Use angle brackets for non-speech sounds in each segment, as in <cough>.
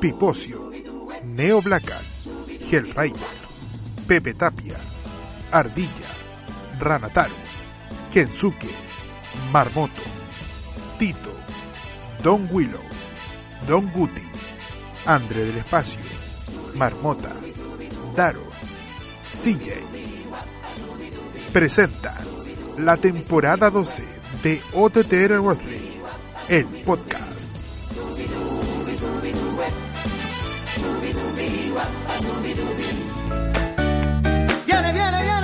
Pipocio, Neo Blackal, Hellraider, Pepe Tapia, Ardilla, Ranataru, Kensuke, Marmoto, Tito, Don Willow, Don Guti, Andre del Espacio, Marmota, Daro, CJ. Presenta la temporada 12 de OTTR Wrestling, el podcast. Viene, viene, viene.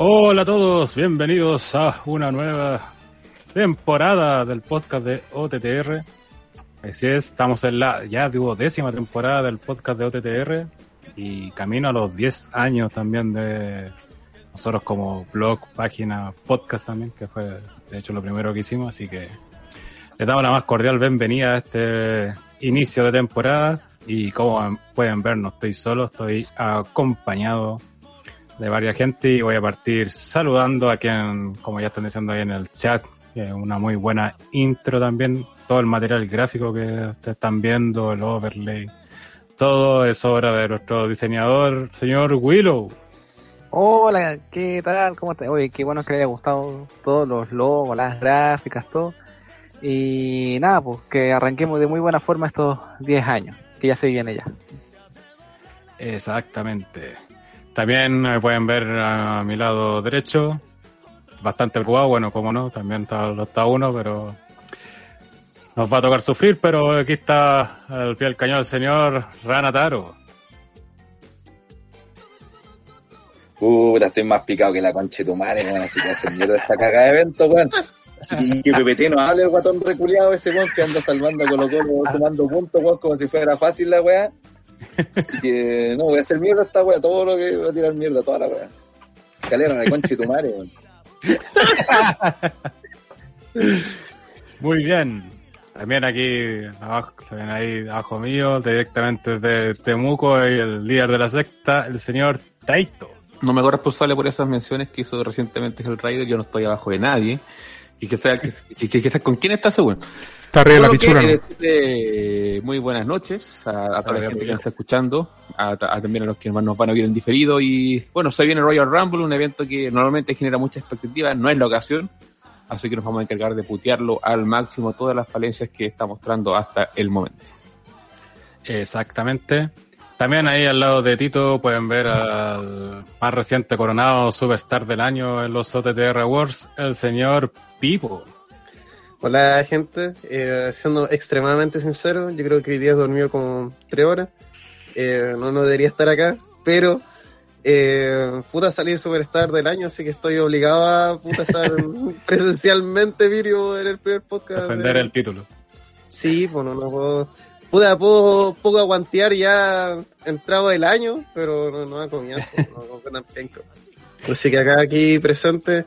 Hola a todos, bienvenidos a una nueva temporada del podcast de OTTR. Así es, estamos en la ya digo décima temporada del podcast de OTTR y camino a los 10 años también de nosotros como blog, página, podcast también, que fue de hecho lo primero que hicimos, así que les damos la más cordial bienvenida a este inicio de temporada y como pueden ver no estoy solo, estoy acompañado de varias gente y voy a partir saludando a quien, como ya están diciendo ahí en el chat, que es una muy buena intro también, todo el material gráfico que ustedes están viendo, el overlay, todo es obra de nuestro diseñador, señor Willow. Hola, ¿qué tal? ¿Cómo estás? Oye, qué bueno que les haya gustado todos los logos, las gráficas, todo. Y nada, pues que arranquemos de muy buena forma estos 10 años, que ya se viene ya. Exactamente. También eh, pueden ver a mi lado derecho, bastante preocupado, bueno, como no, también está, lo está uno, pero nos va a tocar sufrir, pero aquí está al pie del cañón el señor Ranataro. Puta, estoy más picado que la concha de tu madre, weón, así que hace mierda esta caga de evento, weón. Así que, que no hable el guatón reculeado ese weón que anda salvando a Colo Colo, sumando puntos, weón, como si fuera fácil la weá. Así que, no, voy a hacer mierda esta weá, todo lo que voy a tirar mierda, toda la weá. Calera, la concha de tu madre, weón. <laughs> Muy bien. También aquí abajo, se ven ahí abajo mío, directamente desde Temuco, y el líder de la secta, el señor Taito. no me hago responsable por esas menciones que hizo recientemente el Rider, yo no estoy abajo de nadie. Y que sea, que, que, que- que sea- con quién está seguro. Está arriba de la que, eh, muy buenas noches a, a toda la gente que nos está escuchando, a, a también a los que más nos van a ver en diferido. Y bueno, se viene Royal Rumble, un evento que normalmente genera mucha expectativa, no es la ocasión. Así que nos vamos a encargar de putearlo al máximo todas las falencias que está mostrando hasta el momento. Exactamente. También ahí al lado de Tito pueden ver al más reciente coronado Superstar del año en los OTTR Awards, el señor Pipo. Hola gente, eh, siendo extremadamente sincero, yo creo que hoy día he dormido como tres horas, Eh, no, no debería estar acá, pero eh, puta salí de Superstar del año, así que estoy obligado a puta estar <laughs> presencialmente, Virio, en el primer podcast. Defender de- el título. Sí, pues no, no puedo, puta, puedo poco aguantear ya entrado el año, pero no, no a comienzo, no, no. Así que acá aquí presente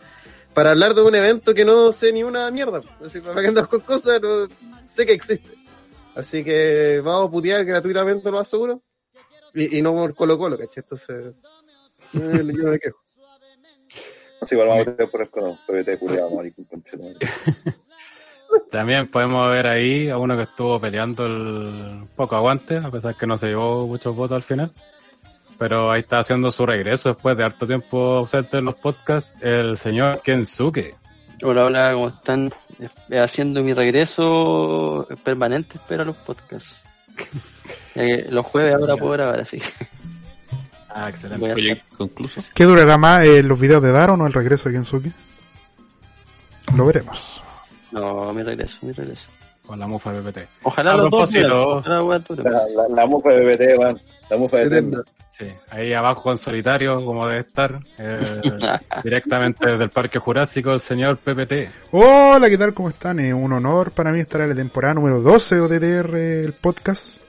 para hablar de un evento que no sé ni una mierda. Así para que andas con cosas, no sé que existe. Así que vamos a putear gratuitamente, lo aseguro. Y, y no por Colo Colo, ¿cachai? Entonces, yo, yo no me quejo. Así igual vamos a tener por el cono, PPT culiado, maricón. También podemos ver ahí a uno que estuvo peleando el poco aguante, a pesar que no se llevó muchos votos al final. Pero ahí está haciendo su regreso después de harto tiempo ausente en los podcasts, el señor Kensuke. Hola, hola, ¿cómo están? Eh, Haciendo mi regreso permanente, espero a los podcasts. <laughs> Eh, los jueves ahora puedo grabar, así Ah, excelente. concluso. ¿Qué durará más, eh, los videos de Daron o el regreso de Kensuke? Lo veremos. No, mi regreso, mi regreso. Con la mufa de PPT. Ojalá A los dos, propósito. mira, ojalá la. La, la, mufa de PPT, weón. La mufa de Eterno. Sí, ahí abajo con solitario, como debe estar, eh, <laughs> directamente desde el Parque Jurásico, el señor PPT. Hola, ¿qué tal? ¿Cómo están? Es un honor para mí estar en la temporada número 12 de OTTR, el podcast.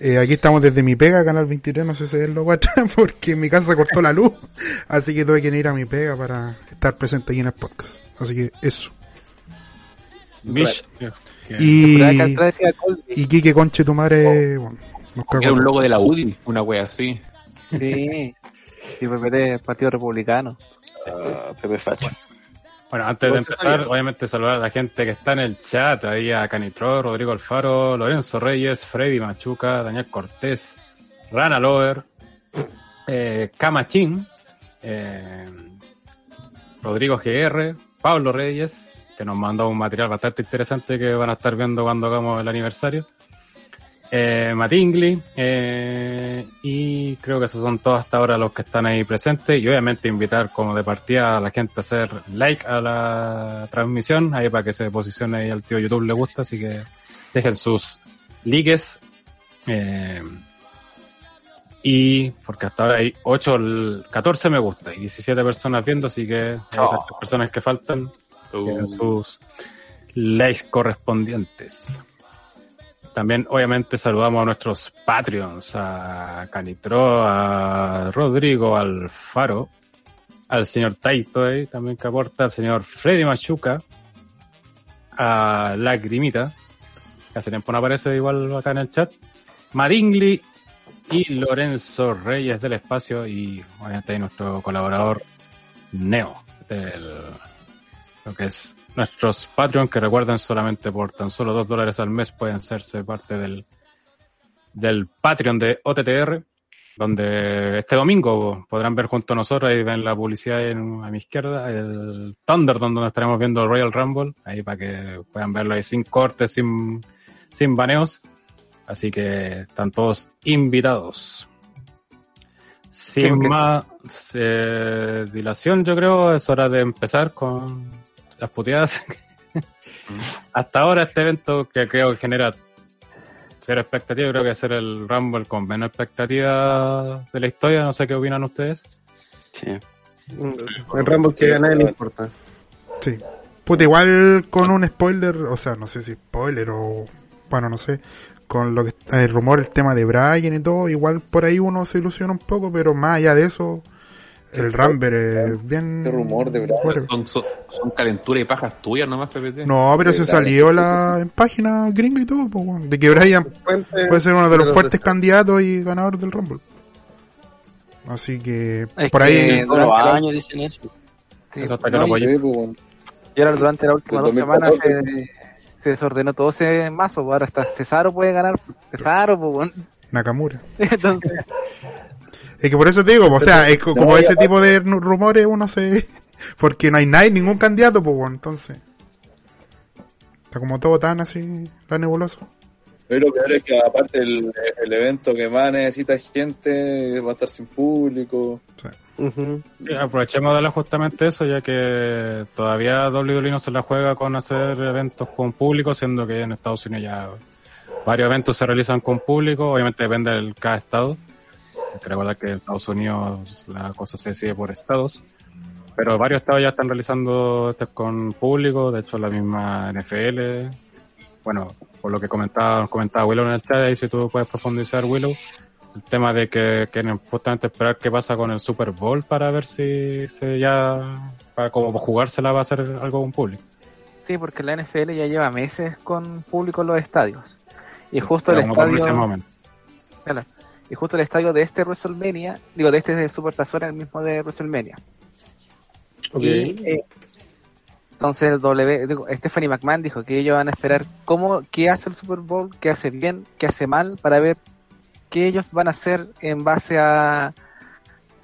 Eh, aquí estamos desde mi pega, Canal 23, no sé si es lo guacha, <laughs> porque en mi casa se cortó la luz, así que tuve que ir a mi pega para estar presente aquí en el podcast. Así que eso. Mish. Y, y Kike Conche, tu madre, bueno, nos cagó. Era un logo de la UDI, una wea así. Sí. Y PPT, Partido Republicano. Ah, Pepe Facho. Bueno, antes de empezar, obviamente saludar a la gente que está en el chat, ahí a Canitro, Rodrigo Alfaro, Lorenzo Reyes, Freddy Machuca, Daniel Cortés, Rana Lover, eh, Camachín, eh, Rodrigo GR, Pablo Reyes, que nos mandó un material bastante interesante que van a estar viendo cuando hagamos el aniversario. Eh, Matingly, eh, y creo que esos son todos hasta ahora los que están ahí presentes. Y obviamente invitar como de partida a la gente a hacer like a la transmisión, ahí para que se posicione y al tío YouTube le gusta, así que dejen sus likes. Eh, y porque hasta ahora hay 8, el- 14 me gusta y 17 personas viendo, así que esas personas que faltan tienen sus likes correspondientes. También, obviamente, saludamos a nuestros Patreons, a Canitro, a Rodrigo Alfaro, al señor Taito ahí, también que aporta, al señor Freddy Machuca, a Lagrimita, que hace tiempo no aparece igual acá en el chat, Maringly y Lorenzo Reyes del Espacio y obviamente nuestro colaborador Neo, del, lo que es nuestros Patreon, que recuerden solamente por tan solo dos dólares al mes pueden hacerse parte del, del Patreon de OTTR, donde este domingo podrán ver junto a nosotros, ahí ven la publicidad en- a mi izquierda, el Thunder, donde estaremos viendo el Royal Rumble, ahí para que puedan verlo ahí sin cortes, sin, sin baneos. Así que están todos invitados. Sin más eh, dilación, yo creo, es hora de empezar con las puteadas. <laughs> Hasta ahora este evento que creo que genera cero expectativa, creo que es ser el Rumble con menos expectativa de la historia, no sé qué opinan ustedes. Sí. El Rambo que a nadie le importa. Sí. Puta, igual con un spoiler, o sea, no sé si spoiler o, bueno, no sé, con lo que el rumor, el tema de Brian y todo, igual por ahí uno se ilusiona un poco, pero más allá de eso, el Rumble es bien... Qué rumor de whatever. Son, son, son calentura y pajas tuyas nomás, PPT. No, pero se salió la en página gringa y todo, pues, weón, de que Brian puede ser uno de los fuertes candidatos y ganador del Rumble. Así que Es por que ahí durante la- años dicen eso. sí, Eso hasta que no, lo y- pues, bueno. Ahora durante las últimas dos Del semanas 2014. se, se desordenó todo ese mazo, pues ahora hasta Cesaro puede ganar. Cesaro, pues bueno. Nakamura. <laughs> Entonces, Es que por eso te digo, o sea, es como ese tipo de rumores uno se... <laughs> Porque no hay nadie, ningún candidato, pues bueno, entonces... Está como todo tan así, tan nebuloso. Pero lo peor es que aparte el, el evento que más necesita gente va a estar sin público. Sí, aprovechemos de hablar justamente eso, ya que todavía WWE no se la juega con hacer eventos con público, siendo que en Estados Unidos ya varios eventos se realizan con público, obviamente depende de cada estado. Hay que recordar que en Estados Unidos la cosa se decide por estados, pero varios estados ya están realizando estos con público, de hecho la misma NFL, bueno, por lo que comentaba, comentaba Willow en el chat, ahí si tú puedes profundizar Willow, el tema de que quieren justamente esperar qué pasa con el Super Bowl para ver si se ya, para como jugársela va a ser algo con público. sí, porque la NFL ya lleva meses con público en los estadios. Y justo el Pero estadio, momento. Y justo el estadio de este WrestleMania, digo, de este de Super Tazón es el mismo de WrestleMania. Ok. Y, eh, entonces W, digo, Stephanie McMahon dijo que ellos van a esperar cómo, qué hace el Super Bowl, qué hace bien, qué hace mal, para ver qué ellos van a hacer en base a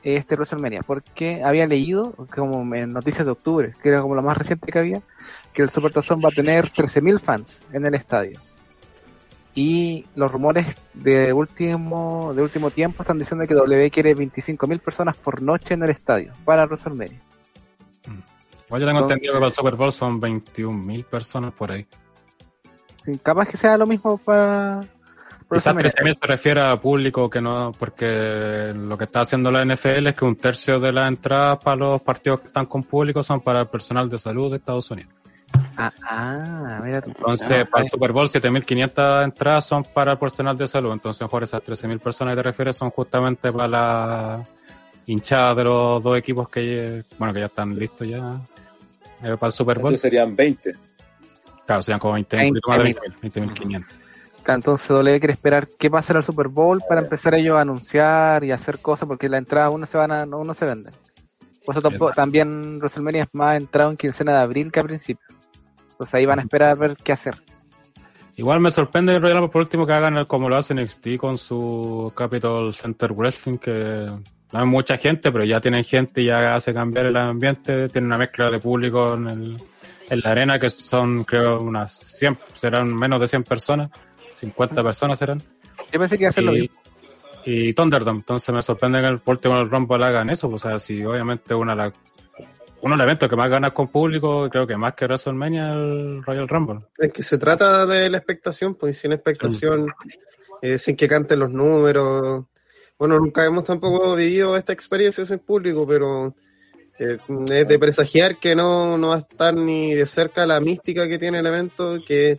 este WrestleMania. Porque había leído, como en noticias de octubre, que era como lo más reciente que había, que el Super Tazón va a tener 13.000 fans en el estadio. Y los rumores de último de último tiempo están diciendo que W quiere 25.000 personas por noche en el estadio para WrestleMania. Igual yo tengo Entonces- entendido que para el Super Bowl son 21.000 personas por ahí. Sí, capaz que sea lo mismo para Quizás WrestleMania. 13.000 se refiere a público que no, porque lo que está haciendo la NFL es que un tercio de las entradas para los partidos que están con público son para el personal de salud de Estados Unidos. Ah, ah, mira tú. Entonces, Ah, para el Super Bowl, 7.500 entradas son para el personal de salud. Entonces, mejor esas 13.000 personas que te refieres son justamente para la hinchada de los dos equipos que, bueno, que ya están listos ya eh, para el Super Bowl. Entonces serían 20. Claro, serían como 20, un 20, poquito más de 20.000, 20.500. Entonces W quiere esperar qué pasa en el Super Bowl para empezar ellos a anunciar y hacer cosas porque la entrada uno se van a, uno se vende. Por eso tampoco, también WrestleMania es más entrado en quincena de abril que a principio. Entonces ahí van a esperar a ver qué hacer. Igual me sorprende el Royal por último que hagan el- como lo hace NXT con su Capital Center Wrestling, que no hay mucha gente, pero ya tienen gente y ya hace cambiar el ambiente, tiene una mezcla de público en, el, en la arena que son creo unas 100, serán menos de 100 personas, 50 personas serán. Yo pensé que iba a ser lo y, mismo. y Thunderdome, entonces me sorprende que el por último el Rumble hagan eso, o sea, si obviamente una de las- uno de los eventos que más ganas con público, creo que más que WrestleMania, el Royal Rumble. Es que se trata de la expectación, pues sin expectación, eh, sin que canten los números. Bueno, nunca hemos tampoco vivido esta experiencia en público, pero eh, es de presagiar que no, no va a estar ni de cerca la mística que tiene el evento, que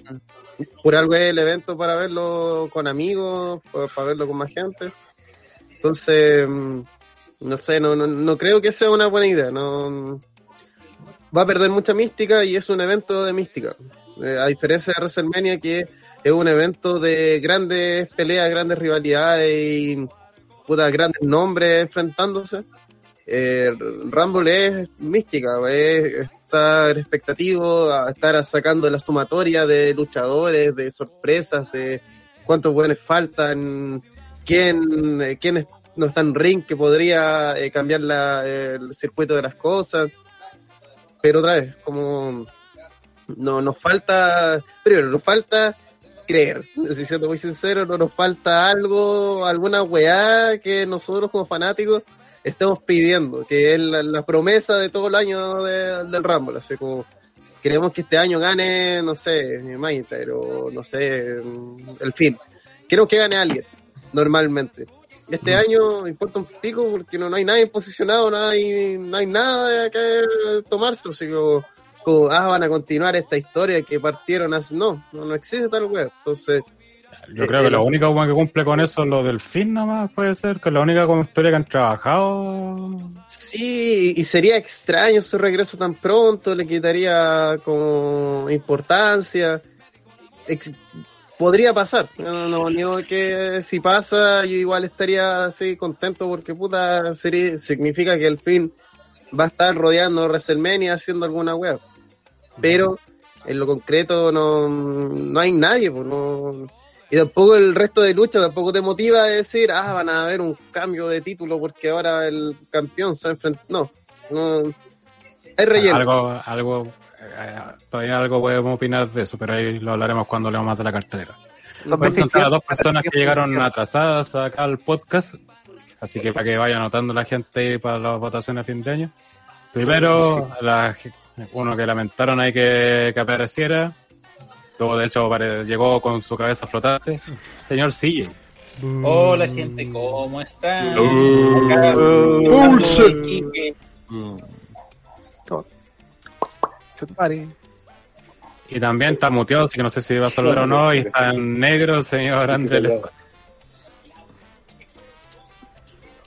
por algo es el evento para verlo con amigos, pa- para, verlo con más gente. Entonces, mm, no sé, no, no, no creo que sea una buena idea. No, va a perder mucha mística y es un evento de mística. Eh, a diferencia de WrestleMania, que es un evento de grandes peleas, grandes rivalidades y puta, grandes nombres enfrentándose. Eh, Rumble es mística, es estar expectativo, a estar sacando la sumatoria de luchadores, de sorpresas, de cuántos buenos faltan, quién, eh, quién no está en ring que podría eh, cambiar el circuito de las cosas. Pero otra vez, como no nos falta, primero, nos falta creer, <laughs> si siendo muy sincero, no nos falta algo, alguna weá que nosotros como fanáticos estemos pidiendo, que es la, promesa de todo el año de- del Rumble, así como queremos que este año gane, no sé, McIntyre o no sé, el fin. Queremos que gane alguien, normalmente. Este año importa un pico porque no, no hay nadie posicionado, no hay, no hay nada que tomarse, como, como, ah, van a continuar esta historia que partieron hace, no, no, no existe tal web, entonces, Yo Eh, creo que lo único como que cumple con eso es lo del fin nomás, puede ser, que es la única historia que han trabajado. Sí, y sería extraño su regreso tan pronto, le quitaría como importancia. Podría pasar, no, no niego que si pasa yo igual estaría así contento porque puta sería, significa que el fin va a estar rodeando WrestleMania haciendo alguna web. Pero en lo concreto no, no hay nadie, pues no, y tampoco el resto de lucha tampoco te motiva a decir, ah, van a haber un cambio de título porque ahora el campeón se enfrenta. No, no. Hay relleno. Algo, algo, eh, todavía algo podemos opinar de eso, pero ahí lo hablaremos cuando leamos más de la cartelera. Son Voy a contar a dos 2600 personas que llegaron atrasadas acá al podcast, así que para que vaya anotando la gente para las votaciones a fin de año. Primero, la- uno que lamentaron ahí que, que apareciera, todo de hecho llegó con su cabeza flotante, señor Sigue. Hola gente, ¿cómo están? Acá, Y también está muteado, así que no sé si va a saludar o no, y está en negro el señor Andrés Lespa.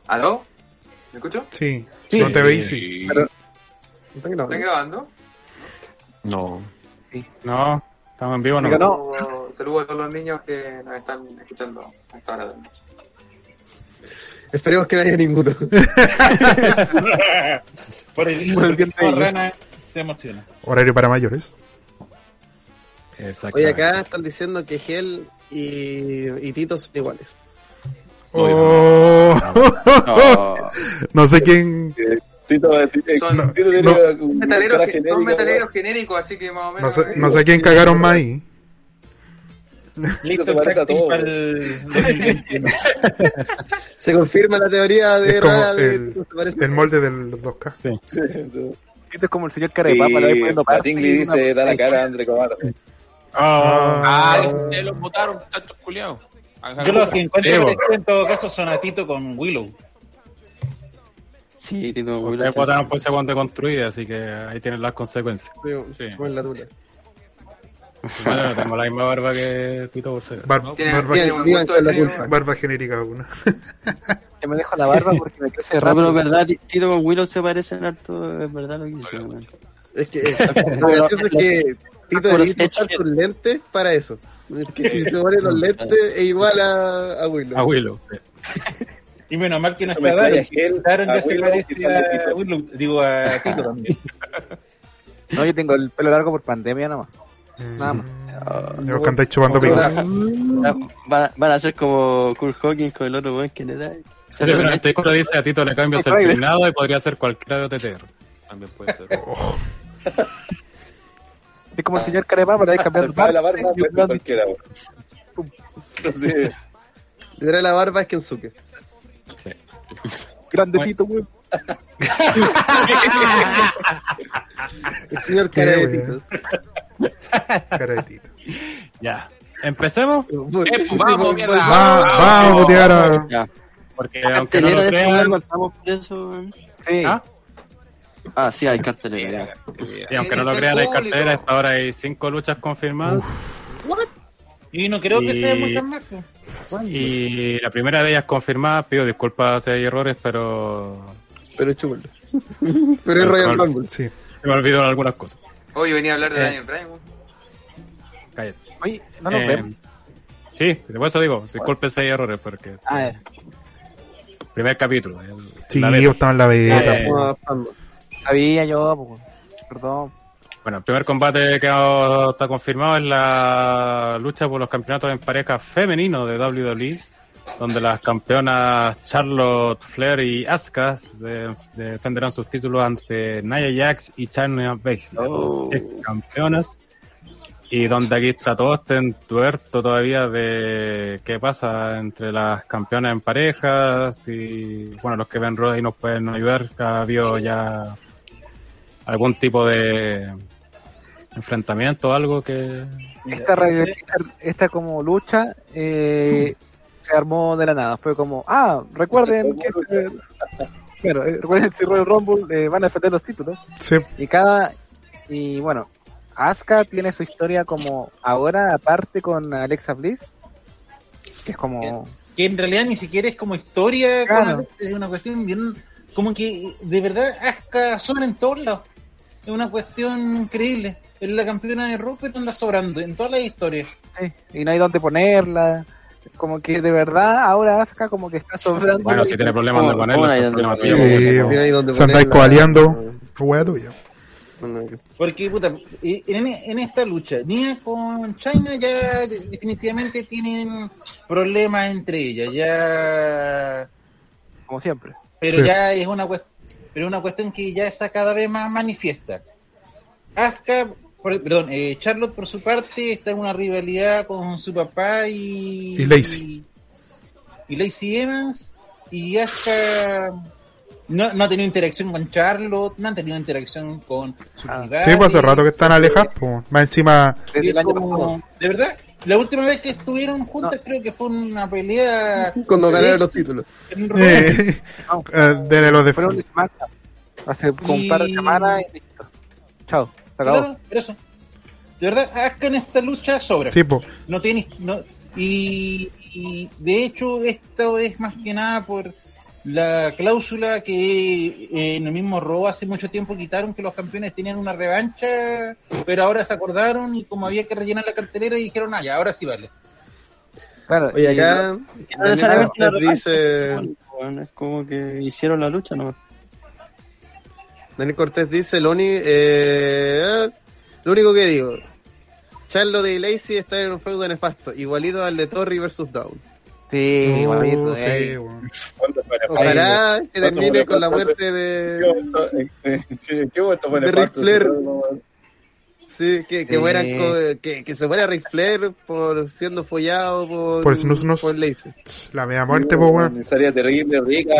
¿Aló? ¿Me escucho? Sí, Sí. no te veis, sí. Están ¿Están grabando. grabando? No. No, estamos en vivo, no. No. Saludos a todos los niños que nos están escuchando a esta hora de noche. Esperemos que no haya ninguno. <laughs> <laughs> Por el Por el bien de se emociona. Horario para mayores. Oye, acá están diciendo que Gel y, y Tito son iguales. Oh. No. <laughs> no sé quién. Tito, Son- Tito tiene no. un Metaleros, cara que- son genérico, metaleros genéricos, así que más o No menos. sé, no sé quién cagaron más ahí. Listo se el parece a todo. para el 2021. Se confirma la teoría de Es como Rara de el, Tito, se parece. el molde del 2K. weón. <laughs> Sí, sí. Es como el señor cara de papa, le voy Y poniendo parte una- dice, da la cara a André Cobarde. Ah, Ah, ya los votaron, muchachos culiados. Yo los que encuentro en todo caso son a Tito con Willow. Sí, Tito con Willow. votaron por ese guante construida, así que ahí tienen las consecuencias. Sí, en la tula. Bueno, no tengo la misma barba que Tito por ser. Bar- Tiene- barba, con barba genérica uno. <laughs> Yo me dejo la barba porque me crece <laughs> No, rápido. pero es verdad, Ti- Tito con Willow se parecen harto, es verdad lo que dice. weón. Es que <laughs> lo gracioso es que Tito Pero debería usar que- sus lentes para eso. Porque si se pone los lentes es igual a, a Willow. A Willow. sí. Y menos mal que no está me Daron. Daron ya se parece a. Willow, digo a Tito también. <laughs> No, yo tengo el pelo largo por pandemia nomás. Nada más. De los que andáis chupando pico. Ah, Van, a ser como Kurt Hawkins con el otro weón que le da. Este disco dice a Tito le cambias <laughs> el peinado y podría ser cualquiera de OTTR. También puede ser. <laughs> Es como el señor hay que cambiar <laughs> la barba, cualquiera. Tendrá la barba es Kensuke. Sí. grandecito, güey. El señor Caretito. Caretito. Ya. Empecemos, Eh, vamos, mierda. Va- vamos, a... Porque aunque no Cartelera lo crean, estamos por eso. weón. Sí. ¿Ah? Ah, sí, hay cartelera. y aunque no lo crean, hay cartera, hasta ahora hay cinco luchas confirmadas. Y no creo que Y- esté muchas más. Y la primera de ellas confirmada, pido disculpas si hay errores, pero Pero chúpalo. <laughs> Pero es Royal. Rumble. Sí. se me olvidó algunas cosas. Hoy venía a hablar de Eh. Daniel Bryan. Cállate. Oye, no nos Eh, vemos. Sí, por eso digo, disculpen si hay errores, porque Ah, eh. Primer capítulo. el- Sí, beta. estamos en la beta. Eh, sabía yo, pues, perdón. Bueno, el primer combate que ha- está confirmado es la lucha por los campeonatos en pareja femenino de WWE, donde las campeonas Charlotte Flair y Asuka de- defenderán sus títulos ante Nia Jax y China Baszler, Oh. las ex campeonas. Y donde aquí está todo este entuerto todavía de qué pasa entre las campeonas en parejas y bueno, los que ven Raw y nos pueden ayudar, ha habido ya algún tipo de enfrentamiento, algo que... Esta, radio- esta, esta como lucha eh, se armó de la nada. Fue como, ah, recuerden que este- <laughs> claro, eh, recuerden si Royal Rumble eh, van a defender los títulos. Sí. Y cada y bueno, Asuka tiene su historia como ahora aparte con Alexa Bliss, que es como Que en realidad ni siquiera es como historia, Claro. es una cuestión bien. Como que de verdad Asuka sobra en todos lados. Es una cuestión increíble. Es la campeona de Raw, pero anda sobrando en todas las historias. sí, y no hay dónde ponerla. Como que de verdad ahora Asuka como que está sobrando. Bueno, si tiene problemas de ¿Cómo- ponerlo, cómo es hay problema donde ponerlo? Sí, Mira ahí donde Se andáis ponerla. coaleando. Wea tuya. Porque, puta, eh, en, en esta lucha, Nia con China ya de- definitivamente tienen problemas entre ellas, ya. como siempre. Pero Sí. ya es una cuestión, pero una cuestión que ya está cada vez más manifiesta. Asuka, por- perdón, eh, Charlotte por su parte está en una rivalidad con su papá y. Y Lacey. Y, Lacey Evans. Y Asuka no, no ha tenido interacción con Charlotte, no han tenido interacción con su Ah. Sí, pues hace rato que están alejados. Pues. Más encima, como- pasado. De verdad, la última vez que estuvieron juntas creo que fue una pelea Cuando ganaron los títulos. eh, No. denle los de Fueron de. Hace un par de semanas y listo. Chao, se acabó. Claro, eso. De verdad, Asuka en esta lucha sobra. Sí, pues. No tiene. No, y, y de hecho, esto es más que nada por la cláusula que eh, en el mismo Raw hace mucho tiempo quitaron que los campeones tenían una revancha, pero ahora se acordaron y como había que rellenar la cartelera dijeron, ah, ya, ahora sí vale. Claro, Oye, y- acá No revancha, dice, weón, es como que hicieron la lucha, ¿no? Daniel Cortés dice, lo, uni- eh, lo único que digo, Charlo de Lacey está en un feudo nefasto, igualito al de Torri versus Down. Sí, Oh, bonito, sí, eh. Ojalá que ¿Cuándo termine con la muerte ¿En de... qué momento- en- en- ¿En qué momento fue De? Ric? Sí, que, que, mueran que, que se muera Ric Flair por siendo follado por, Por Snus Snus. por Lacey. La media muerte, pues, weón. Sería terrible, rica.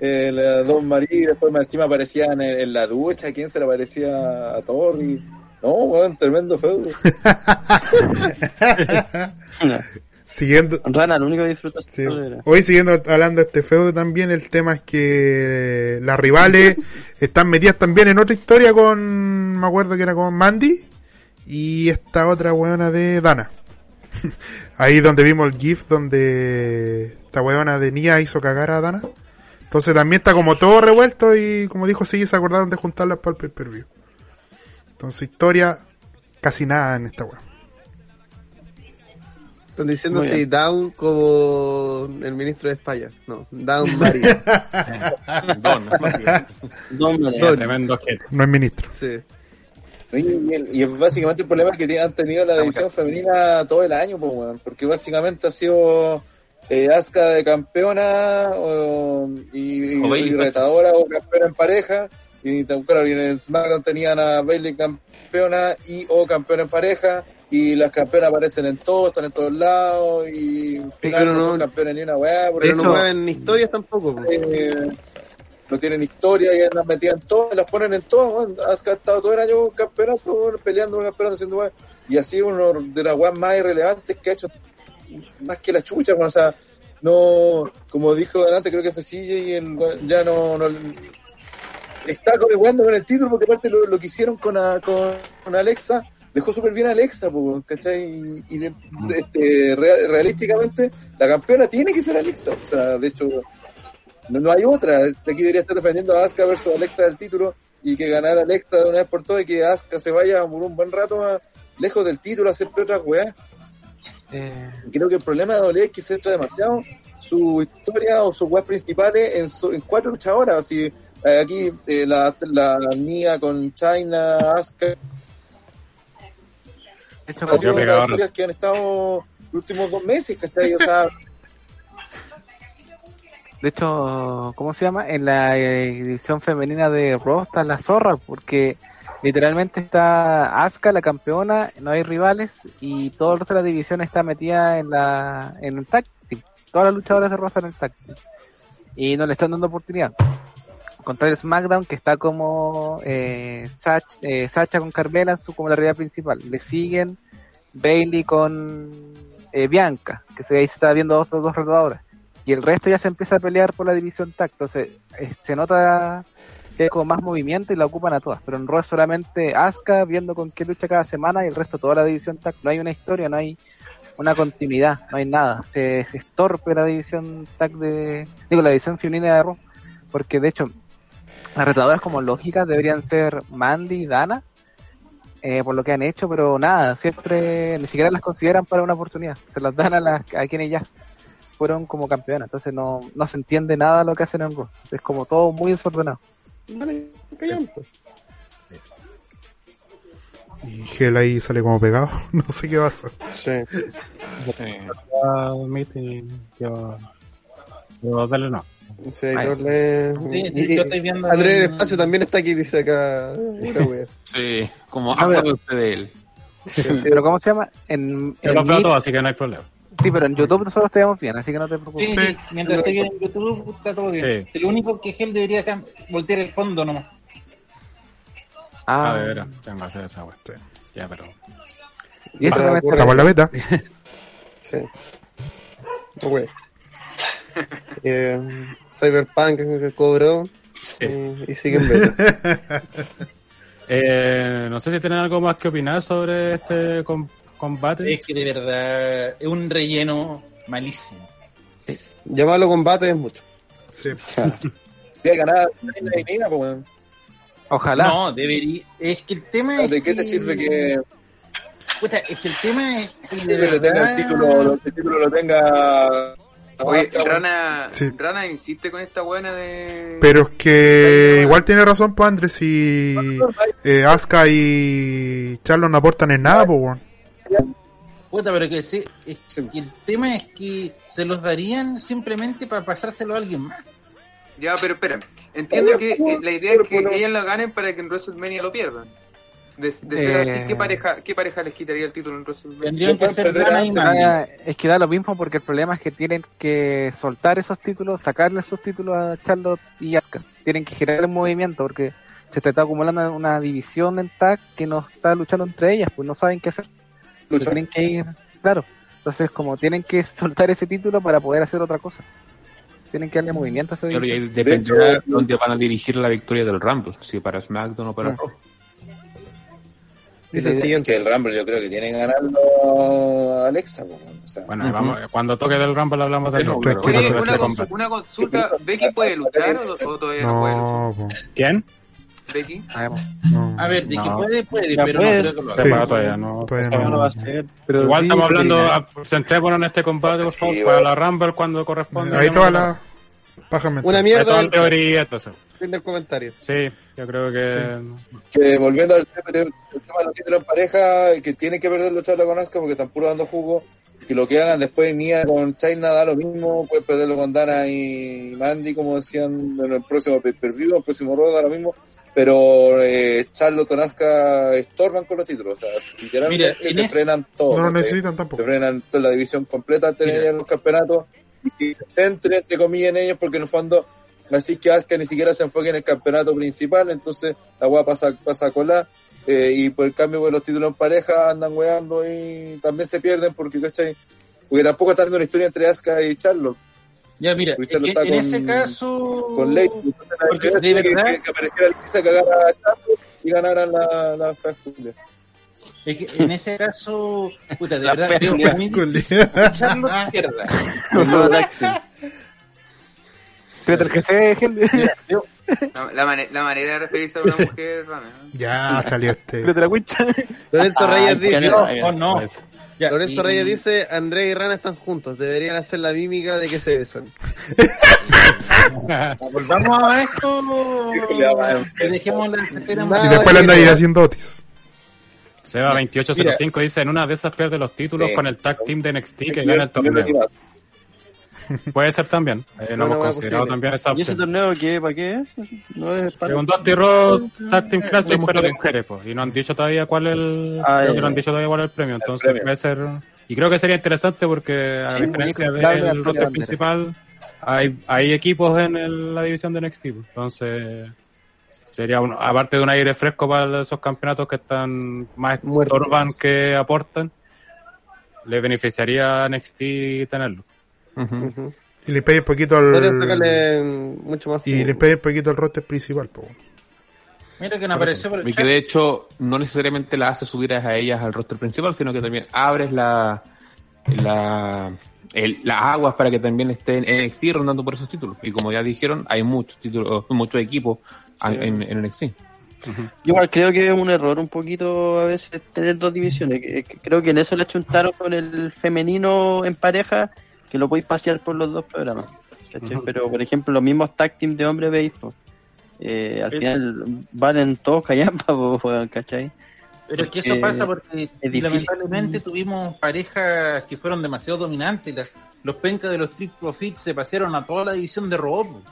Eh, la Don Marie, después más encima aparecían en, en la ducha. ¿Quién se le parecía a Torri? No, weón, tremendo feudo. <laughs> <laughs> Siguiendo, Rana, el único que Sí. era. Hoy siguiendo hablando de este feudo también, el tema es que las rivales <laughs> están metidas también en otra historia con, me acuerdo que era con Mandy y esta otra weona de Dana. <laughs> Ahí donde vimos el GIF donde esta weona de Nia hizo cagar a Dana. Entonces también está como todo revuelto y como dijo sí, se acordaron de juntarlas para el pay-per-view. Entonces historia, casi nada en esta weá. Están diciendo bien. down como el ministro de España. No, down <laughs> Mario. Don, ¿no? Don María. Don. Tremendo objeto. No es ministro. Sí. Y, es básicamente el problema que han tenido la división femenina todo el año, pues, porque básicamente ha sido eh, Asuka de campeona o- y, y- O Bayley y retadora o campeona en pareja. Y claro, y en SmackDown tenían a Bailey campeona y o campeona en pareja. Y las campeonas aparecen en todos, están en todos lados. Y al final no, no- son campeones ni una weá. Pero no mueven historias tampoco. po. eh, no tienen historia y las metían todas, las ponen en weón. has estado todo el año con campeonato, peleando con campeonato, haciendo weón. Y así uno de las weas más irrelevantes que ha hecho más que la chucha, o sea, no, como dijo delante, creo que fue y el ya no, no está conectando con el título porque aparte lo, lo que hicieron con, a- con, con Alexa dejó súper bien a Alexa, po, ¿cachai? Y, y de- este, real- realísticamente la campeona tiene que ser Alexa, o sea, de hecho no, no hay otra. Aquí debería estar defendiendo a Asuka versus Alexa del título y que ganara Alexa de una vez por todas y que Asuka se vaya por un buen rato más lejos del título a hacer otras weas. Eh, Creo que el problema de WWE es que se centra demasiado su historia o sus weas principales en, su- en cuatro luchadoras. Así, eh, aquí eh, la, la Nia con China, Asuka, de hecho, han sido Copió, las pegado. historias que han estado los últimos dos meses, ¿cachai? O sea, De hecho, ¿cómo se llama? En la eh, edición femenina de Raw está la zorra, porque literalmente está Asuka, la campeona, no hay rivales, y todo el resto de la división está metida en la en el tag team. Todas las luchadoras de Raw están en el tag team. Y no le están dando oportunidad. Contrario, SmackDown, que está como eh, Sach- eh, Sacha con Carmela, su, como la realidad principal. Le siguen Bailey con eh, Bianca, que se, ahí se está viendo dos, dos retadoras y el resto ya se empieza a pelear por la división tag. Entonces, eh, se nota que hay como más movimiento y la ocupan a todas. Pero en Raw solamente Asuka viendo con qué lucha cada semana y el resto toda la división tag. No hay una historia, no hay una continuidad, no hay nada. Se, se estorpe la división tag de. Digo, la división femenina de Raw. Porque de hecho, las retadoras como lógicas deberían ser Mandy y Dana. eh, por lo que han hecho, pero nada, siempre ni siquiera las consideran para una oportunidad. Se las dan a, las, a quienes ya fueron como campeonas. Entonces no, no se entiende nada lo que hacen en Raw. Es como todo muy desordenado. Vale, callan, pues. Y Gel ahí sale como pegado. <laughs> No sé qué pasó. Sí. Mitty, yo, yo dale no. Sí, Ay. doble. Sí, sí, y- yo estoy viendo Andrés en- el espacio también está aquí, dice acá. Sí, como ver. acuérdate de él. Pero ¿cómo se llama? En, Yo en los veo Meet- todos, así que no hay problema. Sí, pero en YouTube nosotros te vemos bien, así que no te preocupes. Sí, sí, mientras esté bien en YouTube está todo bien. Sí. Lo único que él debería cam- voltear el fondo nomás. Ah, Ah, de veras, tengo que hacer esa wea. Sí. Ya, pero. y eso Para la beta. Sí. No, wea. Eh, Cyberpunk que cobró. eh, y sigue en beta. <laughs> Eh, no sé si tienen algo más que opinar sobre este com- combate. Es que de verdad es un relleno malísimo. Llamarlo combate es mucho. Sí. <laughs> que ganar pues. Ojalá. No, debería. Es que el tema es. ¿De qué te sirve que Puta, es que el tema es. que de tenga el verdad- título, lo- el título lo tenga Oye, Asuka, weón? Rana, Sí. Rana insiste con esta buena de... Pero es que igual tiene razón, pues Andrés, si eh, Asuka y Charlo no aportan en nada, pues weón. Puta, pero que sí, es Sí. que el tema es que se los darían simplemente para pasárselo a alguien más. Ya, pero espera. Entiendo Oye, que eh, la idea es que ellas lo ganen para que en WrestleMania lo pierdan. De, de ser Eh. así, ¿qué pareja, ¿qué pareja les quitaría el título en WrestleMania? Tendrían que ser Rana y. Mandy. Ah, es que da lo mismo porque el problema es que tienen que soltar esos títulos, sacarle esos títulos a Charlotte y Asuka. Tienen que girar el movimiento porque se está acumulando una división en tag que no está luchando entre ellas, pues no saben qué hacer. Tienen que ir, claro. Entonces, como tienen que <laughs> soltar ese título para poder hacer otra cosa. Tienen que darle movimiento a división. ahí dependerá de dónde van a dirigir la victoria del Rumble, si para SmackDown o para Ah. Raw. Dice el Es siguiente. que el Rumble yo creo que tiene que ganarlo Alexa. po, o sea, Bueno, vamos, cuando toque del Rumble hablamos del Rumble, pero una, consu- combate. una consulta, ¿Becky puede luchar o, o todavía no, puede luchar? ¿Quién? Becky. No. A ver, No. puede, puede, Ya pero puede. no creo que lo haga. Sí. Pero todavía no. Todavía No no. lo va a hacer. Pero Igual sí, estamos hablando, centrémonos en este combate, por favor, para la Rumble cuando corresponde. Ahí toda la paja mental. Una mierda teoría, entonces. Fin del comentario. Sí, yo creo que... que volviendo al tema, de los títulos en pareja, que tienen que perder lucharla con Asuka porque están puro dando jugo. Que lo que hagan después Nia con China da lo mismo, pueden perderlo con Dana y Mandy, como decían en el próximo pay-per-view, el próximo Raw da lo mismo. Pero eh, Charlotte con Asuka estorban con los títulos, o sea, literalmente Mira, en te frenan todo. No lo necesitan te tampoco. frenan toda la división completa tener los campeonatos y que se centre entre comillas en ellos porque en el fondo así que Asuka ni siquiera se enfoque en el campeonato principal entonces la weá pasa, pasa a colar eh, y por el cambio pues, los títulos en pareja andan weando y también se pierden porque ¿cachai? porque tampoco está haciendo una historia entre Asuka y Charlotte Ya, mira, en, en con- ese caso... con Ley Porque de verdad- que, que apareciera Lisa cagara y ganaran la, la. Es que en ese caso, puta, de La verdad, veo que Charlotte pierda. <laughs> El veo- <laughs> La, la la manera de referirse a una mujer rana. ¿no? Ya salió este. <laughs> La cuenta. Lorenzo Ah, Reyes qué dice, no. Oh, no. Ya, Lorenzo y- Reyes dice, André y Rana están juntos, deberían hacer la mímica de que se besan. <laughs> Volvamos a esto. y dejemos la cartera Nada Y después le anda ahí haciendo Otis. Seba 2805 dice, en una de esas pierde los títulos Sí. con el tag team de NXT que gana el torneo. <laughs> Puede ser también. Eh, no Una hemos considerado también esa ¿Y ese opción. torneo qué? ¿Para qué es? No es para... Según Dusty Rhodes, Tag Team Classic, de pero de mujeres. pues. Y no han dicho todavía cuál es el, Ah, creo ya, que no han dicho todavía cuál es el premio. Entonces premio. puede ser, y creo que sería interesante porque a Sí, diferencia del roster principal, hay, hay equipos en el- la división de NXT. pues. Entonces, sería un, aparte de un aire fresco para esos campeonatos que están más Muertos. estorban que aportan, le beneficiaría a NXT tenerlo. Y le pegué un poquito sacarle mucho más Y jugo. le pegué un poquito al roster principal, po. Mira que no apareció por el Y que de hecho no necesariamente la hace subir a ellas al roster principal, sino que también abres la, la el- las aguas para que también estén en NXT rondando por esos títulos. Y como ya dijeron, hay muchos títulos, muchos equipos en, en NXT. Yo igual creo que es un error un poquito a veces tener dos divisiones. Que- que Creo que en eso le achuntaron con el femenino en pareja, que lo podéis pasear por los dos programas. ¿cachai? Pero, por ejemplo, los mismos tag team de hombre veis, pues, eh, al final valen todos callampa, <laughs> ¿cachai? Pero es que eso Porque pasa porque es lamentablemente tuvimos parejas que fueron demasiado dominantes. Las- los pencas de los Triple Fit se pasaron a toda la división de robot.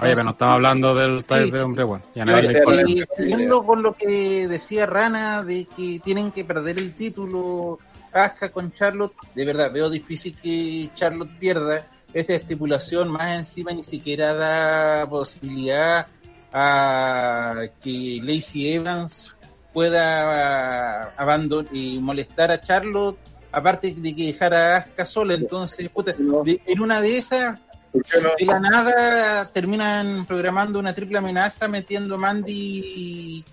Oye, pero no estamos hablando del tag Sí, de hombre, bueno. Ya Y, nadie le con lo que decía Rana de que tienen que perder el título Asuka con Charlotte, de verdad veo difícil que Charlotte pierda. Esta estipulación más encima ni siquiera da posibilidad a que Lacey Evans pueda abandonar y molestar a Charlotte, aparte de que dejar a Asuka sola. Entonces, puta, de- en una de esas ¿Por qué no? de la nada terminan programando una triple amenaza metiendo Mandy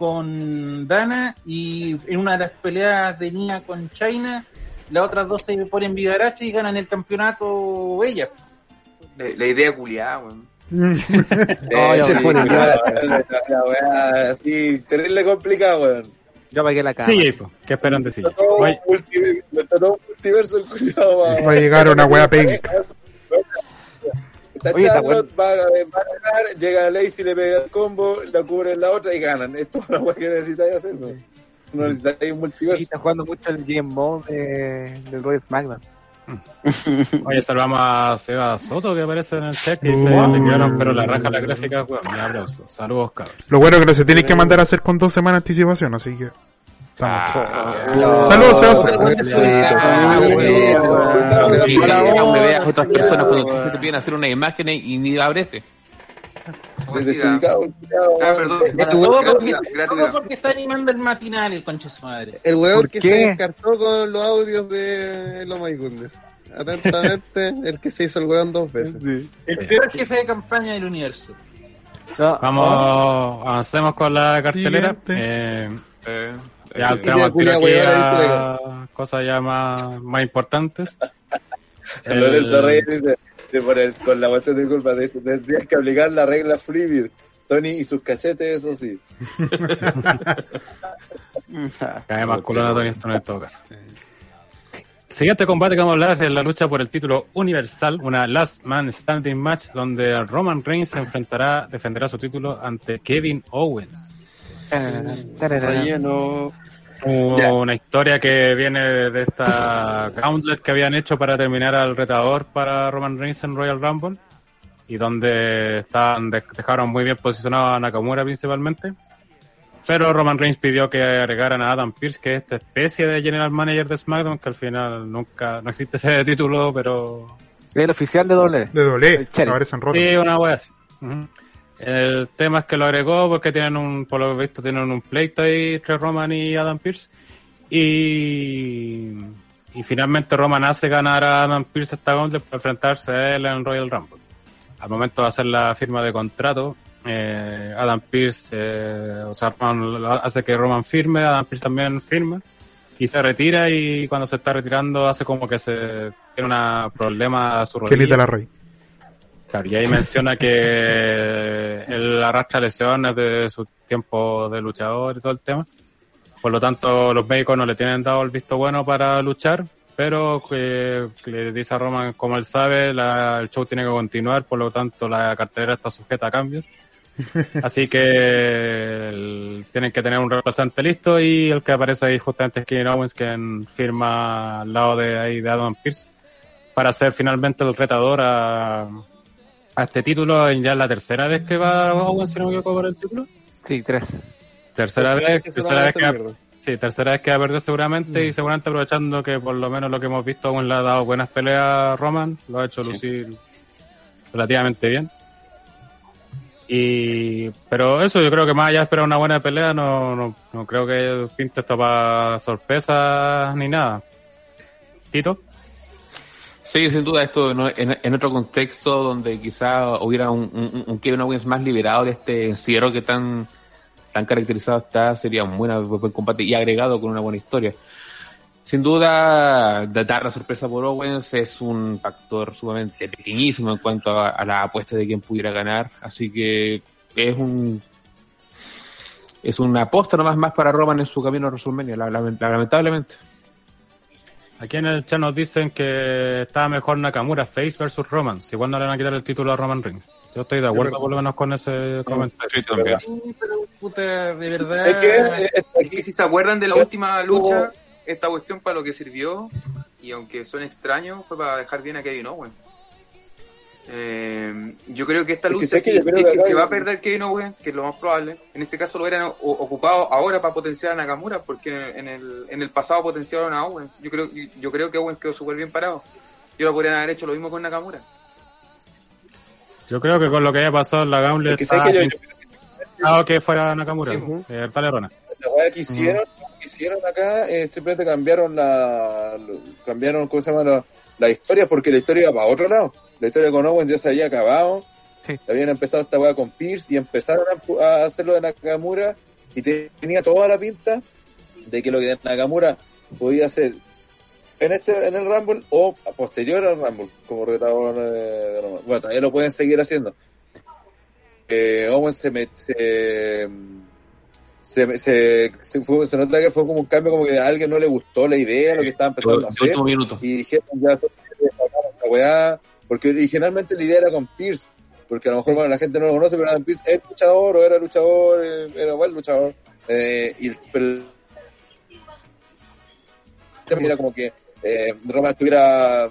con Dana y en una de las peleas de Nia con China las otras dos se ponen vivaracha y ganan el campeonato ellas. La, la idea culiada, weón. <laughs> Ya sí, pone la, la- la weá así, terrible complicada, weón. Yo pagué la cama. Sí, pues, ¿qué esperan de sí? Está todo, multiverso el culiado. Va a llegar una weá <laughs> penca. Está Oye, está Charlotte, va, a- va a ganar, llega Lacey, le pega el combo, la cubre en la otra y ganan. Es toda la que necesitáis hacer, weón. No necesitáis un Sí, multiverso. está jugando mucho el Game Mode de, del Royal SmackDown. <laughs> Oye, saludamos a Seba Soto que aparece en el chat que dice, Uh. le quedaron pero la raja la gráfica, weón, mi aplauso. Saludos, cabros. Lo bueno es que no se tiene que mandar a hacer con dos semanas de anticipación, así que. Ah, Saludos, aún me veas otras personas cuando te piden hacer una imagen y ni el culiao, Ah, perdón. Todo porque, Gratuidad. todo porque está animando el matinal el concha su madre. El weón ¿Por que qué? se descartó con los audios de Lo My Goodness. Atentamente, <laughs> el que se hizo el weón dos veces. El peor jefe de campaña del universo. No, Vamos, avancemos con la cartelera. Eh, Eh, ya eh, tenemos a cosas ya más, más importantes. <laughs> El- Lorenzo Reyes dice, poner con la cuestión de culpa, tendrías que aplicar la regla Freebird. Tony y sus cachetes, eso sí. <laughs> Cae más culona Tony Storm en todo caso. Siguiente combate que vamos a hablar es la lucha por el título universal, una Last Man Standing Match donde Roman Reigns se enfrentará, defenderá su título ante Kevin Owens. Relleno. Una historia que viene de esta <laughs> gauntlet que habían hecho para terminar al retador para Roman Reigns en Royal Rumble y donde estaban, de- dejaron muy bien posicionado a Nakamura principalmente. Pero Roman Reigns pidió que agregaran a Adam Pearce, que es esta especie de general manager de SmackDown, que al final nunca, no existe ese título, pero el oficial de doble. De doble, Cherry. aparecen rotos. Sí, una wea así. Ujú. El tema es que lo agregó porque tienen un, por lo visto, tienen un pleito ahí entre Roman y Adam Pierce. Y, y finalmente Roman hace ganar a Adam Pierce esta gauntlet para enfrentarse a él en Royal Rumble. Al momento de hacer la firma de contrato, eh, Adam Pierce, eh, o sea, Roman hace que Roman firme, Adam Pierce también firma y se retira y cuando se está retirando hace como que se tiene un problema a su rodilla. De la Rey. Claro, y ahí menciona que él arrastra lesiones de su tiempo de luchador y todo el tema. Por lo tanto, los médicos no le tienen dado el visto bueno para luchar, pero que le dice a Roman, como él sabe, la- el show tiene que continuar, por lo tanto la cartelera está sujeta a cambios. <laughs> Así que el- tienen que tener un representante listo y el que aparece ahí justamente es Kevin Owens, quien firma al lado de ahí de Adam Pierce para ser finalmente el retador a, a este título. en Ya es la tercera vez que va Owens, si no me equivoco, por el título. Sí, tres. Tercera vez, tercera vez que va, sí, tercera vez que va a perder seguramente y seguramente aprovechando que por lo menos lo que hemos visto Owens le ha dado buenas peleas a Roman, lo ha hecho lucir relativamente bien. Y, pero eso, yo creo que más allá de esperar una buena pelea, no, no, no creo que pinte esto para sorpresas ni nada. Tito. Sí, sin duda, esto en, otro contexto donde quizá hubiera un, Kevin Owens más liberado de este encierro que tan, tan caracterizado está, sería un buen, buen combate y agregado con una buena historia. Sin duda, dar la sorpresa por Owens es un factor sumamente pequeñísimo en cuanto a, a la apuesta de quién pudiera ganar, así que es un es una aposta nomás más para Roman en su camino a WrestleMania, la- la- lamentablemente. Aquí en el chat nos dicen que estaba mejor Nakamura Face versus Roman. Igual no le van a quitar el título a Roman Reigns. Yo estoy de acuerdo por lo menos con ese comentario. Sí, también. Sí, pero puta, de verdad. Es que Es que si se acuerdan de la última lucha, esta cuestión para lo que sirvió, y aunque suene extraño, fue para dejar bien a Kevin Owens. Eh, yo creo que esta Es que lucha, que se va a hay- perder Kevin Owens, que es lo más probable, en este caso lo hubieran o- ocupado ahora para potenciar a Nakamura, porque en el, en el pasado potenciaron a Owens. Yo creo, yo creo que Owens quedó súper bien parado. Yo lo podrían haber hecho lo mismo con Nakamura. Yo creo que con lo que haya pasado en la Gauntlet Es que yo- que fuera Nakamura. Sí, Eh, dale, Rona. La weá que hicieron, que hicieron acá, eh, simplemente cambiaron la, cambiaron, ¿cómo se llama? La, la historia, porque la historia iba para otro lado. La historia con Owens ya se había acabado. Sí. Habían empezado esta weá con Pierce y empezaron a, hacerlo de Nakamura y te- tenía toda la pinta de que lo que Nakamura podía hacer en este en el Rumble o posterior al Rumble como retador de, Roman. Bueno, todavía lo pueden seguir haciendo. Eh, Owens se, met- se, se, se, se, fue- se nota que fue como un cambio, como que a alguien no le gustó la idea, lo que estaba empezando a hacer, y dijeron ya, la weá, porque originalmente la idea era con Pierce, porque a lo mejor bueno, la gente no lo conoce, pero Adam Pierce es luchador o era luchador, eh, era buen luchador, eh, y pero era como que eh, Roman estuviera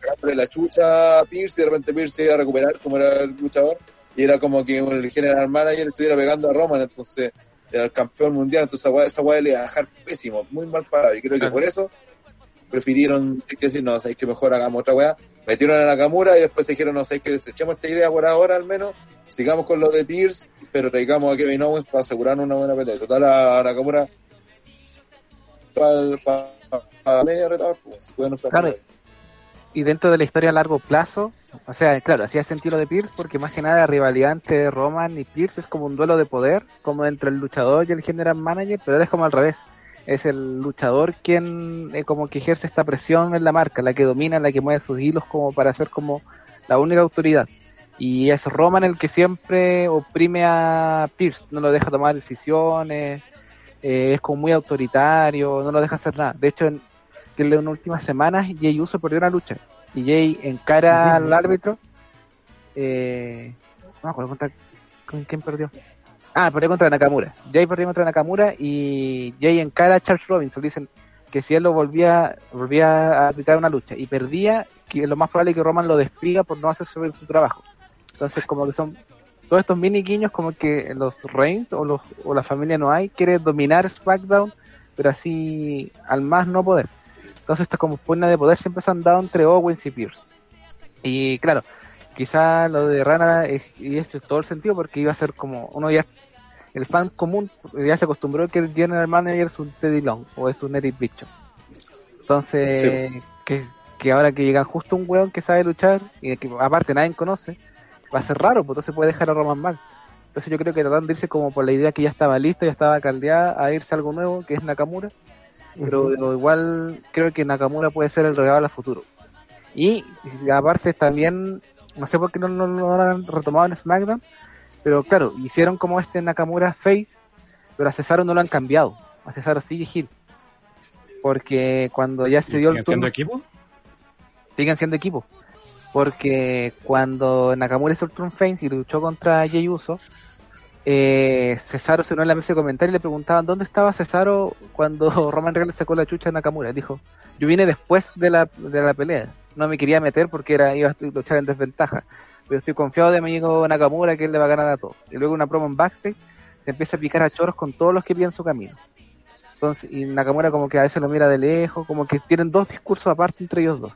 sacándole la chucha a Pierce y de repente Pierce se iba a recuperar como era el luchador y era como que el general manager estuviera pegando a Roman, entonces era el campeón mundial, entonces esa weá, le iba a dejar pésimo, muy mal parado, y creo que por eso prefirieron decir, no, sabéis que mejor hagamos otra weá, metieron a Nakamura y después dijeron, no, sabéis que desechemos esta idea por ahora al menos, sigamos con lo de Pierce, pero traigamos a Kevin Owens para asegurar una buena pelea. Total, a Nakamura para para media retador, pues. Claro. Y dentro de la historia a largo plazo, o sea, claro, hacía sentido de Pierce porque más que nada la rivalidad entre Roman y Pierce es como un duelo de poder, como entre el luchador y el general manager, pero es como al revés. Es el luchador quien eh, como que ejerce esta presión en la marca, la que domina, la que mueve sus hilos como para ser como la única autoridad. Y es Roman el que siempre oprime a Pierce, no lo deja tomar decisiones, eh, es como muy autoritario, no lo deja hacer nada. De hecho, en, las últimas semanas Jay Uso perdió una lucha y Jay encara al árbitro. Eh, no me acuerdo con quién perdió. Ah, perdió contra Nakamura. Jay perdió contra Nakamura y Jay encara a Charles Robinson. Dicen que si él lo volvía, volvía a arbitrar una lucha y perdía, que lo más probable es que Roman lo despiga por no hacer su trabajo. Entonces, como que son todos estos mini guiños, como que los Reigns o, los, o la familia no hay quiere dominar SmackDown, pero así al más no poder. Entonces, esta como pugna de poder siempre se han dado entre Owens y Pierce. Y claro, quizá lo de Rana y esto es todo el sentido porque iba a ser como uno ya el fan común ya se acostumbró que el general manager es un Teddy Long o es un Eric Bicho entonces que, que ahora que llega justo un weón que sabe luchar y que aparte nadie conoce va a ser raro pues entonces puede dejar a Roman mal. Entonces yo creo que trataron de irse como por la idea que ya estaba lista ya estaba caldeada a irse a algo nuevo que es Nakamura. Pero igual creo que Nakamura puede ser el regalo al futuro. Y, y aparte también no sé por qué no no- no lo han retomado en SmackDown pero claro, hicieron como este Nakamura Face, pero a Cesaro no lo han cambiado. A Cesaro sigue Gil. Porque cuando ya se dio el ¿Siguen siendo equipo? siguen siendo equipo. Porque cuando Nakamura hizo el turn face y luchó contra Jey Uso, eh, Cesaro se unió en la mesa de comentarios y le preguntaban dónde estaba Cesaro cuando <laughs> Roman Reigns sacó la chucha a Nakamura. Dijo, yo vine después de la, de la pelea. No me quería meter porque era iba a luchar en desventaja. Pero estoy confiado de mi amigo Nakamura que él le va a ganar a todos. Y luego una promo en backstage se empieza a picar a choros con todos los que piden su camino. Entonces, y Nakamura como que a veces lo mira de lejos, como que tienen dos discursos aparte entre ellos dos.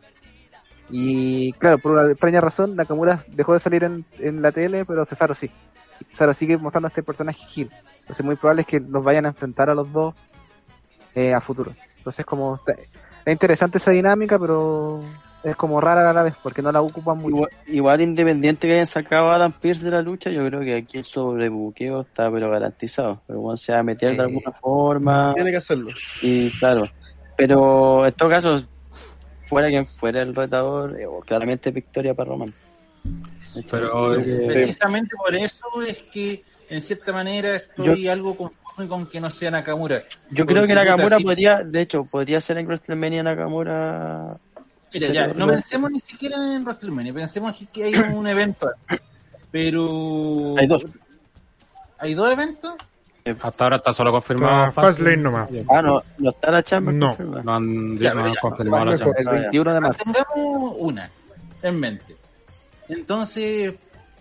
Y claro, por una extraña razón, Nakamura dejó de salir en, la tele, pero Cesaro sí. Cesaro sigue mostrando a este personaje Gil. Entonces, muy probable es que los vayan a enfrentar a los dos eh, a futuro. Entonces, como está interesante esa dinámica, pero es como rara a la vez, porque no la ocupan mucho. Igual, igual independiente que hayan sacado a Adam Pierce de la lucha, yo creo que aquí el sobrebuqueo está pero garantizado. Pero bueno, se va a meter Sí. de alguna forma. Tiene que hacerlo. Y claro, pero en todo caso, fuera quien fuera el retador, eh, claramente victoria para Roman. Pero, que- Precisamente por eso es que, en cierta manera, estoy algo conforme con que no sea Nakamura. Yo creo que Nakamura podría, de hecho, podría ser en WrestleMania Nakamura. Mira, ya, no pensemos ni siquiera en WrestleMania, pensemos que hay un evento. antes. Pero. Hay dos. ¿Hay dos eventos? hasta ahora está solo confirmado. Está Fastlane nomás. Ah, no, no está la chamba. No. No han, Ya, no han ya. confirmado la chamba. El 21 de marzo. Tengamos una en mente. Entonces,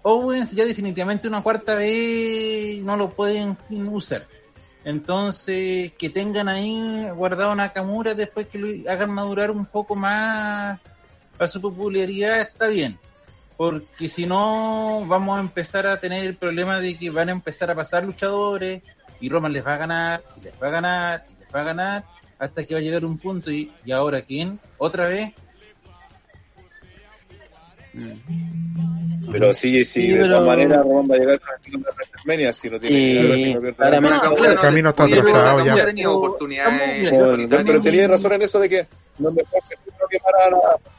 Owens ya definitivamente una cuarta vez no lo pueden usar. Entonces, que tengan ahí guardado Nakamura después que lo hagan madurar un poco más para su popularidad está bien. Porque si no, vamos a empezar a tener el problema de que van a empezar a pasar luchadores y Roman les va a ganar, y les va a ganar, y les va a ganar, hasta que va a llegar un punto y, y ahora quién, otra vez. Pero sí, sí, Sí, de pero- todas maneras Roman va a llegar con el WrestleMania si no tiene si no el camino está atrasado no ya. pero tenías razón en eso de que lo mejor que tuvieron que parar a,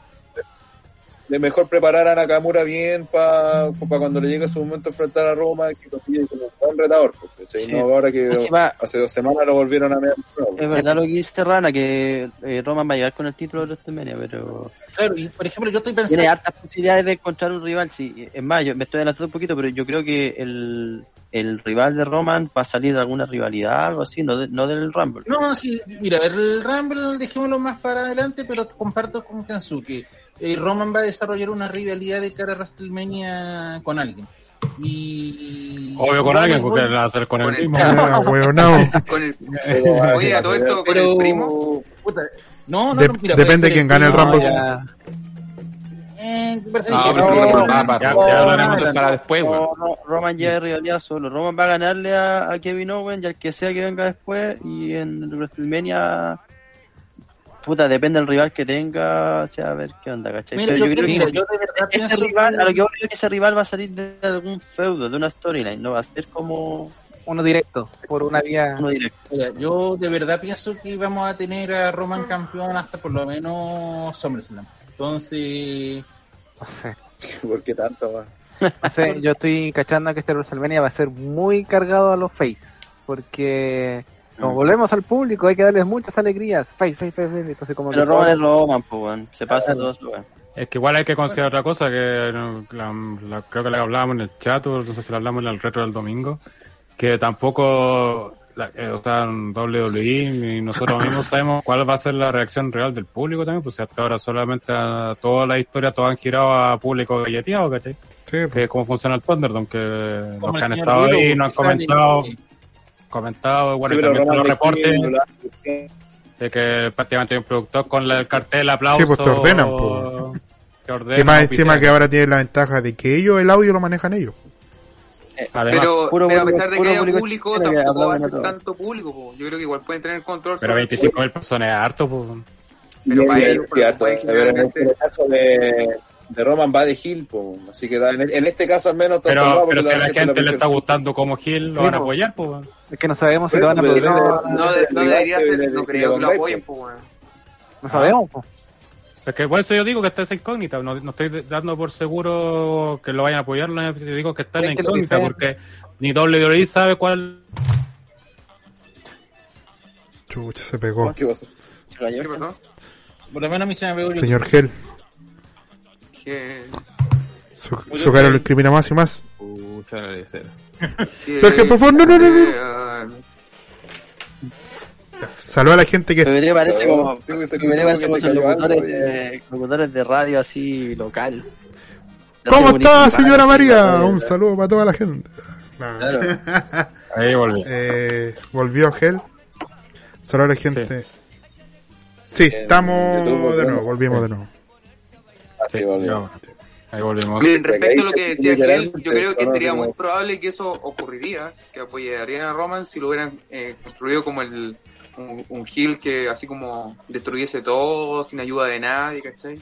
de mejor preparar a Nakamura bien para cuando le llegue su momento de enfrentar a Roma que lo pille como un buen retador porque no ahora que Encima, hace dos semanas lo volvieron a ver es verdad lo que dice Rana, que eh, Roman va a llegar con el título de WrestleMania, pero Claro, y por ejemplo, yo estoy pensando. tiene hartas posibilidades de encontrar un rival. Sí, es más, yo me estoy adelantando un poquito, pero yo creo que el, el rival de Roman va a salir de alguna rivalidad, algo así, no, de- no del Rumble. No, no, sí, mira, el Rumble dejémoslo más para adelante, pero comparto con Kansuke. Eh, Roman va a desarrollar una rivalidad de cara a WrestleMania con alguien. Y. Obvio con alguien, porque la va a hacer con Con el el- mismo. Hueonao. Con el, <laughs> Pero, oye, a todo esto, con el primo. puta, no, no, De- no, mira, depende ser quién gane el primo, Rumble. de Roman ya es rivalidad solo. Roman va a ganarle a, a Kevin Owens y al que sea que venga después. Y en WrestleMania, puta, depende del rival que tenga. O sea, a ver qué onda, ¿cachai? Mira, Pero yo, yo creo mira, que yo de verdad ese rival, a lo que yo creo que ese rival va a salir de algún feudo, de una storyline. No va a ser como Uno directo, por una vía. uno directo. Mira, yo de verdad pienso que vamos a tener a Roman campeón hasta por lo menos SummerSlam. Entonces. <laughs> ¿Por qué tanto? No sé, yo estoy cachando que este WrestleMania va a ser muy cargado a los face. Porque como volvemos al público, hay que darles muchas alegrías. Face, face, face, face. Entonces, como Pero todo- es Roman, pues. Se pasa todo eso, weón. Es que igual hay que considerar otra cosa que la- la- creo que la hablábamos en el chat, o no sé si la hablamos en el retro del domingo, que tampoco la, eh, o sea, en WWE ni nosotros <coughs> mismos sabemos cuál va a ser la reacción real del público también, pues hasta ahora solamente a, toda la historia, todos han girado a público galleteado, ¿cachai? Sí, pues. Que es como funciona el Thunderdome, que los que han estado ahí nos han sale- comentado, bueno, Sí, y también los reportes de que prácticamente hay un productor con la- el cartel aplauso. Sí, pues te ordenan, pues. Te ordenan, Y más encima que ahora tienen la ventaja de que ellos el audio lo manejan ellos. Además, Pero, puro pero a pesar de que haya público tampoco va a ser tanto público. po. Yo creo que igual pueden tener control. pero sobre el 25 mil personas es harto, pues. Pero para Sí, ellos, el caso de, de Roman va de Hill, po. así que da- en, en este caso al menos está Pero, pero si a la gente le está gustando como Gil, lo Sí, van a po. apoyar, pues. Es que no sabemos si lo van a apoyar. No, No, de- no debería de- ser, de- no creo que lo apoyen, po. pues, no sabemos. po. Es que por eso yo digo que está esa incógnita. No, no estoy dando por seguro que lo vayan a apoyar, no, te digo que está en la incógnita, que- porque ni WWE sabe cuál. Chucha, se pegó. ¿Qué pasó? ¿Qué pasó? por lo menos a mí se me pegó Señor Gel, Que- su, su cara lo incrimina más y más. Ser. que- Sergio, por favor, no, no, no, no. Saluda a la gente que... PBT parece como, locutores de, locutores de radio así local. ¿Cómo está, señora María? Un saludo para toda la gente. Claro. <laughs> Ahí volví. Eh, volvió Gel. Saluda a la gente. Sí, estamos YouTube de nuevo, volvimos de nuevo. Así Sí, volvió. ya, Ahí volvimos. Miren, respecto a lo que decía él, Literalmente, yo creo que sería muy probable que eso ocurriría, que apoyarían a Roman si lo hubieran eh, construido como el un, un heel que así como destruyese todo sin ayuda de nadie, ¿cachai?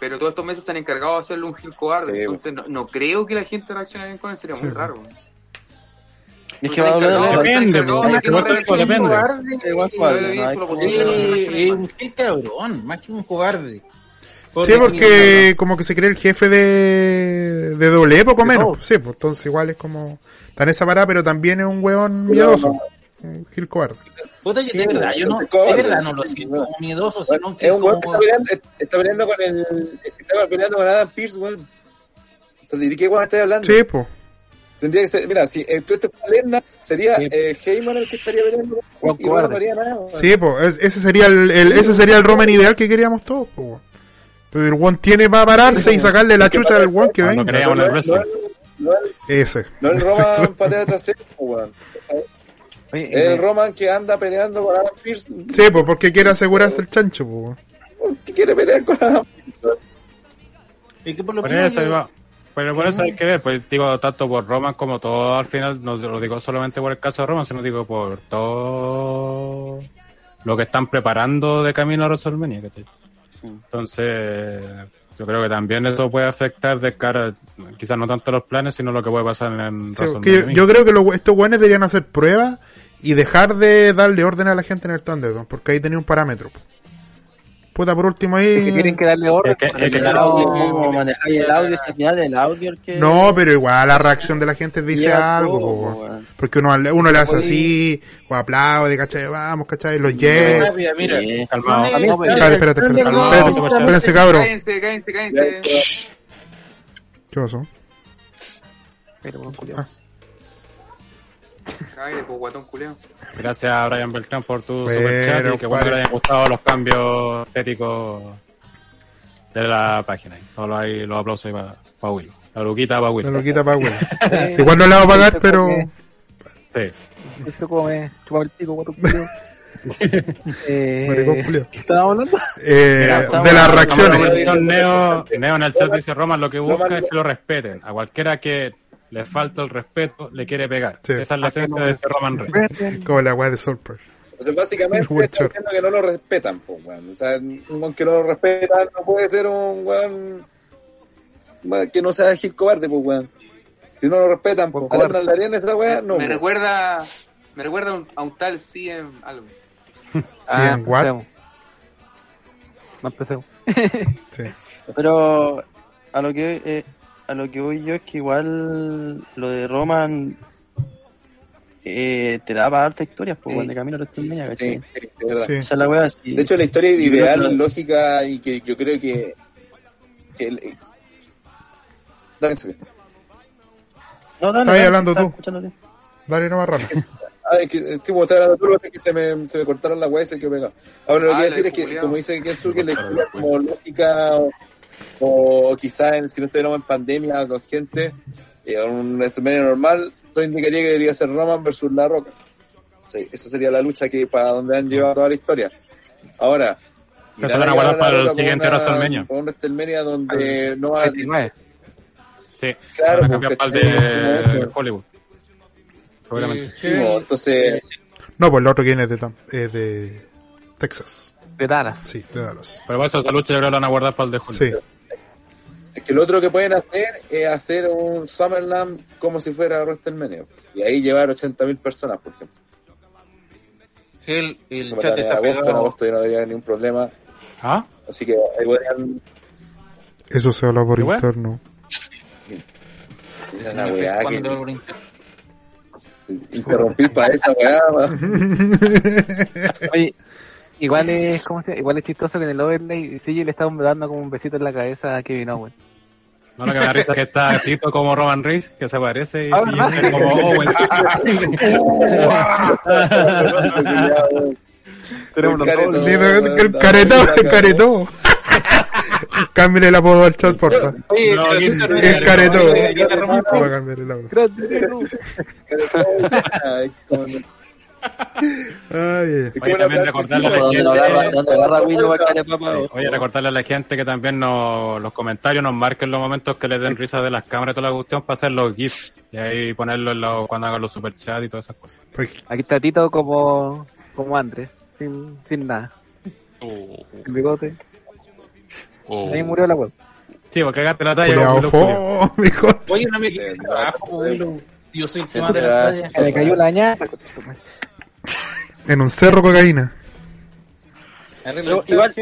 Pero todos estos meses se han encargado de hacerle un heel cobarde, Sí, entonces no, no creo que la gente reaccione bien con él, sería muy raro. Es que va a hablar de No, la- Depende, no, pues, pues, depende. cobarde, cobarde, es un qué cabrón, más que un cobarde. Por Sí, porque como que se cree el jefe de, de doble, poco De menos. todo. Sí, pues entonces igual es como... Está en esa parada, pero también es un weón miedoso. Un Gil cobarde. Puta, yo Sí, de verdad, yo no, entonces, cobarde, de verdad no lo siento como miedoso, Bueno, sino que es un weón que está peleando, está peleando con el. Está peleando con Adam Pierce, weón. O sea, ¿De qué weón estás hablando? Sí, pues. Tendría que ser, mira, si eh, tú estás Lesnar, sería Sí. eh, Heyman el que estaría peleando no haría nada. Sí, pues. ese sería el, el- ese sería el Roman ideal que queríamos todos, po. Pero el one tiene para pararse y sacarle la chucha al one que venga. creamos en el No, wrestling. no, no, Ese. no el Roman patea trasero, weón. El eh, Roman que anda peleando con Adam Pierce. Sí, pues porque quiere asegurarse el chancho, weón. quiere pelear con Adam Pierce. Es que por lo menos. Pero por eso hay que ver, pues digo, tanto por Roman como todo al final, no lo digo solamente por el caso de Roman, sino digo por todo lo que están preparando de camino a WrestleMania, ¿cachai? Entonces, yo creo que también esto puede afectar de cara, quizás no tanto los planes, sino lo que puede pasar en Sí, yo, yo creo que lo- estos weones deberían hacer pruebas y dejar de darle orden a la gente en el Thunderdome, porque ahí tenía un parámetro. Puta, por último que ahí... tienen que darle orden. Es que- para es que que El claro, audio, no- ¿Cómo manejáis el audio? Final el audio el que... No, pero igual la reacción de la gente dice algo, todo, po. Porque uno, uno le hace así, o aplaude, ¿cachai? Vamos, ¿cachai? Los yes. mira, mira. Sí. Calmado. No, no, pero- Espérate, espérate, espérate. Calmado, Espérate, Sebastián. espérense, cabros. Cállense, cállense, cállense. ¿Qué pasó? Pero, bueno, pues, guatón. Gracias a Brian Beltrán por tu Bueno, super chat y que bueno que le hayan gustado los cambios estéticos de la página. Solo hay los aplausos ahí para pa Will. La luquita para Will. Me lo quita para Igual no le vamos a pagar, esto pero... come- Sí. Esto come, chupaba el pico, guato culiao. <laughs> Eh, Maricón culiao. ¿Qué estábamos hablando? Eh, Mira, de las reacciones. Neo, Neo en el chat dice Roman lo que busca es que lo respeten. A cualquiera que le falta el respeto, le quiere pegar. Sí. Esa es la esencia de este Roman Reigns. Como la weá de Solper. Sea, básicamente <laughs> está diciendo que no lo respetan, pues, weón. O sea, un weón que no lo respetan no puede ser un weón que no sea Gil cobarde, pues, weón. Si no lo respetan, pues, cobarde. Alarian esa weá, no. me recuerda me recuerda a un- tal CM algo. <laughs> Sí, Ah, empecemos. No empecemos. Sí. <laughs> Pero a lo que eh, a lo que voy yo es que igual lo de Roman eh, te da para harta historias, pues, Sí. cuando de camino a WrestleMania. Sí, sí, sí, es verdad. Sí. Esa es la wea, sí. De hecho, la historia ideal, otra- lógica y que yo creo que. que el- Dale, sube. no, dale, Estás dale, hablando estaba tú. escuchándote. Dale nomás raro. Ah, es que sí, como estaba hablando tú, es que se me, se me cortaron las weas y se quedó pegado. Ahora, lo que Ah, quiero decir es que, como dice Kensuke, la historia como lógica, o, o quizás en- si no estuviéramos en pandemia con gente, eh, un WrestleMania normal, todo indicaría que debería ser Roman versus La Roca. Sí, esa sería la lucha que para donde han llevado toda la historia. Ahora, irán van a guardar para el siguiente WrestleMania. un WrestleMania donde no va a 29. Sí, Claro, van a cambiar de Hollywood. Seguramente. Sí, mo, entonces, No, pues el otro viene es de, eh, de Texas. De Dallas. Sí, de Dallas. Pero esa lucha yo creo que la van a guardar para el de. Sí. Es que lo otro que pueden hacer es hacer un SummerSlam como si fuera WrestleMania. Y ahí llevar 80.000 personas, por ejemplo. El, el Eso chat en está agosto, en pegado. agosto ya no debería haber ningún problema. ¿Ah? Así que ahí podrían... Eso se habla por interno. La weá que interrumpí para esa weá. <laughs> <laughs> Oye, igual es, ¿cómo se? Igual es chistoso que en el overlay CJ le está dando como un besito en la cabeza a Kevin Owens. No, lo que me da risa es que está Tito como Roman Reigns, que se parece, y Ah, es como <laughs> Owens. <laughs> Tenemos los caretó, caretó. <laughs> Cámbiale el apodo al chat, porfa. No, es El caretó. Voy a cambiar el apodo. Ay, Oye, una también recordarle a la gente, de que también nos, los comentarios nos marquen los momentos que les den risa de las cámaras y toda la cuestión para hacer los GIFs y ahí ponerlo en los- cuando hagan los superchats y todas esas cosas. pues, Aquí está Tito como, como Andrés, sin, sin nada. Sin bigote. Ahí murió la web. Sí, porque cagaste la talla. Oye, no me Sí, quedé no, trabajo. Yo soy el Se que te manda va- la talla. Se le cayó la ñata. En un cerro cocaína. Pero igual,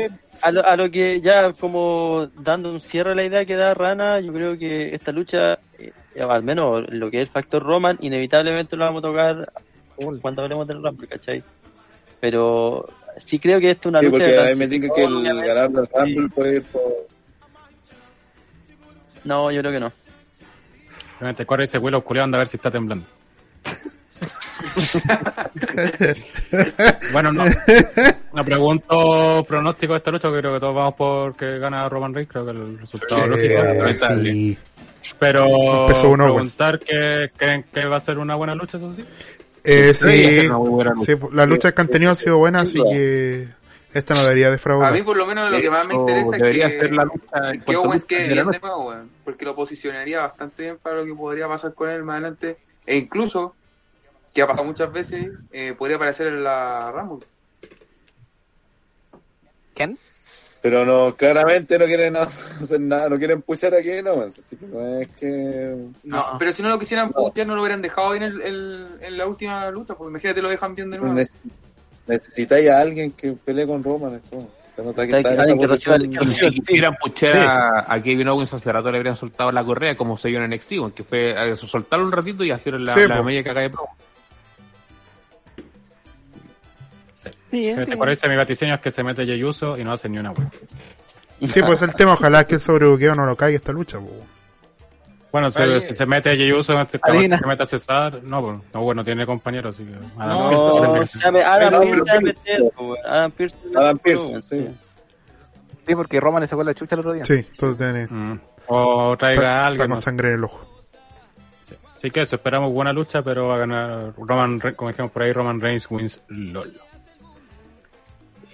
a lo, a lo que ya como dando un cierre a la idea que da Rana, yo creo que esta lucha, eh, al menos lo que es el factor Roman, inevitablemente lo vamos a tocar cuando hablemos del Rumble, ¿cachai? Pero sí creo que esto es una Sí, lucha porque a mí me dicen que el ganador del Rumble puede ir por... No, yo creo que no. Obviamente, corre ese Willow Culiao anda a ver si está temblando. <laughs> <laughs> bueno, no. No pregunto pronóstico de esta lucha, creo que todos vamos por que gana Roman Reigns, creo que el resultado lógico es sí. Pero pues. preguntar que creen que va a ser una buena lucha, eso sí. Eh, sí, sí, las luchas que han tenido han sido buenas, así que esta no debería A defraudar. mí por lo menos lo que más me interesa debería es que, ser la lucha en que cuanto a Owens lucha quede de la bien de noche. nuevo, weón, porque lo posicionaría bastante bien para lo que podría pasar con él más adelante. E incluso, que ha pasado muchas veces, eh, podría aparecer en la Rumble. ¿Quién? Pero no, claramente no quieren <laughs> hacer nada, no quieren puchar a Kevin Owens, así que no es que... No, No. pero si no lo quisieran putear, no lo hubieran dejado bien el- el- en la última lucha, porque imagínate lo dejan bien de nuevo. Neces- necesitáis a alguien que pelee con Roman. esto. Se nota que está en esa posición. si quisieran puchar a, a Kevin Owens hace rato le habrían soltado la correa como se vio en NXT, que fue eh, soltarlo un ratito y hacer la, Sí, la media caga de promo. Sí, Si te parece, mi vaticinio es que se mete Jey Uso y no hace ni una wea. Sí, pues el tema, ojalá que el sobrebuqueo no lo caiga esta lucha. po. Bueno, si, Oye. si se mete Jey Uso, este se mete a César, no, pues, no, bueno, tiene compañero, así que... Adam No, se llama Adam se. Adam Pearce. Adam Pearce, sí. Sí, porque Roma le sacó la chucha el otro día. Sí, entonces tiene, Mm. O traiga a está, está con sangre en el ojo. Así que eso, esperamos buena lucha, pero va a ganar Roman Re- como dijimos por ahí, Roman Reigns wins LOL.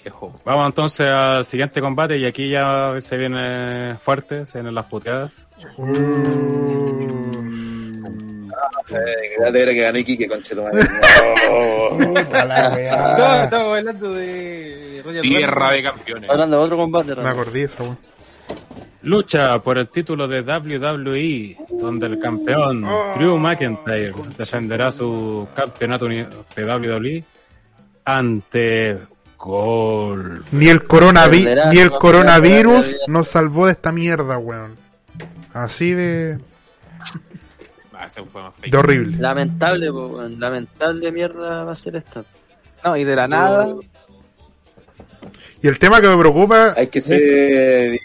Viejo. Vamos entonces al siguiente combate y aquí ya se viene fuerte, se vienen las puteadas. Grande era que ganó Iquique, No, weá. estamos hablando de Tierra de campeones. Hablando de otro combate, Me Ramón. acordé de esa weá. Lucha por el título de WWE, donde el campeón Drew McIntyre defenderá su campeonato de WWE ante Ni el, coronavi ni el no, coronavirus nos salvó de esta mierda, weón. Así de, de horrible. Lamentable, weón. lamentable mierda va a ser esta. No, y de la nada, Y el tema que me preocupa, Hay que ser.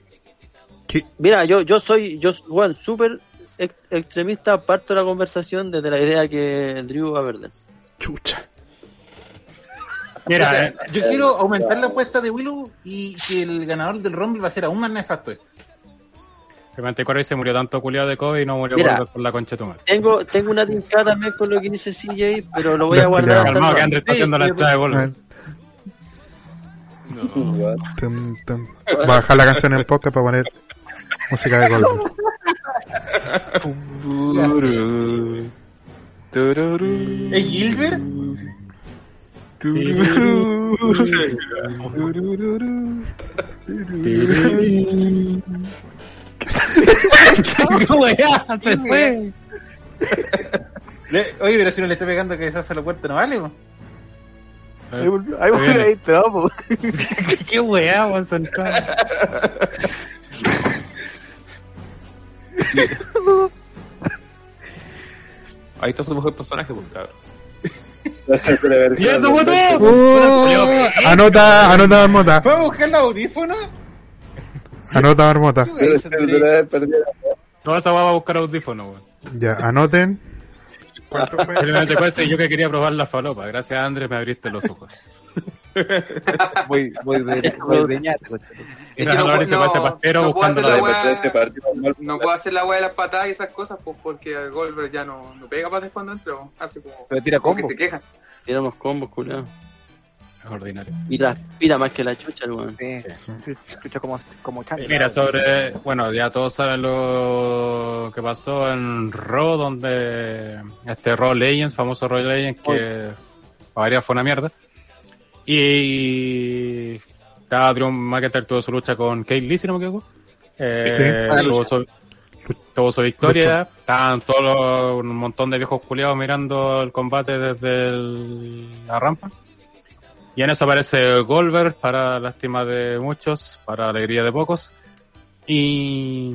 Mira, yo, yo soy, yo, bueno, súper ex- extremista, parto de la conversación desde la idea que Drew va a perder. chucha. Mira, <laughs> eh, yo quiero aumentar la apuesta de Willow y que el ganador del Rumble va a ser aún más nefasto esto. Realmente Corey se murió tanto culiado de COVID y no murió Mira. por, por la concha de tu madre. Tengo, tengo una tincada también con lo que dice CJ, pero lo voy a guardar Calmado, que. Andrés está haciendo la Sí, entrada de ver, tun, tun. Voy a bajar la canción en podcast para poner música de gol. ¿Es Gilbert? Se fue. Oye, pero si no le está pegando que a la puerta no vale, po. weá. Ahí está su mejor personaje, pues. <laughs> ¡Y eso fue todo! <laughs> Uh, anota, anota marmota. ¿Fue a buscar los audífonos? Anota marmota. Toda esa va a buscar audífono, weón. Ya, anoten. Simplemente yo que quería probar la falopa. Gracias, Andrés, me abriste los ojos. Voy, voy de, <laughs> voy de ñata, coche. Y Es que no no- puedo hacer la No puedo hacer la weá de las patadas y esas cosas, pues porque el Goldberg ya no, no pega patas cuando entra, pues, hace como, Pero tira como que se queja. Tira unos combos, culiao. Es ordinario. Y transpira más que la chucha, el weón. Sí, escucha como, como chango. Mira, sobre. Bueno, ya todos saben lo que pasó en Raw, donde. Este Raw Legends, famoso Raw Legends, que. Para variar fue una mierda. Y. Estaba Drew McIntyre tuvo su lucha con Kate Lee, si no me equivoco. Eh, Sí. tuvo, su, tuvo su victoria. Estaban todos los- un montón de viejos culiados mirando el combate desde el- la rampa. Y en eso aparece Goldberg para lástima de muchos, para alegría de pocos. Y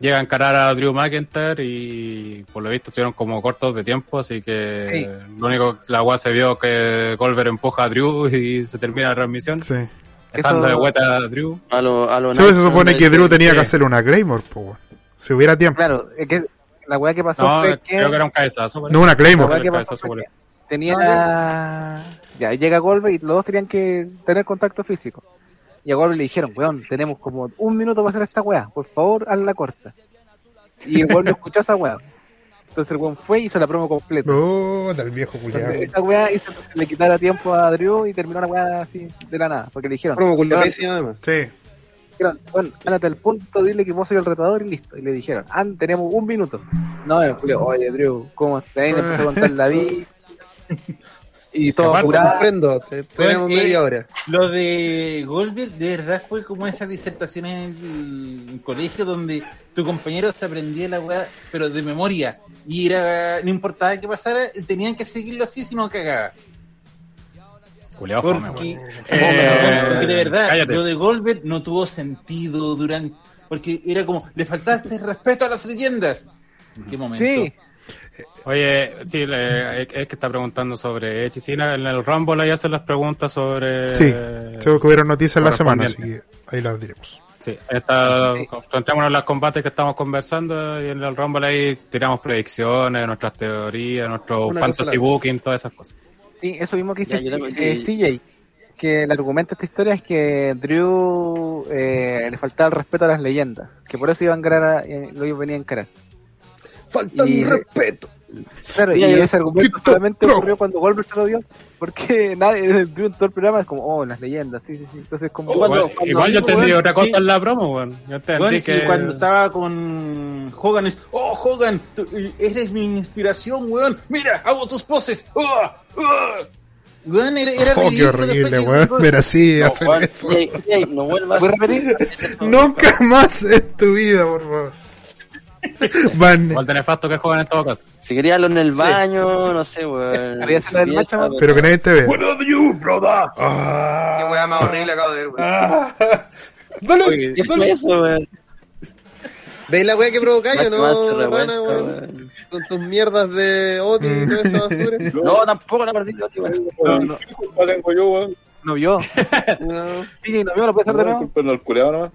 llega a encarar a Drew McIntyre y por lo visto estuvieron como cortos de tiempo, así que lo único la agua se vio que Goldberg empuja a Drew y se termina la transmisión, Sí. dejando de vuelta a Drew. A lo, a lo Sí, pues, se supone que Drew tenía que hacerle una Claymore, po. Si hubiera tiempo. Claro, es que la weá que pasó No, fue que creo que era un cabezazo. No, una la Claymore. que Era pasó cabezazo, fue que tenía ya llega Goldberg y los dos tenían que tener contacto físico. Y a Goldberg le dijeron, weón, tenemos como un minuto para hacer esta weá, por favor, hazla corta. Y el weón no escuchó esa weá. Entonces el weón fue y hizo la promo completa. No, del viejo culiado. Esa weá hizo que le quitara tiempo a Drew y terminó la weá así de la nada. Porque le dijeron, Promo con la además. Sí. dijeron, bueno, ándate al punto, dile que vos soy el retador y listo. Y le dijeron, ah, tenemos un minuto. No, el Julio, oye Drew, ¿cómo estás? Y le empezó a contar la vida. <laughs> Y todo apurado. Comprendo, tenemos eh, media hora. Lo de Goldberg de verdad fue como esas disertaciones en el colegio donde tu compañero se aprendía la weá, pero de memoria. Y era, no importaba qué pasara, tenían que seguirlo así si no cagaba. Culeado fome, Porque. Eh, porque de verdad, cállate. lo de Goldberg no tuvo sentido durante. Porque era como, le faltaste respeto a las leyendas. ¿En qué momento? Sí, Oye, sí, le- es que está preguntando sobre Cena. En el Rumble ahí hacen las preguntas sobre... Sí. Creo que hubieron noticias en la semana, así que ahí las diremos. Sí, está, en los combates que estamos conversando y en el Rumble ahí tiramos predicciones, nuestras teorías, nuestro Una fantasy booking, todas esas cosas. sí, eso mismo que tengo- eh, CJ. Que el argumento de esta historia es que Drew eh, le faltaba el respeto a las leyendas. Que por eso iban a encarar eh, lo iban a venir a encarar. Falta Y- un respeto. Claro, y Mira, yo- ese argumento solamente ocurrió cuando Goldberg se lo dio. Porque <laughs> nadie vio en todo el programa, es como, oh, las leyendas, sí, sí, sí. Entonces, como. Cuando igual yo entendí otra cosa sí. en la promo, weón. Yo entendí Bueno, que... sí, cuando estaba con Hogan es, oh Hogan, tú- eres mi inspiración, weón. Mira, hago tus poses. ¡Ah! Weón, era, era Oh, qué horrible, weón. Pero así No, hacen Juan, eso. ey, ey, no vuelvas. <laughs> Nunca más en tu vida, por favor. <laughs> Van. Igual de nefasto que juegan en todo caso. Si quería en el baño, no sé, weón. Pero que nadie te vea. Qué Ah, weá más horrible acabo de ver, weón. ah. <laughs> Dale, ¿Qué eso, weón? ¿Veis la weá que provocáis o no, weón? Con tus mierdas de Oti y toda esa basura. <laughs> No, tampoco la perdí, tío, weón. No, no. ¿Qué tengo yo, weón? No vio. No. Sí, no vio, lo puede hacer de No, nuevo. culpa al culeado nomás.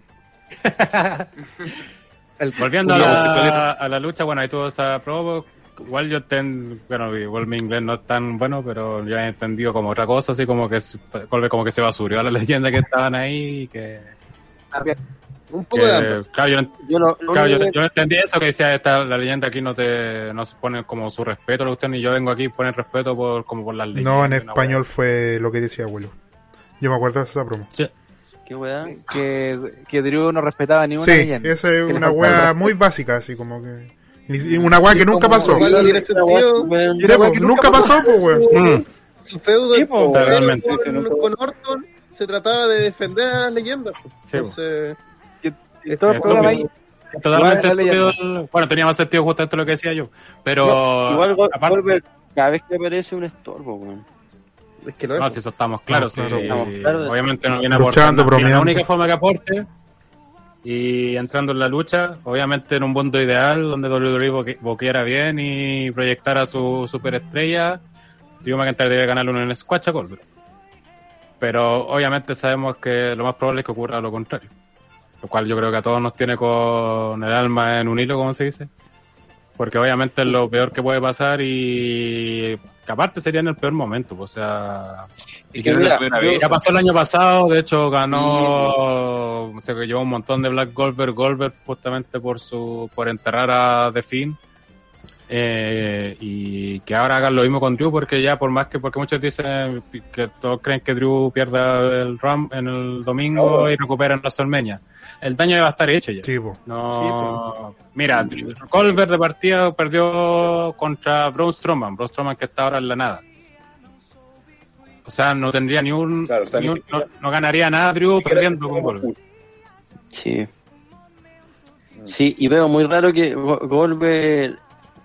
El- Volviendo a No, la, a la lucha, bueno, ahí tuvo esa promo. Igual yo ten, bueno, igual mi inglés no es tan bueno, pero yo he entendido como otra cosa, así como que como que se basurió a la <laughs> leyenda que estaban ahí y que, Un poco de claro, yo, Yo lo, lo claro, yo, entendí eso que decía esta, la leyenda aquí no te no se pone como su respeto a la cuestión y yo vengo aquí a poner respeto por como por las leyes. No, en español fue lo que decía abuelo. Yo me acuerdo de esa promo. Que, que Drew no respetaba ni una Sí, leyenda. esa es una respeto. muy básica, así como que. Una wea que nunca pasó. igual no tiene sentido. Weón. Sí, po, nunca pasó, pues, weón. Mm. Su feudo con, con Orton se trataba de defender a las leyendas. Entonces, todo el Eh, programa estúpido. ahí. Totalmente estúpido Bueno, tenía más sentido justamente lo que decía yo. Pero. Igual Gol- aparte- Goldberg, cada vez que aparece un estorbo, weón. Es que lo es. No, si eso estamos claros. No, sí, claro. Estamos claros. Obviamente no viene a Luchando. Mira, La única forma que aporte y entrando en la lucha, obviamente en un mundo ideal donde WWE boque- boqueara bien y proyectara su superestrella, Drew McIntyre debe ganarle uno en Squash a Goldberg. Pero obviamente sabemos que lo más probable es que ocurra lo contrario. Lo cual yo creo que a todos nos tiene con el alma en un hilo, como se dice. Porque obviamente es lo peor que puede pasar y que aparte sería en el peor momento. pues, O sea, Y que mira, yo- ya pasó el año pasado, de hecho ganó, se llevó un montón de Black Goldberg, Goldberg justamente por su, por enterrar a The Finn. Eh, y que ahora hagan lo mismo con Drew porque ya por más que, porque muchos dicen que todos creen que Drew pierda el Ram en el domingo y recupera en WrestleMania. El daño ya va a estar hecho ya. Sí. No, mira, Goldberg de partida perdió contra Braun Strowman, Braun Strowman que está ahora en la nada. O sea, no tendría ni un, Claro, o sea, ni ni un- siquiera- no, no ganaría nada Drew perdiendo con Goldberg. Sí. Sí, y veo muy raro que Go- Goldberg.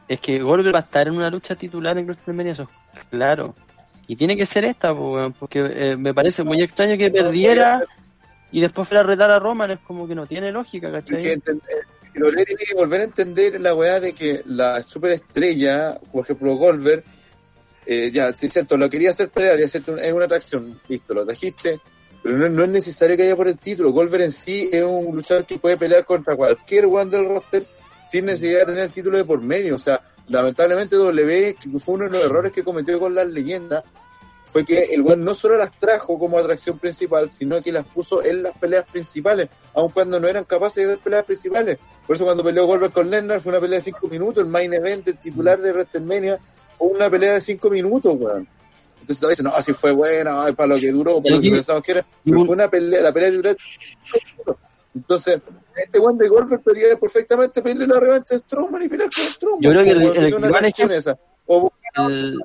Es que Goldberg va a estar en una lucha titular en WrestleMania, eso es claro. Y tiene que ser esta, weón, porque eh, me parece muy extraño que perdiera y después fuera a retar a Roman. Es como que no tiene lógica, Es ¿cachai? que enten- eh, que Lore tiene que volver a entender la weá de que la superestrella, por ejemplo Goldberg, eh, ya, sí es cierto, lo quería hacer pelear y hacerte un- es una atracción, listo, lo trajiste, pero no, no es necesario que haya por el título. Goldberg en sí es un luchador que puede pelear contra cualquier one del roster sin necesidad de tener el título de por medio. O sea, lamentablemente W, que fue uno de los errores que cometió con las leyendas, fue que el weón no solo las trajo como atracción principal, sino que las puso en las peleas principales, aun cuando no eran capaces de dar peleas principales. Por eso cuando peleó Goldberg con Lesnar fue una pelea de cinco minutos, el main event, el titular de WrestleMania, fue una pelea de cinco minutos, weón. Entonces todos dicen, no, si fue buena, ay, para lo que duró, para lo que pensamos que era, pero fue una pelea, la pelea cinco minutos. Entonces, este weón de Goldberg podría perfectamente pedirle la revancha a Strowman y pelear con Strowman. Yo creo que el- el una gran ejemplo- esa. O El-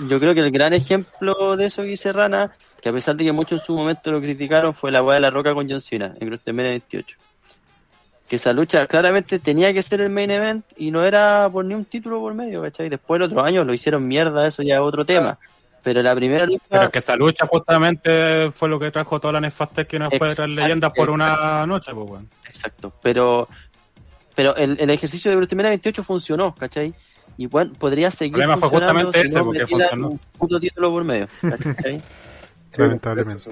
yo creo que el gran ejemplo de eso que dice Rana, que a pesar de que muchos en su momento lo criticaron, fue la weá de la roca con John Cena en WrestleMania 28. Que esa lucha claramente tenía que ser el main event y no era por ni un título por medio, ¿cachai? Después el otro año lo hicieron mierda, eso ya es otro tema. Pero la primera lucha, Pero es que esa lucha justamente fue lo que trajo toda la nefastez que nos puede traer leyendas por una noche, pues, weón. exacto, pero pero el, el ejercicio de WrestleMania 28 funcionó, ¿cachai? Y bueno, podría seguir problema fue funcionando justamente si ese, no porque funcionó. un puto título por medio, ¿cachai? <laughs> Lamentablemente.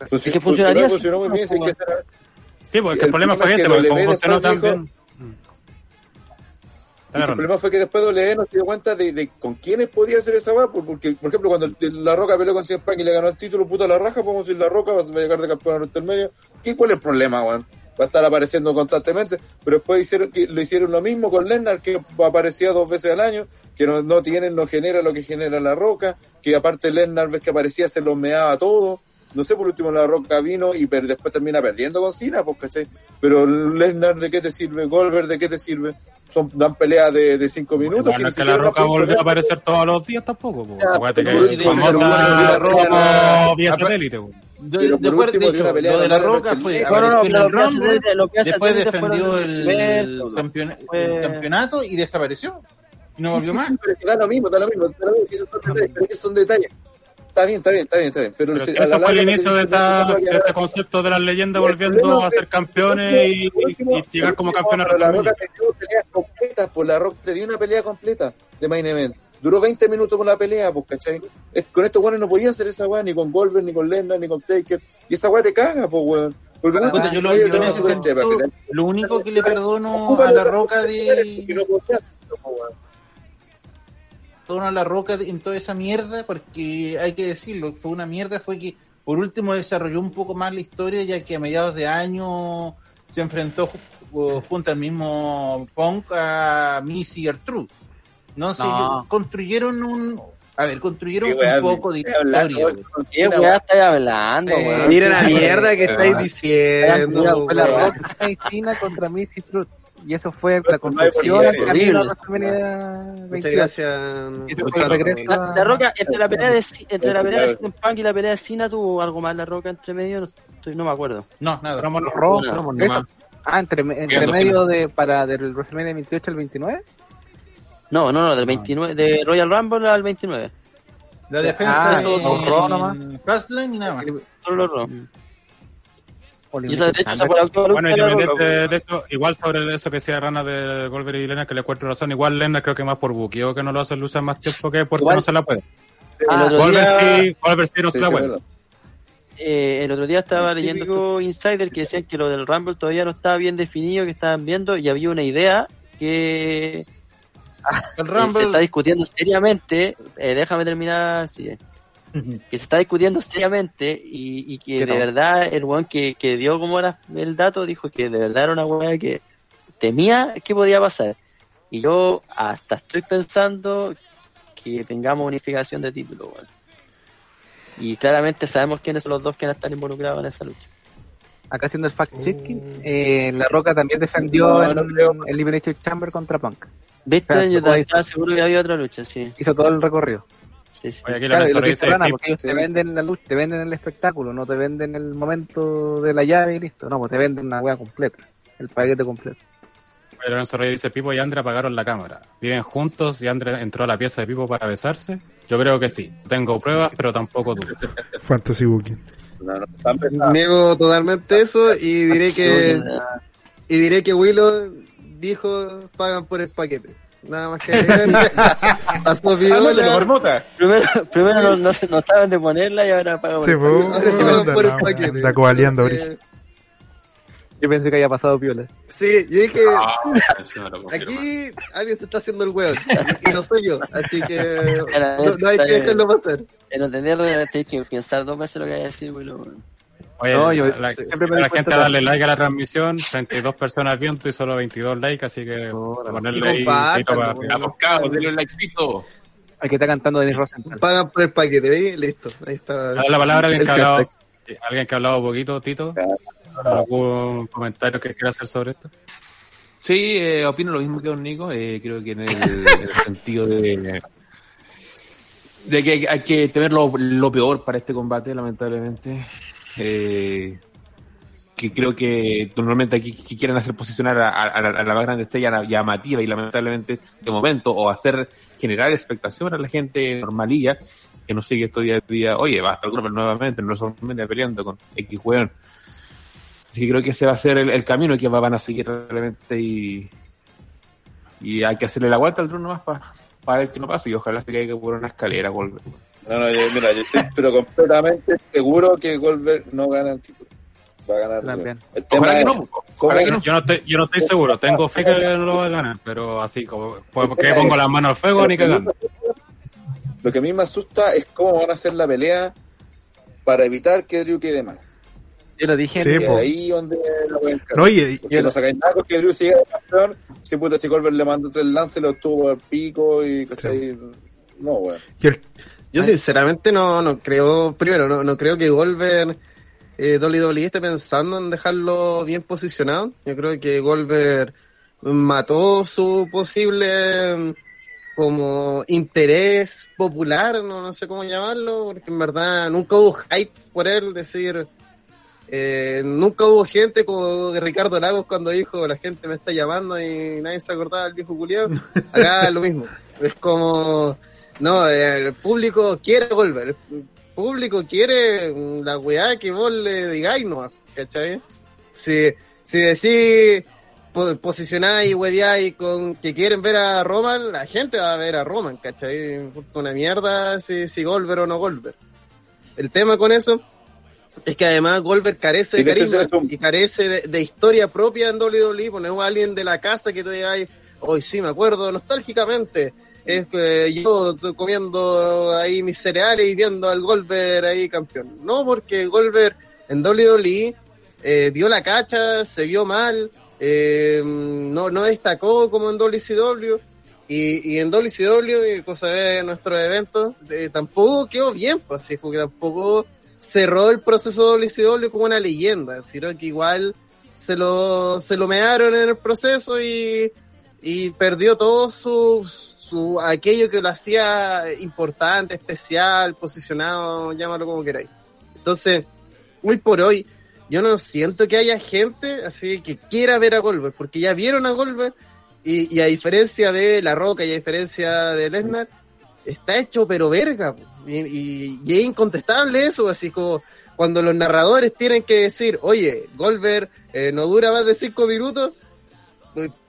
Así que funcionaría así, Funcionó muy bien, ¿no? sí, que esta- Sí, porque El el problema fue problema es ese, que porque como funcionó dijo- también. Mm. Y el problema fue que después W no se dio cuenta de, de con quiénes podía hacer esa weá, por- porque, por ejemplo, cuando La Roca peleó con Punk y le ganó el título, puta la raja, podemos decir La Roca, vas a llegar de campeón a WrestleMania. ¿Qué, ¿Cuál es el problema, weón? va a estar apareciendo constantemente, pero después hicieron que lo hicieron lo mismo con Lesnar, que aparecía dos veces al año, que no, no tienen, no genera lo que genera la roca, que aparte Lesnar ves que aparecía se los meaba todo, no sé, por último la roca vino y per- después termina perdiendo con Cena, pues, ¿cachai? Pero Lesnar, ¿de qué te sirve? Goldberg, ¿de qué te sirve? Son, dan peleas de, de cinco minutos. Igual que no ni es que la roca volvió a aparecer todos los días tampoco. Acuérdate que famosa bueno, como vía satélite. De, Pero de por acuerdo, último, de hecho, pelea lo de la roca fue después defendió el, campeonato y desapareció. Y no volvió sí, más. pero da lo mismo, da lo mismo, da lo mismo, que esos son detalles, Está bien, está bien, está bien, está bien. Pero, Pero si- eso fue el inicio de, esta, es de este concepto de las leyendas el volviendo a ser campeones y, por último- y llegar como por campeones a la. Roca te dio peleas completas, pues la Roca te dio una pelea completa de Main Event. Duró 20 minutos con la pelea, pues, ¿cachai? Es- con estos weones no podía hacer esa weá, ni con Goldberg, ni con Lennon, ni con Taker. Y esa weá te caga, pues, weón. Porque no Puta, te yo lo, yo sentido, que lo único que le perdono a la roca no de a la roca en toda esa mierda, porque hay que decirlo, fue una mierda, fue que por último desarrolló un poco más la historia, ya que a mediados de año se enfrentó ju- junto al mismo Punk a Missy Gertrude. No sé, No. construyeron un, a ver, construyeron un poco de historia. ¿Qué weá estáis hablando, Eh, la mierda que estáis diciendo. la weón. Roca y Cena contra Missy Truth. Y eso fue la construcción Muchas 28. gracias. La, la Roca, entre la pelea de entre la pelea de. CM Punk y la pelea de Cena tuvo algo más la Roca entre medio, no, estoy- no me acuerdo. No, nada. Eso. nomás. Ah, entre, entre medio de, para del WrestleMania 28 al 29. No, no, no, del 29, de Royal Rumble al 29. La defensa Ah, de nomás. Fastlane y nada más. Solo los Bueno, de la Roca, independiente de eso, igual sobre eso que decía Rana de Goldberg y Lena, que le encuentro razón, igual Lena creo que más por buqueo que no lo hacen luchar más tiempo que porque Igual- no se la puede. El otro Goldberg día- sí, no se la puede. Eh, el otro día estaba leyendo típico Insider que decían que lo del Rumble todavía no estaba bien definido, que estaban viendo y había una idea que El eh, se Rumble. está discutiendo seriamente. eh, déjame terminar. sí, eh, que se está discutiendo seriamente y, y que Que de no. verdad el weón que, que dio como era el dato dijo que de verdad era una weá que temía que podía pasar. Y yo hasta estoy pensando que tengamos unificación de título, weón. Y claramente sabemos quiénes son los dos que van a estar involucrados en esa lucha. Acá haciendo el fact-checking, eh, La Roca también defendió No, no creo. el Elimination Chamber contra Punk. ¿Viste? Yo como estaba seguro que había otra lucha, sí. Hizo todo el recorrido. Sí, sí. Oye, aquí la Claro, lo que dice dice, Rana, "Pip, porque ellos Sí. te venden la lucha, te venden el espectáculo, no te venden el momento de la llave y listo. No, pues te venden una wea completa, el paquete completo. Oye, Lorenzo Reyes dice, Pipo y Andre apagaron la cámara. ¿Viven juntos y Andre entró a la pieza de Pipo para besarse? Yo creo que sí. Tengo pruebas, pero tampoco dudas. <laughs> Fantasy Booking. No, no. Niego totalmente eso y diré que y diré que Willow dijo pagan por el paquete. Nada más que. Pasó viola. <laughs> Primero, primero no, no, se- no saben de ponerla y ahora pagan Sí, por el pues, anda coaleando ahorita. Yo pensé que había pasado piola. Sí, yo dije, Ah, aquí alguien se está haciendo el weón y, no soy yo, así que no, no hay que dejarlo pasar. En entenderlo tenéis que pensar dos veces lo que hay que decir, güey. Oye, No, yo la, siempre me la gente de- darle like a la transmisión, 32 personas viendo y solo 22 likes, así que ponerle y ahí para. Vamos, cabros, denle un likecito. Aquí está cantando Denis Rosenthal. Pagan por el paquete, ¿veis? Listo, ahí está. Dale la palabra a alguien que ha hablado, alguien que ha hablado un poquito, Tito. ¿Algún comentario que quiera hacer sobre esto? Sí, eh, opino lo mismo que Don Nico. eh, creo que en el, en el sentido de, de que hay, hay que tener lo, lo peor para este combate, lamentablemente. Eh, que creo que normalmente aquí que quieren hacer posicionar a, la, más grande estrella llamativa y lamentablemente de momento o hacer generar expectación a la gente normalilla que no sigue estos días a día, oye, va a estar nuevamente, no son peleando con X weón. Así que creo que ese va a ser el, el camino que va- van a seguir realmente y, y hay que hacerle la vuelta al trono más para ver qué no pasa y ojalá se caiga por una escalera Goldberg. No, no, yo, mira, yo estoy pero completamente seguro que Goldberg no gana el título. Va a ganar. También. El tema Ojalá que es no, cómo- ojalá que no. Yo no, estoy, yo no estoy seguro, tengo fe que no lo va a ganar, pero así como, ¿por qué pongo las manos al fuego ni cagando? Lo que a mí me asusta es cómo van a hacer la pelea para evitar que Drew quede mal. Yo lo dije. Sí, ahí donde la pueden cagar. No, y, Porque no sacáis nada porque Drew sigue campeón. Si puta, si Goldberg le mandó tres lances, lo tuvo al pico y, ¿cachai? No, weón. y el, Yo sinceramente no, no creo, primero, no, no creo que Goldberg eh, WWE esté pensando en dejarlo bien posicionado. Yo creo que Goldberg mató su posible mm, como interés popular, no, no sé cómo llamarlo, porque en verdad nunca hubo hype por él, decir, eh, nunca hubo gente como Ricardo Lagos cuando dijo la gente me está llamando y nadie se acordaba del viejo culiado. <laughs> Acá lo mismo. Es como, no, el público quiere volver. El público quiere la weá que vos le digáis, ¿no? ¿Cachai? Si, si decís, po- posicionáis y hueveáis con que quieren ver a Roman, la gente va a ver a Roman, ¿cachai? Una mierda si, si Goldberg o no Goldberg. El tema con eso es que además Goldberg carece Sí, de carisma es y carece de, de historia propia en WWE. Ponemos a alguien de la casa que tú digas, hoy sí me acuerdo nostálgicamente. Que yo comiendo ahí mis cereales y viendo al Goldberg ahí campeón. No, porque Goldberg en WWE eh, dio la cacha, se vio mal, eh, no, no destacó como en WCW. Y, y en WCW, cosa de nuestros eventos, eh, tampoco quedó bien, pues así porque tampoco cerró el proceso de WCW como una leyenda, sino que igual se lo, se lo mearon en el proceso y, y perdió todo su, su, aquello que lo hacía importante, especial, posicionado, llámalo como queráis. Entonces, hoy por hoy, yo no siento que haya gente así que quiera ver a Goldberg, porque ya vieron a Goldberg y, a diferencia de La Roca y a diferencia de Lesnar, está hecho pero verga. Y, y- es incontestable eso, así como cuando los narradores tienen que decir, oye, Goldberg eh, no dura más de cinco minutos,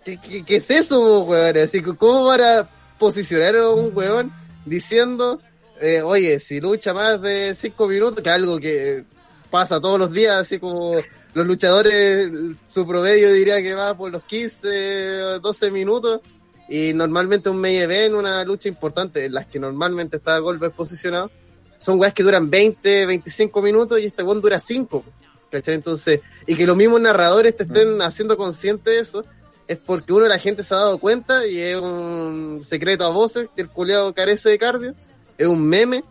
¿qué, es eso, weón? Así ¿cómo van posicionar a un weón diciendo, eh, oye, si lucha más de cinco minutos, que algo que pasa todos los días, así como los luchadores, su promedio diría que va por los 15, 12 minutos, y normalmente un main event, una lucha importante, en las que normalmente está Goldberg posicionado, son weas que duran 20, 25 minutos y este weón dura 5. ¿Cachai? Entonces, y que los mismos narradores te estén haciendo consciente de eso, es porque uno la gente se ha dado cuenta y es un secreto a voces que el culeado carece de cardio, es un meme,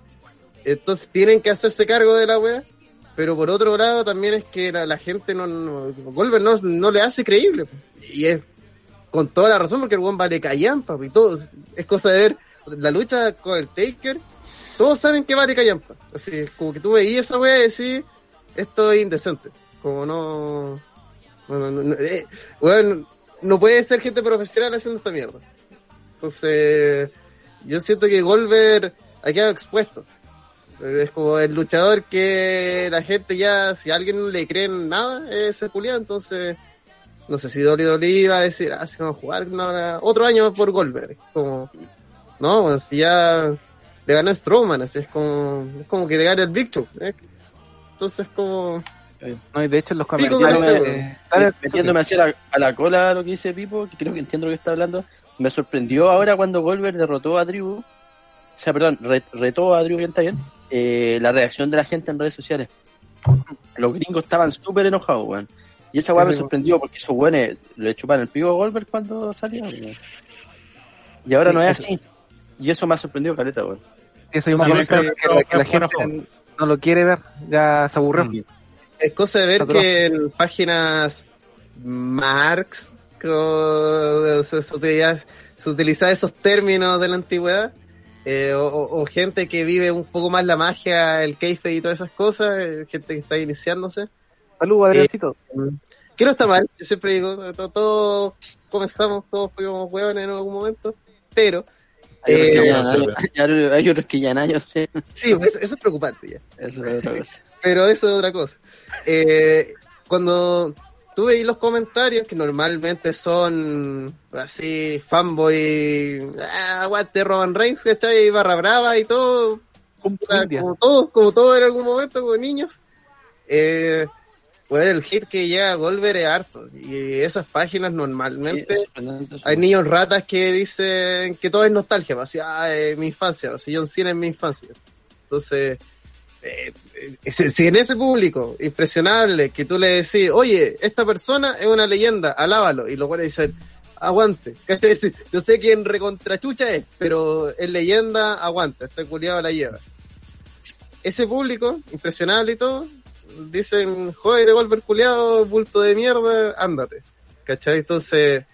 entonces tienen que hacerse cargo de la wea, pero por otro lado también es que la, la gente no, no Goldberg no, no le hace creíble, y es con toda la razón porque el buen vale callampa, y todo, es cosa de ver la lucha con el Taker, todos saben que vale callampa, así, como que tú veías esa wea y decís, esto es indecente, como no, bueno, no, no, eh, weón, no puede ser gente profesional haciendo esta mierda. Entonces, yo siento que Goldberg ha quedado expuesto. Es como el luchador que la gente ya, si a alguien no le cree en nada, es el entonces, no sé si WWE iba a decir, ah, si vamos a jugar otro año por Goldberg. Como, no, pues si ya le ganó Strowman, así es como, es como que le gana el Victor. ¿eh? Entonces, como, No, y de hecho en los comentarios. eh, dale, Metiéndome así a la, a la cola lo que dice Pipo, que creo que entiendo lo que está hablando, me sorprendió ahora cuando Goldberg derrotó a Drew, o sea, perdón, re- retó a Drew, bien está bien, eh, la reacción de la gente en redes sociales. Los gringos estaban súper enojados, weón. Y esa weá me sorprendió porque esos weones le chupan el pico a Goldberg cuando salió, weón. Y ahora no es así. Y eso me ha sorprendido, caleta, weón. Eso yo Sí, que, la, que la sí, gente no lo quiere ver, ya se aburrió. Es cosa de ver que en páginas Marx se, se utiliza, se utiliza esos términos de la antigüedad, eh, o, gente que vive un poco más la magia, el keife y todas esas cosas, eh, gente que está iniciándose. Saludos, Adriancito. Que no está mal, yo siempre digo, to- todos comenzamos, todos fuimos hueones en algún momento, pero Hay otros que eh, ya hay- otros que ya nadie sé. sí, eso, eso es preocupante ya. Eso es otra cosa. Pero eso es otra cosa. Eh, cuando tú veis los comentarios, que normalmente son así, fanboy, ah, aguante Roman Reigns, ¿cachai? Barra brava y todo, como todos, como todos en algún momento, como niños. Eh, bueno, el hit que llega a Goldberg es harto, y esas páginas normalmente... Hay niños ratas que dicen que todo es nostalgia, pues, así, ah, mi infancia, así John Cena es mi infancia. Entonces, eh, si, en ese público impresionable que tú le decís, oye, esta persona es una leyenda, alábalo, y los buenos dicen, aguante, <laughs> no sé quién recontrachucha es, pero es leyenda, aguante, este culiado la lleva. Ese público, impresionable y todo, dicen, joder, de golpe culiado, bulto de mierda, ándate, ¿cachai? Entonces,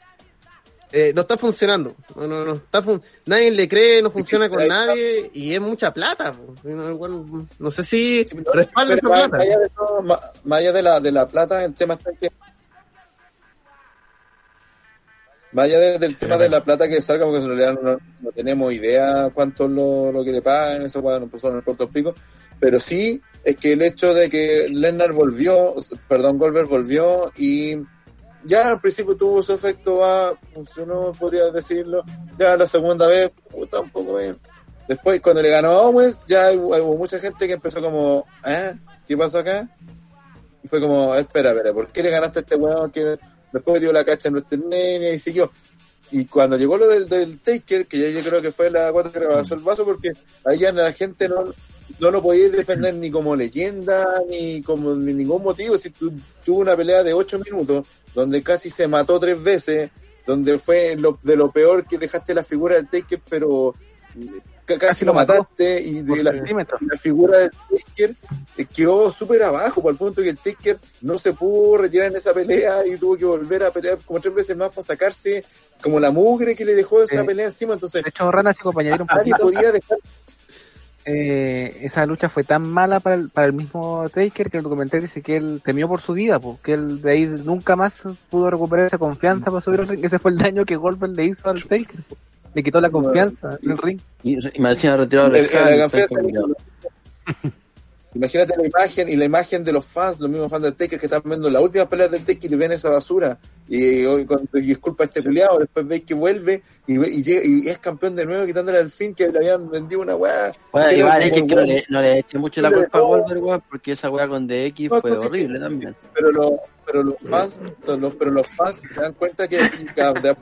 eh, no está funcionando. No, no, no está fun- nadie le cree, no funciona con nadie y es mucha plata. No, sé si Pero más, allá de todo, más, más allá de la, de la plata, el tema está que. Más allá de- del tema de la plata que salga, porque en realidad no, no tenemos idea cuánto es lo, lo que le pagan, eso bueno, pues en el corto explico. Pero sí es que el hecho de que Lennart volvió, perdón, Goldberg volvió y ya al principio tuvo su efecto, va, funcionó, podría decirlo. Ya la segunda vez, puta, un poco bien. Después, cuando le ganó a Owens, ya hubo, mucha gente que empezó como, ¿eh? ¿Qué pasó acá? Y fue como, espera, espera, ¿por qué le ganaste a este weón después dio la cacha en WrestleMania y siguió? Y cuando llegó lo del, del Taker, que ya yo creo que fue la cuarta que rebasó el vaso, porque ahí ya la gente no, no lo podía defender ni como leyenda, ni como ni ningún motivo. Si tu- tuvo una pelea de ocho minutos, donde casi se mató tres veces, donde fue lo, de lo peor que dejaste la figura del Taker, pero ca- casi, lo mataste y de la, la figura del Taker eh, quedó súper abajo, por el punto que el Taker no se pudo retirar en esa pelea y tuvo que volver a pelear como tres veces más para sacarse como la mugre que le dejó esa pelea encima. Entonces, De hecho, Rana, nadie podía dejar eh, esa lucha fue tan mala para el, para el mismo Taker que el documental dice que él temió por su vida, pues, que él de ahí nunca más pudo recuperar esa confianza para subir al ring. Ese fue el daño que Goldberg le hizo al Taker. po. Le quitó la confianza en el ring. Y, y me decían retirado El- el el- Imagínate la imagen y la imagen de los fans, los mismos fans del Taker que están viendo las últimas peleas del Taker y ven esa basura. Y, hoy cuando y es culpa de este culiado, después veis que vuelve y, ve- y, llega- y es campeón de nuevo quitándole al fin que le habían vendido una weá. Bueno, igual es que, no, le, no le eché mucho la culpa a. Goldberg, weón, porque esa weá con DX No, fue no, horrible sí. también. pero los pero los fans los, los- pero los fans se dan cuenta que cada, vez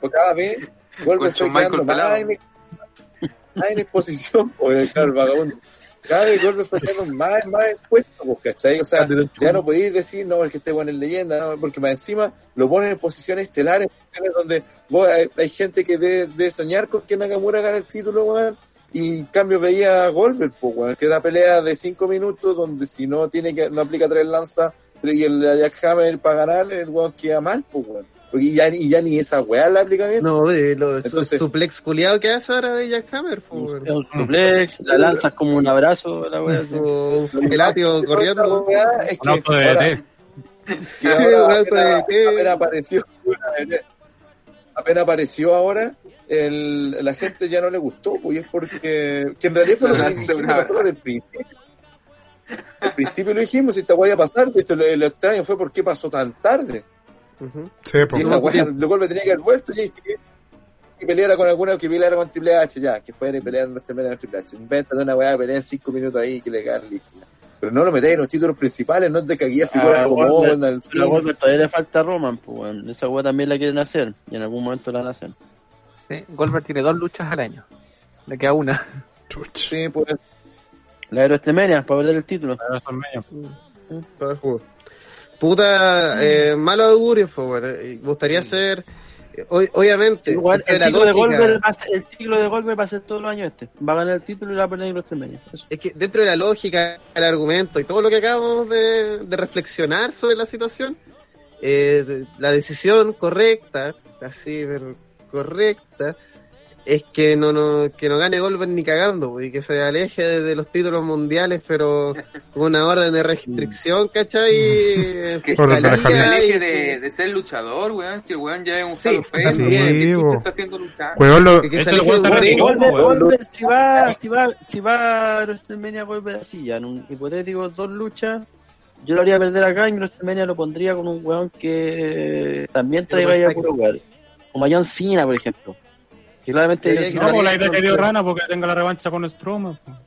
Shawn Michael quedando más en, más en exposición <laughs> por el claro, el vagabundo cada vez vuelve fue quedando más más expuesto pues, ¿cachai? o sea ya no podéis decir no porque este bueno es leyenda no porque más encima lo ponen en posiciones estelares donde vos, hay, hay gente que debe, debe soñar con que Nakamura gane el título weón y en cambio veía a Goldberg, pues, weón, que da pelea de 5 minutos donde si no tiene que no aplica tres lanzas y el Jack Hammer para ganar, el weón queda mal, pues, weón. Porque ya, y ya ni esa weá la aplica bien. No, de lo Entonces- suplex culiado que hace ahora de Jack Hammer, un suplex, la lanzas como un abrazo, la weá. así. O un pelatio corriendo. Weá es Un auto de ahora- DT. que <laughs> Un ahora auto apenas, apareció apenas apareció ahora el, la gente ya no le gustó pues y es porque que en realidad fue lo que dijimos nosotros del principio al principio lo dijimos y esta weá iba a pasar esto, lo, lo extraño fue por qué pasó tan tarde Ujú. Sí, pues. lo cual tenía que haber vuelto y que, que peleara con alguna que peleara con Triple H ya que fuera y peleara en Triple H inventa una weá pelea en 5 minutos ahí que le ganan listo pero no lo metáis en los títulos principales no te caguías figuras Ah, como Owen al fin Goldberg todavía le falta a Roman, pues. Esa weá también la quieren hacer. Y en algún momento la van a hacer. Sí, Goldberg tiene dos luchas al año. Le queda una. Chuch. sí pues La de WrestleMania, para perder el título. WrestleMania. Para el juego. Puta, eh, malos augurios, po, weón. Eh, Me gustaría eh, ob- obviamente, Igual, el, ciclo de Goldberg va a ser, el ciclo de Goldberg va a ser todos los años este. Va a ganar el título y va a perder. Eso. Es que dentro de la lógica, el argumento y todo lo que acabamos de, de reflexionar sobre la situación, eh, la decisión correcta, así, pero correcta, es que no, no, que no gane Goldberg ni cagando, y que se aleje de, de los títulos mundiales, pero <laughs> con una orden de restricción, ¿cachai? Eh, Que se aleje de, de ser luchador, weón. Si el weón ya es un Sí, Hall of Fame, también. weón, ¿qué Sí, chucha bo. está haciendo luchar? Weón, lo- que- se aleje de. Goldberg, si va, si va, si va a WrestleMania Goldberg así, ya en un hipotético dos luchas, yo lo haría perder acá y en WrestleMania lo pondría con un weón que también traiga ya a puro lugar. Como a John Cena, por ejemplo. Que claramente que No, pues la idea que dio Rana porque tenga la revancha con Strowman. pues.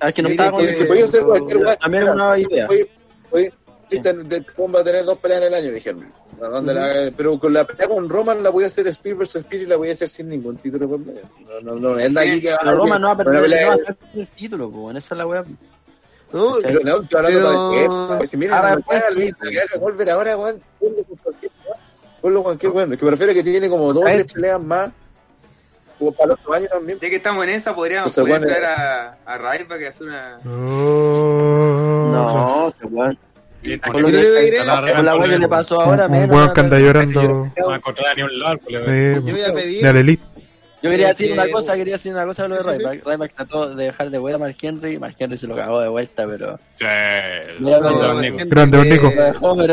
Ah, es que no Sí, estaba con que- ser cualquier weá. También es una idea. Oye, oye, de- va a tener dos peleas en el año, dijeron. ¿A dónde la- pero con la pelea con Roman la voy a hacer Speed vs Speed y la voy a hacer sin ningún título por medio. No, no, no, es de aquí que Pero Roma no va a perder, pelea- no va a perder el título, pues, en esa es la weá. No, Pero no, estoy hablando Pero- tiempo. Si miren, Ahora, la pues, sí, Luis, que haga Goldberg ahora, weón. ponlo con cualquier weá. Ponlo con cualquier weón. Que me refiero a que tiene como dos o A tres peleas más. Como para los otros años también. Ya que estamos en esa, podríamos, O sea, podríamos bueno, traer a, a para que hace una. No, Con lo que- le le pasó ahora, un, un que anda llorando. No va a encontrar a ni un lado, pues, Sí, yo voy a pedir. de la elite. Yo quería decir una cosa, quería decir una cosa de lo de. Ryback. Ryback trató de dejar de vuelta a Mark Henry, Mark Henry se lo cagó de vuelta, pero... Sí. Grande, don Nico.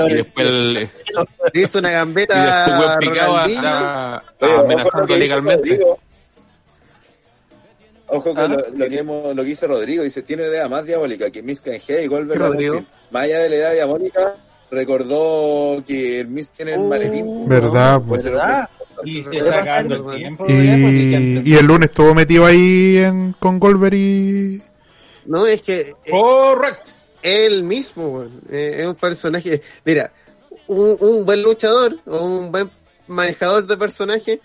Y después Le <laughs> hizo una y después gambeta a Ronaldinho. Ojo con lo amenazando que ¿Ah? lo, lo que hemos- lo que dice Rodrigo, dice, tiene una idea más diabólica que Miz G y Goldberg. Más allá de la idea diabólica, recordó que el Miz tiene el Uh, maletín. ¿Verdad? Pues. ¿Verdad? Y tiempo. pues, y el lunes estuvo metido ahí en, con Goldberg y. No, es que eh, Correcto. él mismo, eh, es un personaje. Mira, un, un buen luchador o un buen manejador de personaje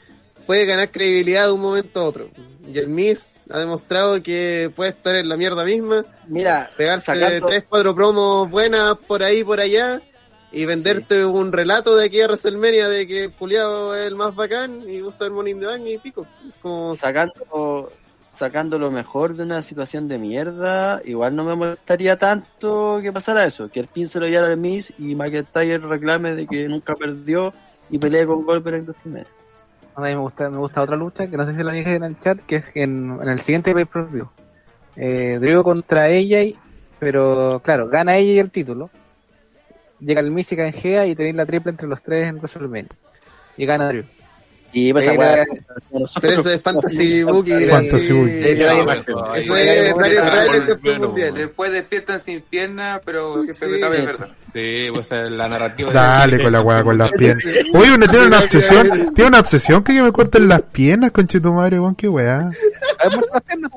puede ganar credibilidad de un momento a otro. Y el Miz ha demostrado que puede estar en la mierda misma, Mira, pegarse sacando... tres, cuatro promos buenas por ahí, por allá, y venderte un relato de aquí a WrestleMania de que Puliado es el más bacán y usa el Money in the Bank y pico. Como, sacando sacando lo mejor de una situación de mierda, igual no me molestaría tanto que pasara eso, que el pin se lo llevara al Miz y McIntyre reclame de que nunca perdió y pelee con Goldberg en WrestleMania. A mí me gusta, me gusta otra lucha, que no sé si la dije en el chat, que es en, en el siguiente pay-per-view. Eh, Drew contra AJ, pero claro, gana AJ el título. Llega el Miz y canjea y tenéis la triple entre los tres en WrestleMania. Y gana Drew. Y pues esa Pero- weá- pero eso es Fantasy Booking. Fantasy así- Booking. Sí, Eso sí, es sí. Sí, sí. mundial. Después despiertan sin pierna, pero siempre Sí. es verdad. Sí, pues la narrativa. Dale con la weá, con las piernas. Oye, uno tiene una obsesión. Tiene una obsesión que me corten las piernas, conchito madre, weón, qué weá. A ver, muestra las piernas.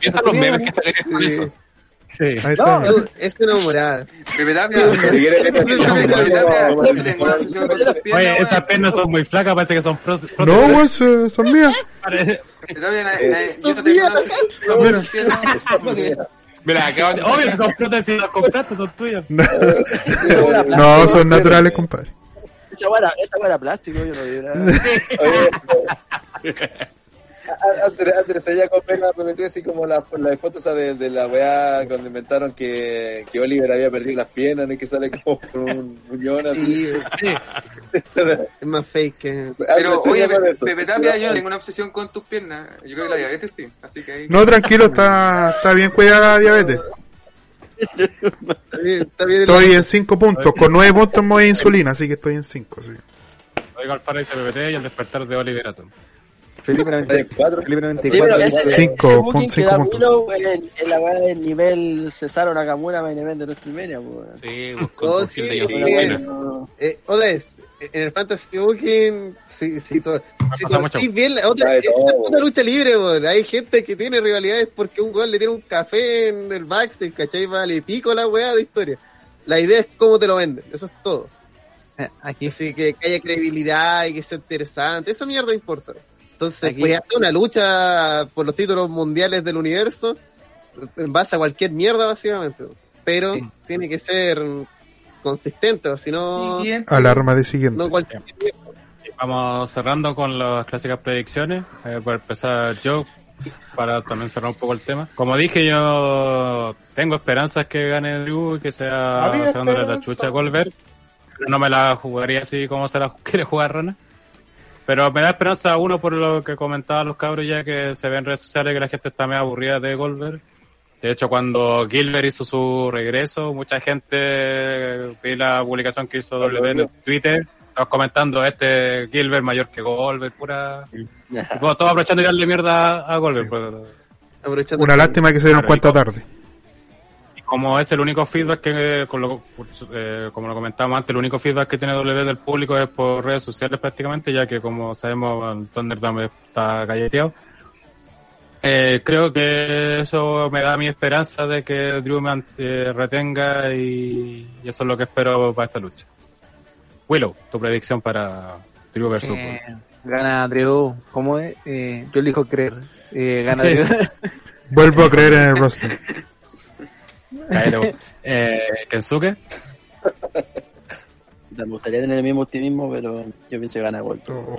Piensa los memes que sacarías con Sí. eso. Sí. Ahí está. No, es una morada. Oye, esas piernas son muy flacas, parece que son No, weón, son son mías. Sus piernas. Mira. Obvio, si son prótesis las compraste, son tuyas. <laughs> No, son naturales, compadre. Esa era- plástico, yo no vi nada. <laughs> Antes, antes ella compré la me metí así como la, la foto esa de, de la weá cuando inventaron que, que Oliver había perdido las piernas y que sale como con un muñón así. Sí, <laughs> es más fake que. Pero, Antes oye, Pepe eso. Pepe Tapia, yo no tengo una obsesión con tus piernas. Yo creo que la diabetes sí, así que ahí... No, tranquilo, está, está bien cuidada la diabetes. Está bien, está bien el- Estoy en 5 puntos. Con 9 puntos me voy a insulina, así que estoy en 5. Sí. Oiga, el Paradise PPT y el despertar de Oliver Atom. Felipe Hay 94. <laughs> cuatro. Felipe Sí, pero 94. ese, Cinco, ese pon booking cinco que da puntos. Willow en, en la weá del nivel Cesaro Nakamura main event de WrestleMania, pues. Sí, pues con Oh, sí, sí. No, Eh, otra vez, en el Fantasy Booking, si, si, to- si torcís bien, la otra Sabe es una lucha libre, weón. Hay gente que tiene rivalidades porque un weón le tiene un café en el backstage, ¿cachai? Vale, pico la weá de historia. La idea es cómo te lo venden, eso es todo. Eh, Aquí Así que, que haya credibilidad y que sea interesante, esa mierda importa. Entonces, Aquí- voy a hacer una lucha por los títulos mundiales del universo en base a cualquier mierda, básicamente. Pero Sí. tiene que ser consistente, o si no. Alarma de siguiente. no cualquier Vamos cerrando con las clásicas predicciones. Eh, por empezar yo, para también cerrar un poco el tema. Como dije, yo tengo esperanzas que gane Drew y que sea Había sacándole la chucha a Goldberg. No me la jugaría así como se la <laughs> quiere jugar Rana. Pero me da esperanza, uno, por lo que comentaban los cabros ya que se ve en redes sociales que la gente está medio aburrida de Goldberg. De hecho, cuando Gilbert hizo su regreso, mucha gente vi la publicación que hizo W en Twitter, estaba comentando este Gilbert mayor que Goldberg, pura... <laughs> Tipo, todos aprovechando y darle mierda a Goldberg. Sí. pues. aprovechando Una lástima que se dieron Claro, cuenta tarde. Como es el único feedback que, con lo- eh, como lo comentábamos antes, el único feedback que tiene W del público es por redes sociales prácticamente, ya que como sabemos, el Thunderdome está galleteado. Eh, creo que eso me da mi esperanza de que Drew me eh, retenga y, y eso es lo que espero para esta lucha. Willow, tu predicción para Drew versus eh, gana Drew. ¿Cómo es? Eh, yo elijo creer. Eh, gana Drew. Vuelvo a creer en el <laughs> roster. Cairo. <laughs> Eh, Kensuke. Me gustaría tener el mismo optimismo, pero yo pienso que gana Gold. Oh.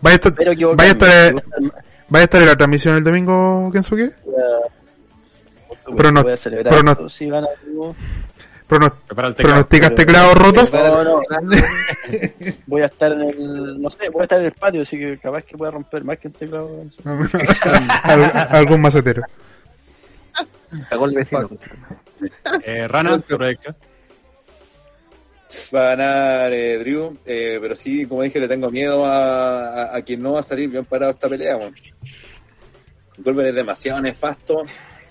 ¿Vaya a estar, vaya a estar, vaya a en la transmisión el domingo, Kensuke? voy a- Prono- prono- esto, si gana Trigo. Prono- teclado. ¿Pronosticas teclados rotos? <laughs> No, no, voy a estar en el, no sé, voy a estar en el patio, así que capaz que pueda romper más que el teclado. <laughs> Al- algún macetero. Cagó el vecino. Eh, Rana, tu proyección. Va a ganar eh, Drew, eh, pero sí, como dije, le tengo miedo a, a, a quien no va a salir bien parado esta pelea. weón. Goldberg es demasiado nefasto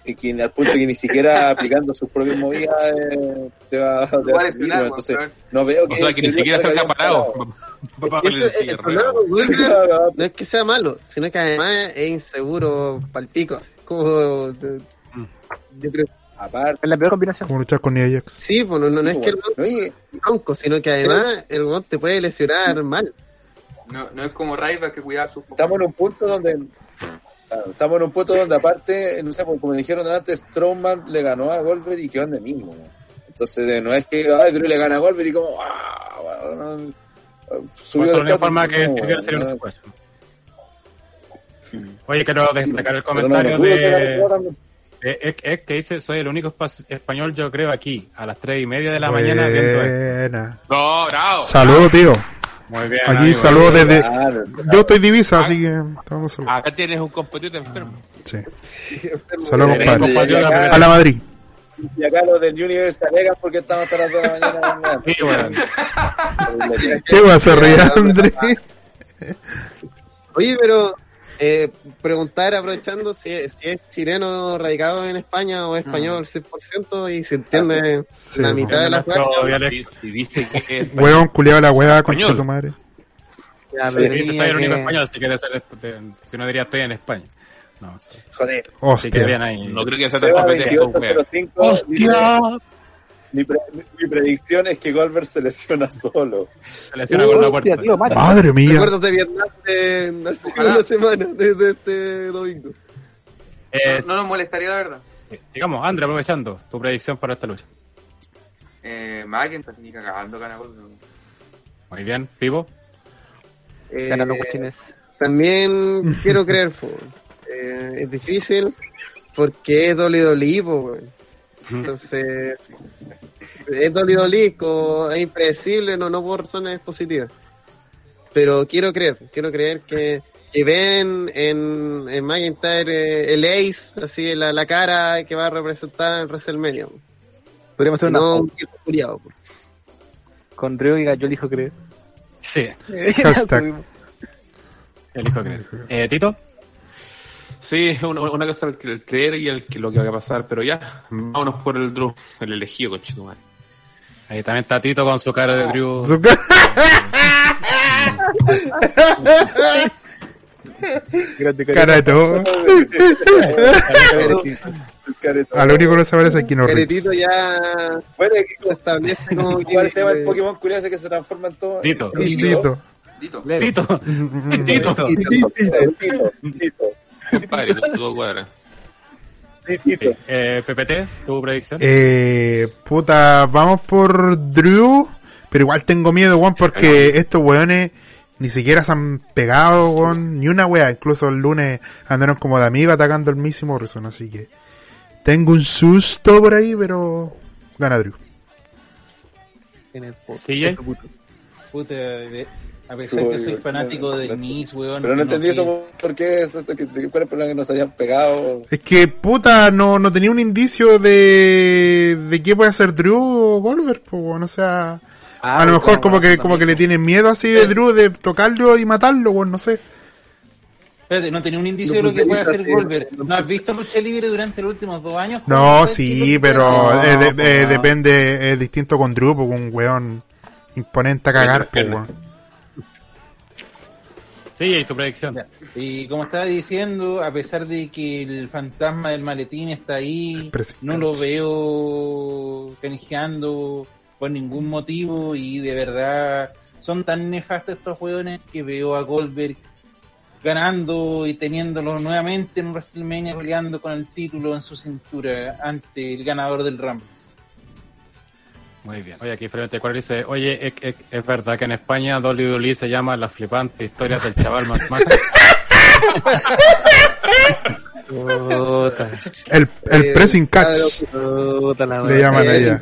y quien al punto que ni siquiera <laughs> aplicando sus propias movidas eh, te va, te va a weón. arma, Entonces, no veo O que, sea, que ni siquiera salga bien parado. <laughs> no es que sea malo, sino que además es inseguro palpico. Como, de- yo creo, Aparte, Es la peor combinación. Como luchar con Nia Jax. sí, pues no, no, no sí, es que el weón. No, tronco, sino que además el weón te puede lesionar mal. No, no es como Raiva que cuidaba sus estamos en un punto donde claro, estamos en un punto donde aparte no sé pues, como dijeron antes Strowman le ganó a Goldberg y quedó en el mismo ¿no? entonces de- no es que ay, Drew le gana a Goldberg y como ah, bueno, subió Pues, de la forma que no, sería un no. Oye, quiero sí, destacar el comentario que de, Ek Ek, que dice, soy el único espa- español, yo creo, aquí, a las tres y media de la mañana viendo esto. Buena. No, bravo. Saludos, tío. Muy bien. Aquí amigo. saludos desde... Claro, Yo estoy divisa, así que... Acá tienes un competidor enfermo. Sí. Saludos, Eh, compadre. compatriota, A la Madrid. y acá los del Universe se alegan porque estamos hasta las 2 de la mañana Sí, bueno. ¿Qué vas a reír, André? Oye, pero eh, preguntar, aprovechando si, es- si es chileno radicado en España o español 100% y se entiende Sí, la mitad de la frase. dialecto. Si dice que es <laughs> Huevón, culiado la hueá, concha tu madre. Ya, Sí, tenía soy el único español, si quieres ser, de- si no diría estoy en España. No, sí, Joder. sí que Hostia. ahí. No creo que sea tan Seba competencia con 2805 dice, ¡Hostia! Mi, pre- mi predicción es que Goldberg se lesiona solo Se lesiona con la Hostia, puerta. tío, macho. Madre mía. Recuerdos de Vietnam de hace una semana, desde este domingo. Eh, No nos molestaría, la verdad. sigamos, André, aprovechando tu predicción para esta lucha. Eh, McIntyre ni cagando gana Goldberg. Muy bien, Pivo. Eh, Ganan los cochines. También quiero creer. Eh, es difícil porque es WWE, weón. Entonces, es WWE, co- es impredecible, no, no por razones positivas. Pero quiero creer, quiero creer que, que ven en, en McIntyre eh, el Ace, así la, la cara que va a representar en WrestleMania. po. Podríamos hacer una No un viejo culiao, po. con Río y yo elijo creer. Sí, <laughs> Hashtag. elijo creer. Eh, Tito. Sí, una, una cosa es el creer y el, que lo que va a pasar, pero ya, vámonos por el Drew, el elegido, conchetumare. Ahí también está Tito con su cara de Drew. Su ca- Grande Cara de todo. A lo único que no se parece es a Kino Caretito ya bueno se establece como igual el tema del que- Pokémon curioso que se transforma en todo Tito. Tito. Dito. Tito. Tito. Tito, Tito, <laughs> Compadre, todo cuadra. Tito. Eh, PPT, tu predicción. Eh, puta, vamos por Drew. Pero igual tengo miedo, weón, porque estos weones ni siquiera se han pegado, weón, ni una wea. Incluso el lunes andaron como de amigos atacando al Missy Morrison, así que tengo un susto por ahí, pero gana Drew. en el. Puta, a pesar <laughs> que soy fanático del Miss, weón. Pero no entendí eso, ¿por qué? Eso, esto, que, ¿Cuál es el problema que nos hayan pegado? Es que, puta, no, no tenía un indicio de, de qué puede hacer Drew o Goldberg, pues, weón, o sea, Ah, a lo mejor como que, como que le tienen miedo así de Drew de tocarlo y matarlo, weón, no sé. Espérate, no tenía un indicio de lo que puede hacer Goldberg. ¿No has visto lucha libre durante los últimos dos años? No, ¿Cómo sí, pero es eh, de- hacer? eh, No, depende, es distinto con Drew, porque un weón imponente a cagar, pues, weón. CJ, tu predicción. Ya. Y como estaba diciendo, a pesar de que el fantasma del maletín está ahí, no lo veo canjeando por ningún motivo y de verdad son tan nefastos estos hueones que veo a Goldberg ganando y teniéndolo nuevamente en WrestleMania peleando con el título en su cintura ante el ganador del Rumble. Muy bien. Oye, aquí frente a dice, oye, ¿es, es, es verdad que en España WWE se llama Las flipantes historias del chaval más? Puta. El, el Eh, pressing catch le llaman Eh, allá.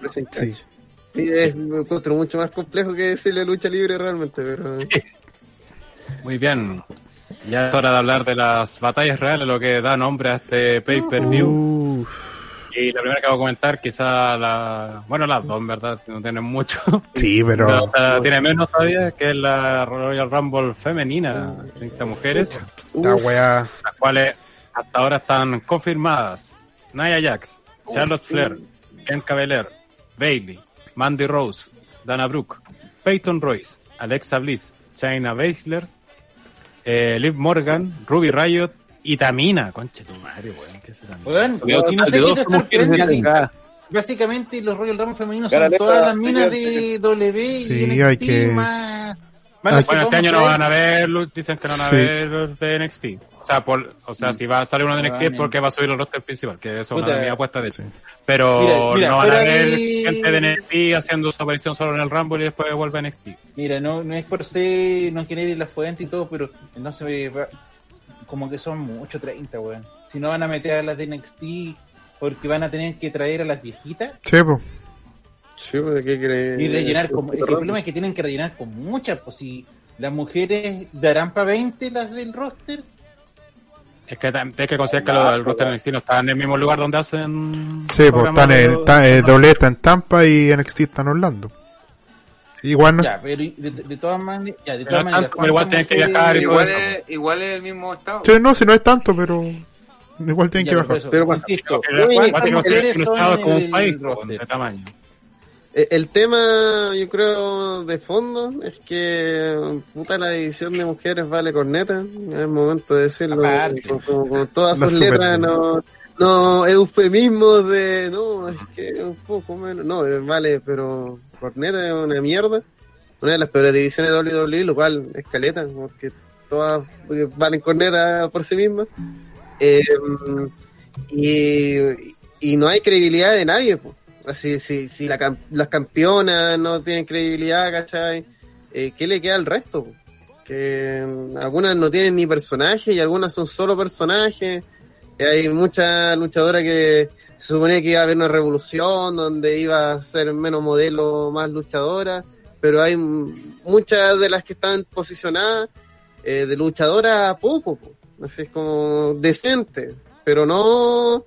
Pressing Sí. catch. Sí, es encuentro mucho más complejo que decirle lucha libre realmente, pero Muy bien. Ya es hora de hablar de las batallas reales, lo que da nombre a este pay-per-view. Uf. Y la primera que voy a comentar, quizá la... Bueno, las dos, en verdad, no tienen mucho. <laughs> Sí, Pero tiene menos todavía, que es la Royal Rumble femenina, 30 mujeres, esta weá. las cuales hasta ahora están confirmadas. Nia Jax, Charlotte Flair, Bianca Belair, Bailey, Mandy Rose, Dana Brooke, Peyton Royce, Alexa Bliss, China Baszler, eh, Liv Morgan, Ruby Riot y Tamina. Conche tu madre, weón. ¿qué será? Weón, Veo no total sé de qué dos Básicamente los Royal Rumble femeninos Cara, son esa- todas las minas de W y Sí, NXT hay que- más... Bueno, este año no van a ver, lu- dicen que no van a Sí. ver los de NXT. O sea, por, o sea, si va a salir uno de NXT es porque va a subir el roster principal, que eso es una Puta. de mis apuestas de hecho. Sí. Pero Mira, mira, no van a ver de- gente de NXT haciendo su aparición solo en el Rumble y después vuelve a NXT. Mira, no, no es por ser, no querer ir a la fuente y todo, pero no se ve, ra- como que son mucho 30, weón. Si no van a meter a las de NXT, porque van a tener que traer a las viejitas Sí, sí, pues, ¿qué crees? y rellenar con, el problema es que tienen que rellenar con muchas, pues si las mujeres darán para 20 las del roster, Es que hay que considerar que los del roster NXT no están en el mismo lugar donde hacen. Sí, pues están de en, los- está, eh, doble está en Tampa y NXT está en Orlando. Igual no, ya, pero de, de- todas maneras, ya, de todas maneras, igual ¿cuántas tienen que viajar y todo mujeres- eso, Igual es, igual es el mismo estado. sí, no, si no es tanto, pero igual tienen Ya, que bajar. eso, Pero, igual ¿cuántas tiene que ser mujeres un son estado en como un el país de tamaño. Eh, El tema, yo creo, de fondo es que puta la división de mujeres vale corneta. Es momento de decirlo con, con- con todas <laughs> sus letras, no, no eufemismos de no, es que un poco menos. No, eh, vale, pero corneta es una mierda. Una de las peores divisiones de WWE, lo cual es caleta, porque todas eh, valen corneta por sí mismas. Eh, y, y no hay credibilidad de nadie. Así, si, si cam- las campeonas no tienen credibilidad, ¿cachai? Eh, ¿Qué le queda al resto? po? Que mm, algunas no tienen ni personaje y algunas son solo personajes. Hay muchas luchadoras que se suponía que iba a haber una revolución donde iba a ser menos modelo, más luchadora, pero hay muchas de las que están posicionadas eh, de luchadora a poco, po. así es como decente, pero no,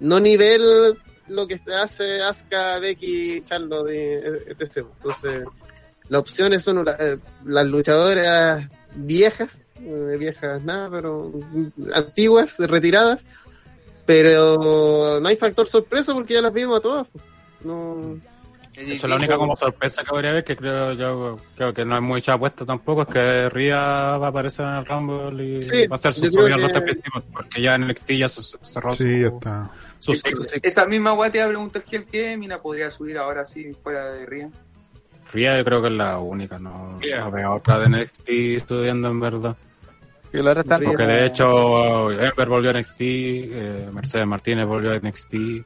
no nivel lo que hace Asuka, Becky, Charlo, etc. Entonces, las opciones son eh, las luchadoras viejas, eh, viejas nada, pero antiguas, retiradas, pero no hay factor sorpresa porque ya las vimos a todas. No, De hecho, la única como sorpresa que habría haber, que creo yo creo que no es mucha apuesta tampoco, es que Ria va a aparecer en el Rumble y Sí, va a ser su subida al que- roster principal, porque ya en NXT ya se se cerró Sí, ya su, está. su. Esa misma weá te iba a preguntar que qué mina podría subir ahora sí fuera de Ría. Ria yo creo que es la única, no, no veo otra de NXT estudiando en verdad. Y están- Porque de hecho Ember volvió a NXT, eh, Mercedes Martínez volvió a NXT. y-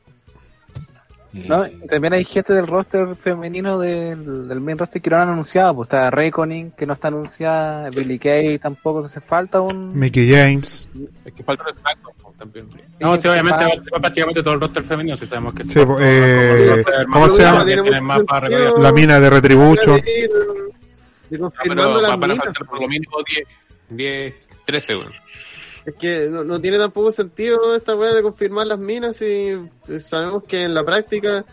No, y también hay gente del roster femenino del, del main roster que no han anunciado. Pues está Reckoning, que no está anunciada. Billy Kay tampoco. Entonces falta un. Mickey James. Es que falta SmackDown también. No, sí, obviamente va- va prácticamente todo el roster femenino, si sabemos que Sí, po, eh, ¿cómo se llama? La mina de Retribution. de de No, confirmando pero las van a minas. faltar por lo mínimo 10, 10 13 euros. Es que no, no tiene tampoco sentido esta weá de confirmar las minas y sabemos que en la práctica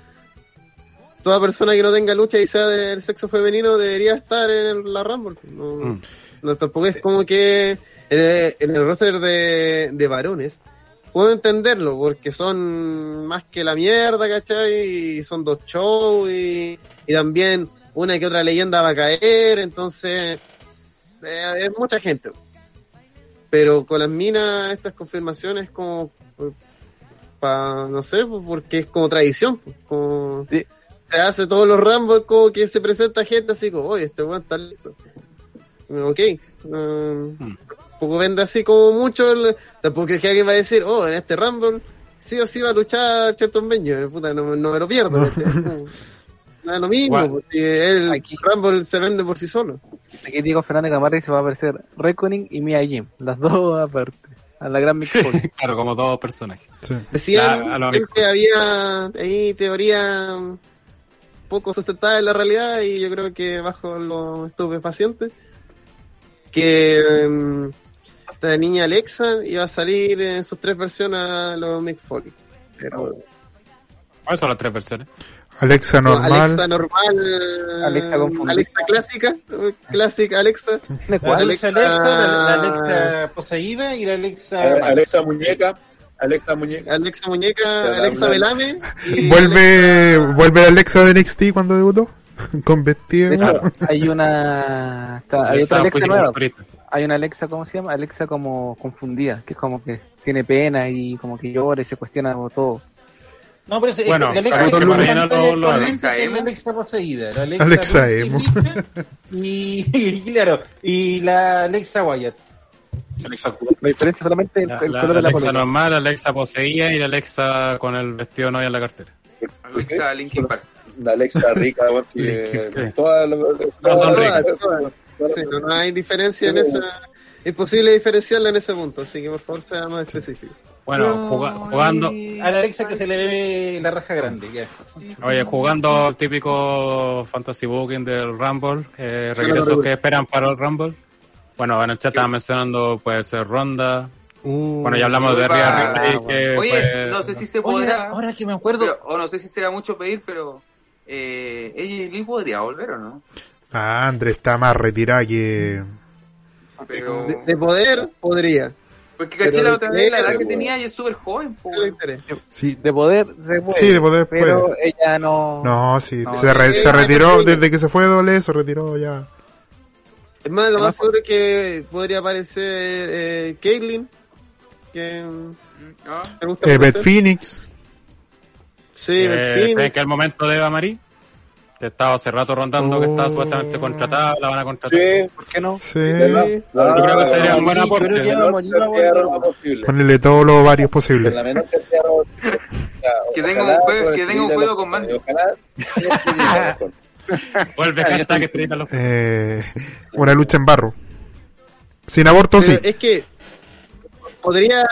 toda persona que no tenga lucha y sea del sexo femenino debería estar en el- la Rumble. No, Mm. no, tampoco es como que en el, en el roster de, de varones puedo entenderlo porque son más que la mierda, ¿cachai? Y son dos shows y, y también una que otra leyenda va a caer, entonces eh, es mucha gente. Pero con las minas, estas confirmaciones como para, no sé, pues, porque es como tradición. pues, Como Sí. se hace todos los Rumble como que se presenta gente así como, oye, este weón está listo. ok. Um, Tampoco vende así como mucho. el- tampoco es que alguien va a decir, oh, en este Rumble sí o sí va a luchar Shelton Benjamin. Puta, no, no me lo pierdo. No, no es lo mismo, porque el Rumble se vende por sí solo. Aquí Diego Fernández Camargo se va a aparecer Reckoning y Mia Jim, las dos aparte, a la gran Foley. <laughs> claro, como dos personajes. Decían Ya, a lo que había ahí teoría poco sustentada en la realidad y yo creo que bajo los estupefacientes que em, esta niña Alexa iba a salir en sus tres versiones a los Mick Foley. Pero ¿Cuáles son las tres versiones? Alexa no, normal. Alexa normal, Alexa confundida. Alexa clásica, clásica Alexa, La Alexa, Alexa, la, la Alexa poseída y la Alexa... Eh, Alexa muñeca, Alexa muñeca. Alexa muñeca, Alexa la- Velame Vuelve, vuelve la Alexa de NXT cuando debutó. <laughs> Con vestido. Hecho, hay una, hay Alexa otra Alexa nueva. Hay una Alexa, ¿cómo se llama? Alexa como confundida, que es como que tiene pena y como que llora y se cuestiona todo. No, pero es, Bueno, la Alexa saludos, lo- Alexa Emo. Poseída. La Alexa, Alexa Emo. Y, <laughs> y claro, y la Alexa Wyatt. Alexa, La diferencia solamente es la, el color la de la Alexa polera. normal, la Alexa poseída y la Alexa con el vestido novia en la cartera. Alexa Linkin Park. La Alexa rica, eh, todas no, hay diferencia en esa. Es posible diferenciarla en ese punto, así que por favor sea más específico. Bueno, juga- jugando, A la Alexa que se le ve la raja grande. Ya. oye, jugando el típico fantasy booking del Rumble, eh, regresos que esperan para el Rumble. Bueno, en el chat estaban mencionando, puede ser Ronda. Uh, Bueno, ya hablamos de Ah, Ripley, que Oye, fue- no sé si se Oye, podrá, ahora que me acuerdo, pero- o no sé si será mucho pedir, pero eh, ella Lee podría volver o no. Ah, Andrés está más retirada que. Pero, De, de poder, podría. Porque caché pero la otra vez la edad que tenía y es súper joven. po, Ese es el interés. Sí, De poder, Sí, de poder pero puede. ella no... no, sí. No, se, re- se retiró desde que se fue doble, se retiró ya. Es más, lo más seguro es que podría aparecer eh, Caitlyn, que mm, me gusta Eh, Beth. Phoenix. Sí, Eh, Beth ¿creen Phoenix. que el momento de Eva Marie? Que estaba hace rato rondando, que estaba Oh. supuestamente contratada, la van a contratar. Sí, ¿Por qué no? Sí. Yo creo que sería un buen aporte. Ponerle todos los varios posibles. la menor cantidad de ropa posible. Ya, Que tenga un juego- con que el tenga un escribir juego a con los- mando. Ojalá. <laughs> Vuelve hashtag estrellita los Eh, una lucha en barro. Sin aborto, sí. Es que podría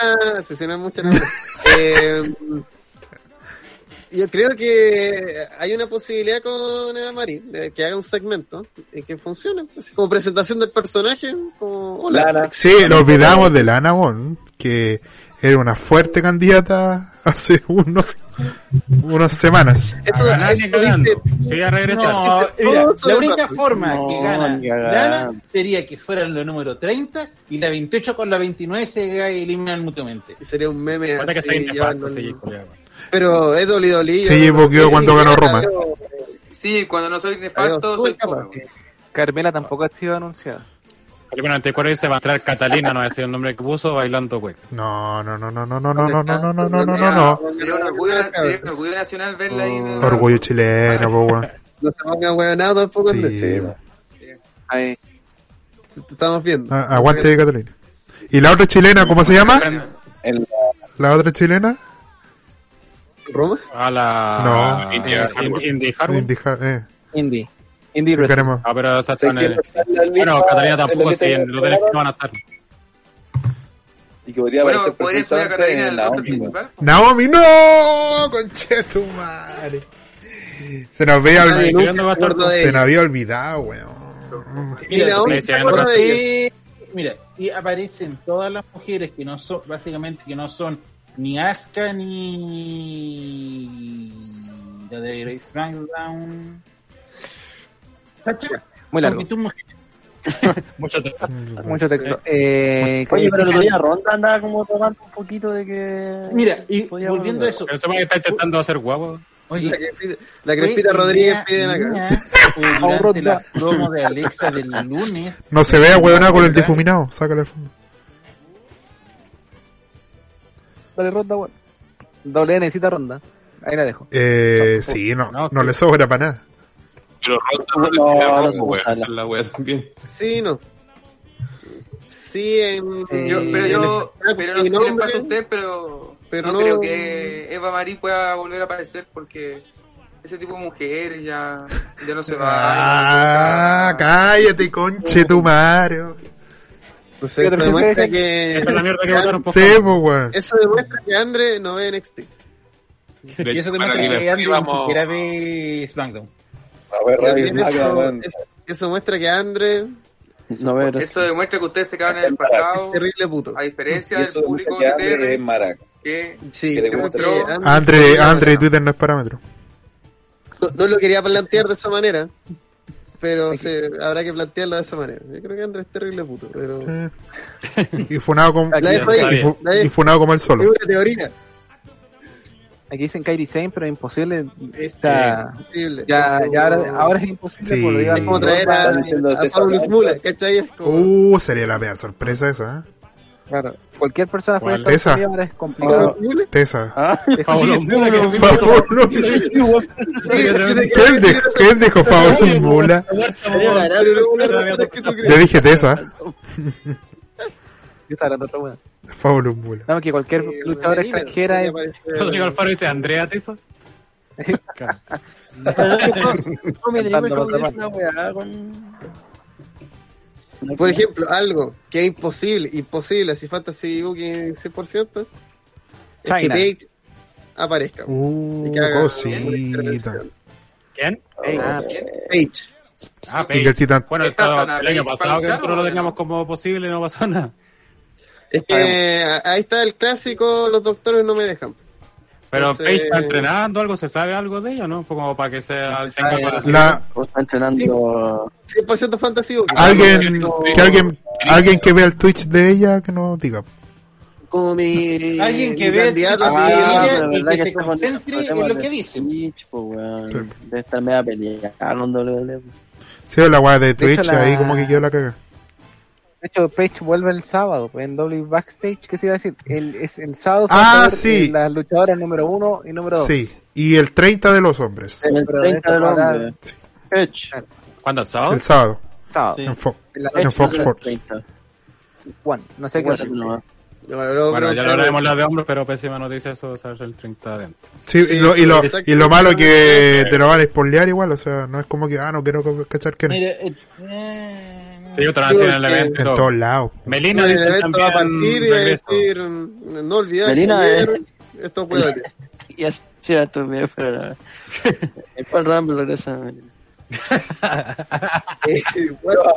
sesionar más. <laughs> Eh, yo creo que hay una posibilidad con Eva Marie de que haga un segmento y que funcione, así como presentación del personaje, como hola. Lana. Sí, nos olvidamos de Lana Won, que era una fuerte candidata <laughs> hace unos, unas semanas. Eso, ganar eso dice- a regresar. No, mira, la única forma No, que gana. Lana sería que fueran los número 30 y la 28 con la 29 se eliminan mutuamente. sería un meme Cuenta que así, se sí, pero es. Se yo- equivoquó yo cuando sí, ganó Roma. Sí, cuando no soy nefasto, soy. Carmela tampoco ha sido anunciada. Porque 94 dice va a entrar Catalina, no va a decir el nombre que puso, bailando cueca. No, no, no, no, no, no, no, no, no, no, no, no, no, no, no. Sería un orgullo, nacional verla ahí. en el- Orgullo chileno, po, weón. No se pongan huevonados tampoco. Sí. Sí, weón. Ahí. estamos viendo. Ah, Aguante, Catalina. ¿Y la otra chilena, cómo se llama? En ¿La otra chilena? ¿Roma? A la. No. India, ah, Indie, Indie Hardware. Indie. Eh. Indie. Indie Wrestling. Ah, pero o el... Bueno, Catalina tampoco, si en los del no van a estar. Y que podría bueno, aparecer perfectamente en Naomi. Principal? ¡Naomi, no! ¡Conchetumare! Se nos había olvidado. Se nos había olvidado, weón. Mira, Mira, y aparecen todas las mujeres que no son, básicamente, que no son ni Asuka ni la de SmackDown. Sacha, Muy largo. 21 <laughs> mujeres. <laughs> Mucho texto. Mucho texto. Eh, Oye, pero el otro Calle- día Ronda andaba como tomando un poquito de que. Mira, y volviendo a eso, Pero que está intentando hacer guapo. oye, La Crespita, la Crespita Rodríguez piden acá. <laughs> Durante la promo de Alexa del lunes, No se vea, weón, con el difuminado. Sácale el fondo. Dale ronda, weón. Doble necesita ronda. Ahí la dejo. Eh, sí, no, No, no sí. le sobra para nada. Pero Ronda no le No, no es la wea también. Sí, no. Sí, en. Yo- pero yo, el- pero no sé nombre, pasa a usted, pero, pero no, no- creo que Eva Marie pueda volver a aparecer porque ese tipo de mujer ya, ya no se va. <laughs> Ah, cállate, conche tu Mario. Esto demuestra que. Esta es la mierda que votaron por pues. Eso demuestra que Andre no ve NXT. Y eso demuestra que vamos. ni siquiera ve SmackDown. A ver, También SmackDown, weón. eso, eso- eso muestra que Andre No ver. Eso demuestra que ustedes se quedan en el pasado, es terrible puto. a diferencia del eso público que de Andre es maraca. que Sí, que que Andre, Andre, Twitter no es parámetro. No, no lo quería plantear de esa manera, pero se, habrá que plantearlo de esa manera. Yo creo que Andre es terrible puto, pero. <laughs> Y funado como, La dejo ahí, y, fu- la dejo. y funado como el solo. Es una teoría. Aquí dicen Kairi Sane, pero es imposible. Es imposible. ya, ya ahora, ahora es imposible. Sí. por Es como traer a, a Paulus. Mula, ¿cachai? Como. Uh, sería la pea sorpresa esa, ¿eh? Claro, cualquier persona fuera de ¿Cuál? Estados Esa. Unidos ahora es complicado. Tesa. Ah, Pablo Mula, ¿Quién dijo, ¿quién dijo Faulo Mula? Yo dije Tesa. Yo estaba hablando de otra wea. Faulo Mula. No, que cualquier luchadora extranjera es Rodrigo Alfaro dice Andrea Tesa. <laughs> Claro. no me digo una weá con. Por ejemplo, algo que es imposible, imposible, si Fantasy Booking 100%, es que. Page aparezca. Uh, Y que haga una cosita. intervención. ¿Quién? Ah, Page. Ah, el Paige. titán. Bueno, ¿Está esto, Sana el año Paige pasado que nosotros lo teníamos como posible no pasó nada. Es que ahí está el clásico, los doctores no me dejan. Pero Entonces- Paige está entrenando algo, ¿se sabe algo de ella, no? Como para que sea, tenga. La, O está entrenando. 100% Fantasy Booking. alguien, que alguien, alguien que vea el Twitch de ella, que nos diga. Como mi, Alguien que mi ve candidato a Ah, mi- pero pero y que se concentre con en lo de que dice. Twitch. Debe estar media peleada con WWE. Sí, la weá de Twitch, ahí como que quedó la caga. De hecho, Page vuelve el sábado en W Backstage. ¿Qué se iba a decir? El, es, el sábado Ah, sí. eh, las luchadoras número uno y número dos. Sí, y el 30 de los hombres. En el Pero 30 del esto para- hombre. Edge. ¿Cuándo el sábado? El sábado, Sábado. Sí. en, Fo- En en Fox es Sports. 30. One. No sé qué Bueno, no. No, no, Bueno, pero- ya lo hablaremos las de hombres, pero pésima noticia eso, o el 30 de Sí, Sí, y, lo, sí, y, lo, y lo malo que te lo van a spoilear igual, o sea, no es como que, ah, no quiero cachar que Mira, eh, eh, Sí, yo te lo voy a decir en el que- evento. en todo. todos lados. Melina el dice evento va a también partir y decir, no olvidar Melina que es- estos jugadores. Y así era tu video, pero. <laughs> El Rumble regresa. Eh, <laughs> bueno, <laughs>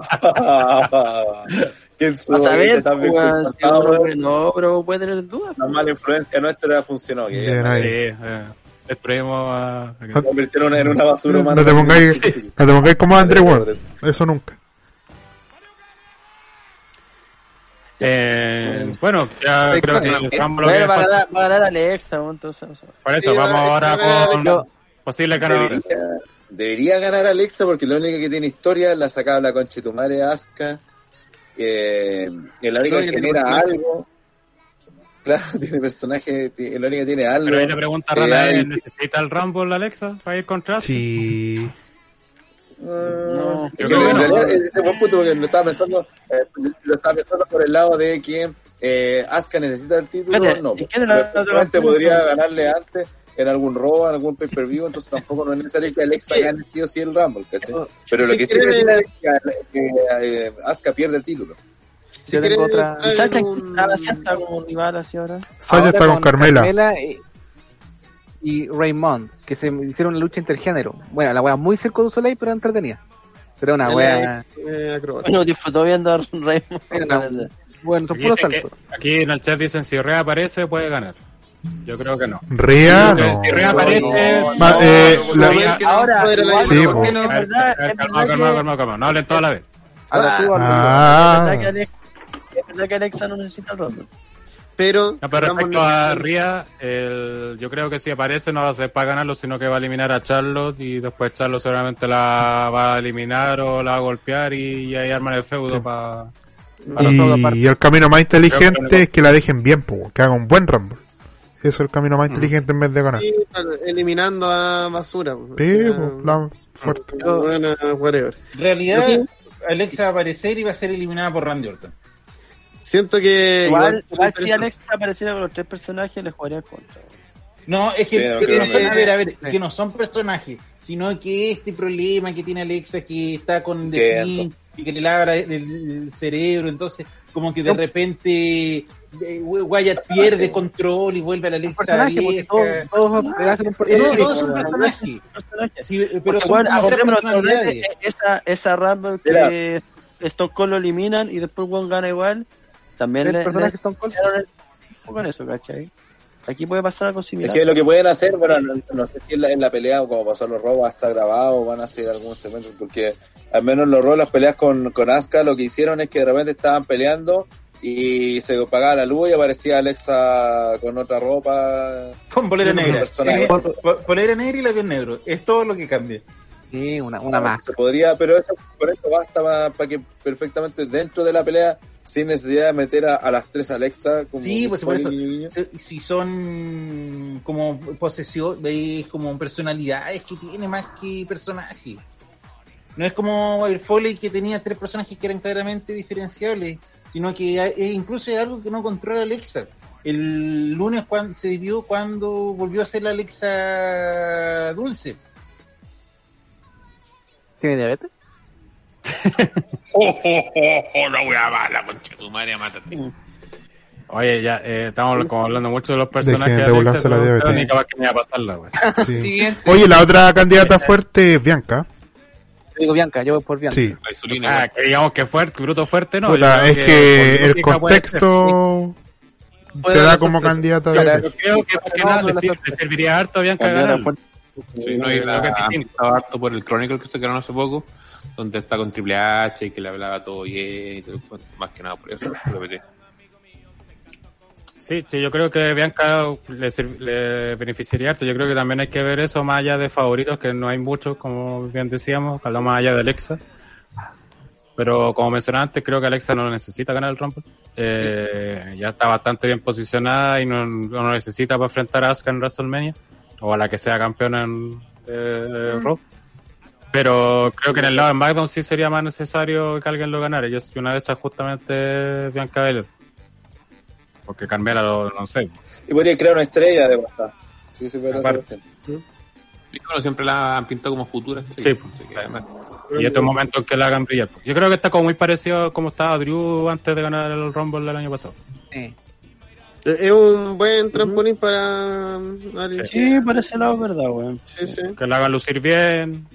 Qué Vas a ver, suerte, tan bien weón, si comportado, uno weón. que no, pero puede tener dudas. La mala influencia nuestra funcionó. Que eh, esperemos a... que- se convirtieron en una basura humana. No te pongáis, no te pongáis como Andre Ward. Eso nunca. Eh, bueno, ya Sí, creo que vamos lo que Bueno, va a Alexa, entonces. Por eso, Sí, vamos va- ahora con yo- posibles ganadores. Debería, debería ganar Alexa porque la única que tiene historia la sacaba la concha de tu madre Asuka. Eh, la única La que genera tiene algo. Claro, <laughs> tiene personaje, la única que tiene algo. Pero ahí la pregunta Eh, rara es, ¿necesita el Rumble Alexa para ir contra? Sí. No. Yo Sí, creo que en no. realidad, fue un punto porque lo estaba pensando, eh, lo estaba pensando por el lado de que eh, Asuka necesita el título, no. ¿y quién es la- la otra Perfectamente campeona? podría ganarle antes en algún Raw, en algún pay-per-view, entonces tampoco no es necesario que Alexa gane sí o sí el Rumble, ¿cachai? Pero lo si que sí es que, que eh, Asuka pierda el título. si Yo tengo quieren otra- Sacha un- estaba sienta como rival así ahora. Sasha Ahora está con Carmela. y, y Raymond, que se hicieron una lucha intergénero. Bueno, la wea muy Circo du Soleil, pero entretenida. Pero una wea. Eh. Bueno, disfrutó viendo a Raymond. Bueno, son Aquí, puros saltos. aquí en el chat dicen si Rea aparece puede ganar. Yo creo que no. Que no. Si Rea aparece... Ma- eh, no, la- no, no, no, Ahora, Sí, calma, calma, calma, calma. No hablen toda la vez. Es Ah, verdad que Alex- es verdad que Alexa no necesita el Rumble. Pero, No, pero digamos, respecto a Ria, el, yo creo que si aparece no va a ser para ganarlo, sino que va a eliminar a Charlotte y después Charlotte seguramente la va a eliminar o la va a golpear y, y ahí arman el feudo para... y, y el camino más inteligente es que la dejen bien, po, que haga un buen Rumble. Ese es el camino Mm. más inteligente en vez de ganar. sí, eliminando a basura. Sí, la fuerte. whatever. En realidad, Alexa va a aparecer y va a ser eliminada por Randy Orton. Siento que Igual, igual- igual si Alex apareciera con los tres personajes, le jugaría contra. No, es que, Sí, no, que no que- son, a ver, a ver, Sí. que no son personajes, sino que este problema que tiene Alexa que está con Thing y que le labra el, el cerebro, entonces como que de repente eh, Wyatt pierde control y vuelve a la Alexa personaje, todos, todos No, personaje. todos son personajes. Sí, pero son bueno, esa, esa Rumble que Stone Cold lo eliminan y después One gana igual, también le, personaje le Cold. tiraron el con eso, ¿cachai? Aquí puede pasar algo Es similar. que lo que pueden hacer, bueno, no, no sé si en la, en la pelea o como pasó los robos está grabado o van a hacer algún segmento, porque al menos los robos, las peleas con, con Asuka, lo que hicieron es que de repente estaban peleando y se apagaba la luz y aparecía Alexa con otra ropa. Con polera Con negra. Eh, polera negra y labios negros. Es todo lo que cambia. Sí, una, una más. Se podría, pero eso, por eso basta para que perfectamente dentro de la pelea, sin necesidad de meter a, a las tres Alexa como Sí, pues por eso. Si- Si son como posesión, veis como personalidades que tiene más que personajes. No es como el Foley que tenía tres personajes que eran claramente diferenciables, sino que incluso es algo que no controla Alexa. El lunes cuando se vio cuando volvió a ser la Alexa dulce. ¿Tiene diabetes? Oh, oh, oh, oh, la wea mala, concha tu madre, mátate. Oye, ya eh, estamos como hablando mucho de los personajes Dejen de burlarse la me iba a pasarla. <laughs> Sí. Oye, la otra candidata fuerte es Bianca. Yo digo Bianca, yo voy por Bianca. Sí. La insulina, Ah, que digamos que fuerte, bruto fuerte, no. Puta, es que el contexto te da como sorpresa. candidata de yo creo que más que No, nada no, le, la serviría harto a Bianca ganar. la Sí, no, y la, que han tiene. estado harto por el Chronicle que sacaron hace poco, donde está con Triple H y que le hablaba todo bien y todo, más que nada por eso, lo PT. Sí, sí, yo creo que Bianca le, le beneficiaría harto. Yo creo que también hay que ver eso más allá de favoritos, que no hay muchos, como bien decíamos, hablamos más allá de Alexa. Pero como mencionaba antes, creo que Alexa no necesita ganar el Rumble. Eh, ya está bastante bien posicionada y no, no lo necesita para enfrentar a Asuka en WrestleMania o a la que sea campeona en eh, Raw. Pero creo que en el lado de SmackDown sí sería más necesario que alguien lo ganara. Yo una de esas justamente es Bianca Belair. Porque Carmela lo, no sé. Y podría crear una estrella de WhatsApp. Sí, se puede hacer bueno, siempre la han pintado como futura. Sí. Que además, Y estos momentos que la hagan brillar. Yo creo que está como muy parecido a como estaba Drew antes de ganar el Rumble el año pasado. Sí. Es un buen trampolín para um. Sí, por ese lado es verdad, weón. Sí, sí. Que la hagan lucir bien.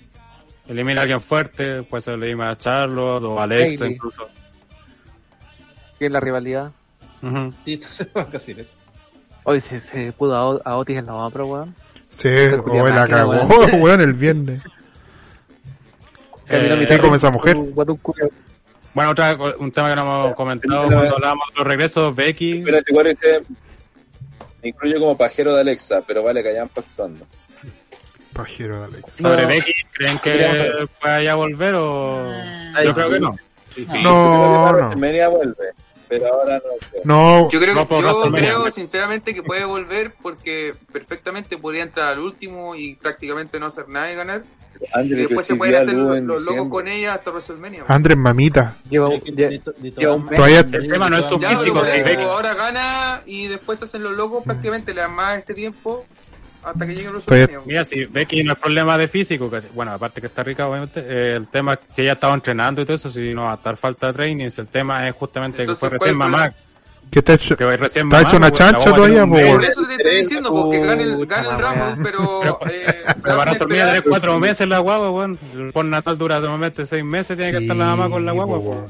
Elimina a alguien fuerte. Puede ser elimina a Charlotte o a Alexa incluso. ¿Qué es la rivalidad? Sí, entonces <laughs> va a decir. Hoy se, se pudo a, O- a Otis en la otra, weón. Sí, o la cagó, weón. <laughs> weón, el viernes. Eh, ¿qué perro, come esa mujer? Bueno, otra, un tema que no hemos comentado Pero- cuando hablábamos de los regresos, Becky. Espérate, me incluyo como pajero de Alexa, pero vale, callan actuando. Pajero de Alex. Sobre No. Becky, ¿creen que pueda ya volver o...? Ay, Yo creo que no. No, no. Media vuelve, pero ahora no. No, Yo creo, No yo creo sinceramente que puede volver porque perfectamente podría entrar al último y prácticamente no hacer nada y ganar. Y después se pueden sí, hacer los, locos con ella hasta WrestleMania. Andrés Mamita. Todas mes. Todavía- El tema no es eso ahora gana y después se hacen los locos, prácticamente le dan más este tiempo hasta que llegue el Todavía- WrestleMania. Mira, si Becky no es problema de físico, que- bueno, aparte que está rica, obviamente, eh, el tema, si ella ha estado entrenando y todo eso, si no va a estar falta de training, si el tema es justamente Entonces, que fue ¿cuál recién mamá, ¿Qué está hecho? que recién Está mamá, hecho una pues, chancha todavía, Por eso te estoy diciendo, porque gane el, gane el Rumble, pero... eh, para sin resolver esperar. tiene cuatro meses la guagua, weón. Por natal dura normalmente seis meses, tiene que estar la mamá con la Sí, guagua,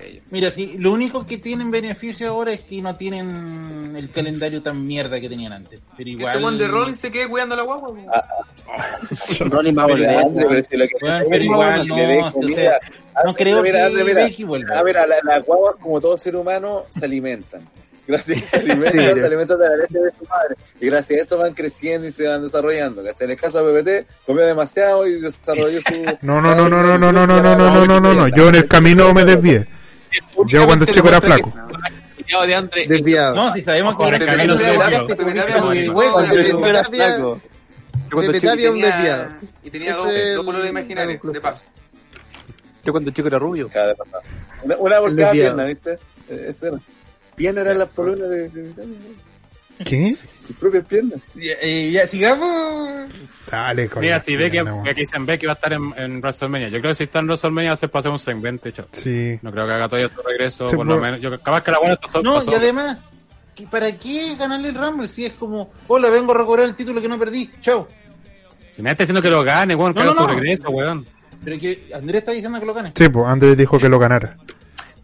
sé, yo- Mira, sí, lo único que tienen beneficio ahora es que no tienen el calendario tan mierda que tenían antes. Pero igual. este Juan de Rollins se quede cuidando a la guagua. Rollins va a Pero, volver. Pero si lo que Bueno, pero igual no, dé o comida- sea, no Andrés, creo mira, que Andrés, mira. Becky vuelva. Ah, mira, la- las guaguas, como todo ser humano, se alimentan. Gracias, se alimentan, Sí. se alimentan de la leche de su madre. Y gracias a eso van creciendo y se van desarrollando. ¿cachai? En el caso de PPT, comió demasiado y desarrolló su. No, no, no, no, no, no, no, no, no, no, no, no, no, no. Yo en el camino me desvié. Yo cuando chico era flaco. De André, Desviado. No, si sabemos que era Camilo Sotelo. Pepe Tapia es un desviado. Y tenía dos, dos polos imaginarios, de paso. Yo cuando chico era rubio. Una, una por pierna, ¿viste? Ese era. Pierna eran las polonas de... ¿Qué? Sus propias piernas. Ya, ya, sigamos. Dale, con Mira, si ve que, que aquí dicen ve que va a estar en, en WrestleMania. Yo creo que si está en WrestleMania va a ser para hacer un segmento, chao. Sí. No creo que haga todavía su regreso, por lo menos. Yo, capaz que la buena pasó, No, pasó. y además, ¿que ¿para qué ganarle el Rumble si es como, hola, vengo a recobrar el título que no perdí? Chao. Si nadie está diciendo que lo gane, weón, que No, haga no, su no. regreso, weón. Pero que Andrés está diciendo que lo gane. Sí, pues Andrés dijo que lo ganara.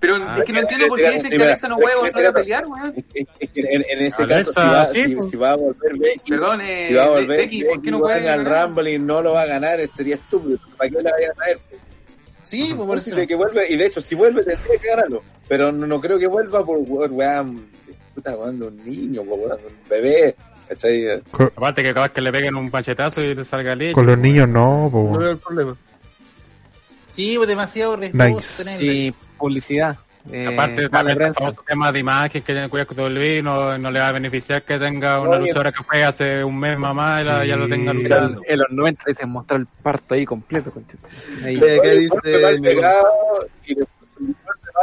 Pero Ah, es que no entiendo por qué dicen que Alexa no puede volver a pelear, weón. Es, es- es que en, en ese Alexa, caso, si va, sí, si, pues. si va a volver Becky, Perdón, eh, si va a volver Becky, ¿por qué no puede al ganar? Rumble y no lo va a ganar, sería estúpido. ¿Para qué la vaya a traer? Sí, pues por Pues eso. de que vuelve, y de hecho, si vuelve, tendría que ganarlo. Pero no, no creo que vuelva por weón, weón, puta, weón, un niño, weón, un bebé. Aparte que capaz que le peguen un panchetazo y le salga leche. con los weón. niños no, po, No veo el problema. Sí, pues demasiado riesgoso Nice. tener- Y publicidad. Eh, Aparte, mala también el prensa. famoso tema de imagen que tiene cuidado con WWE no, no le va a beneficiar que tenga una No, luchadora que fue hace un mes mamá y la- Sí. ya lo tenga luchando. en los 90 dicen mostrar el parto ahí completo. Ahí. Eh, ¿qué dice? pegado y después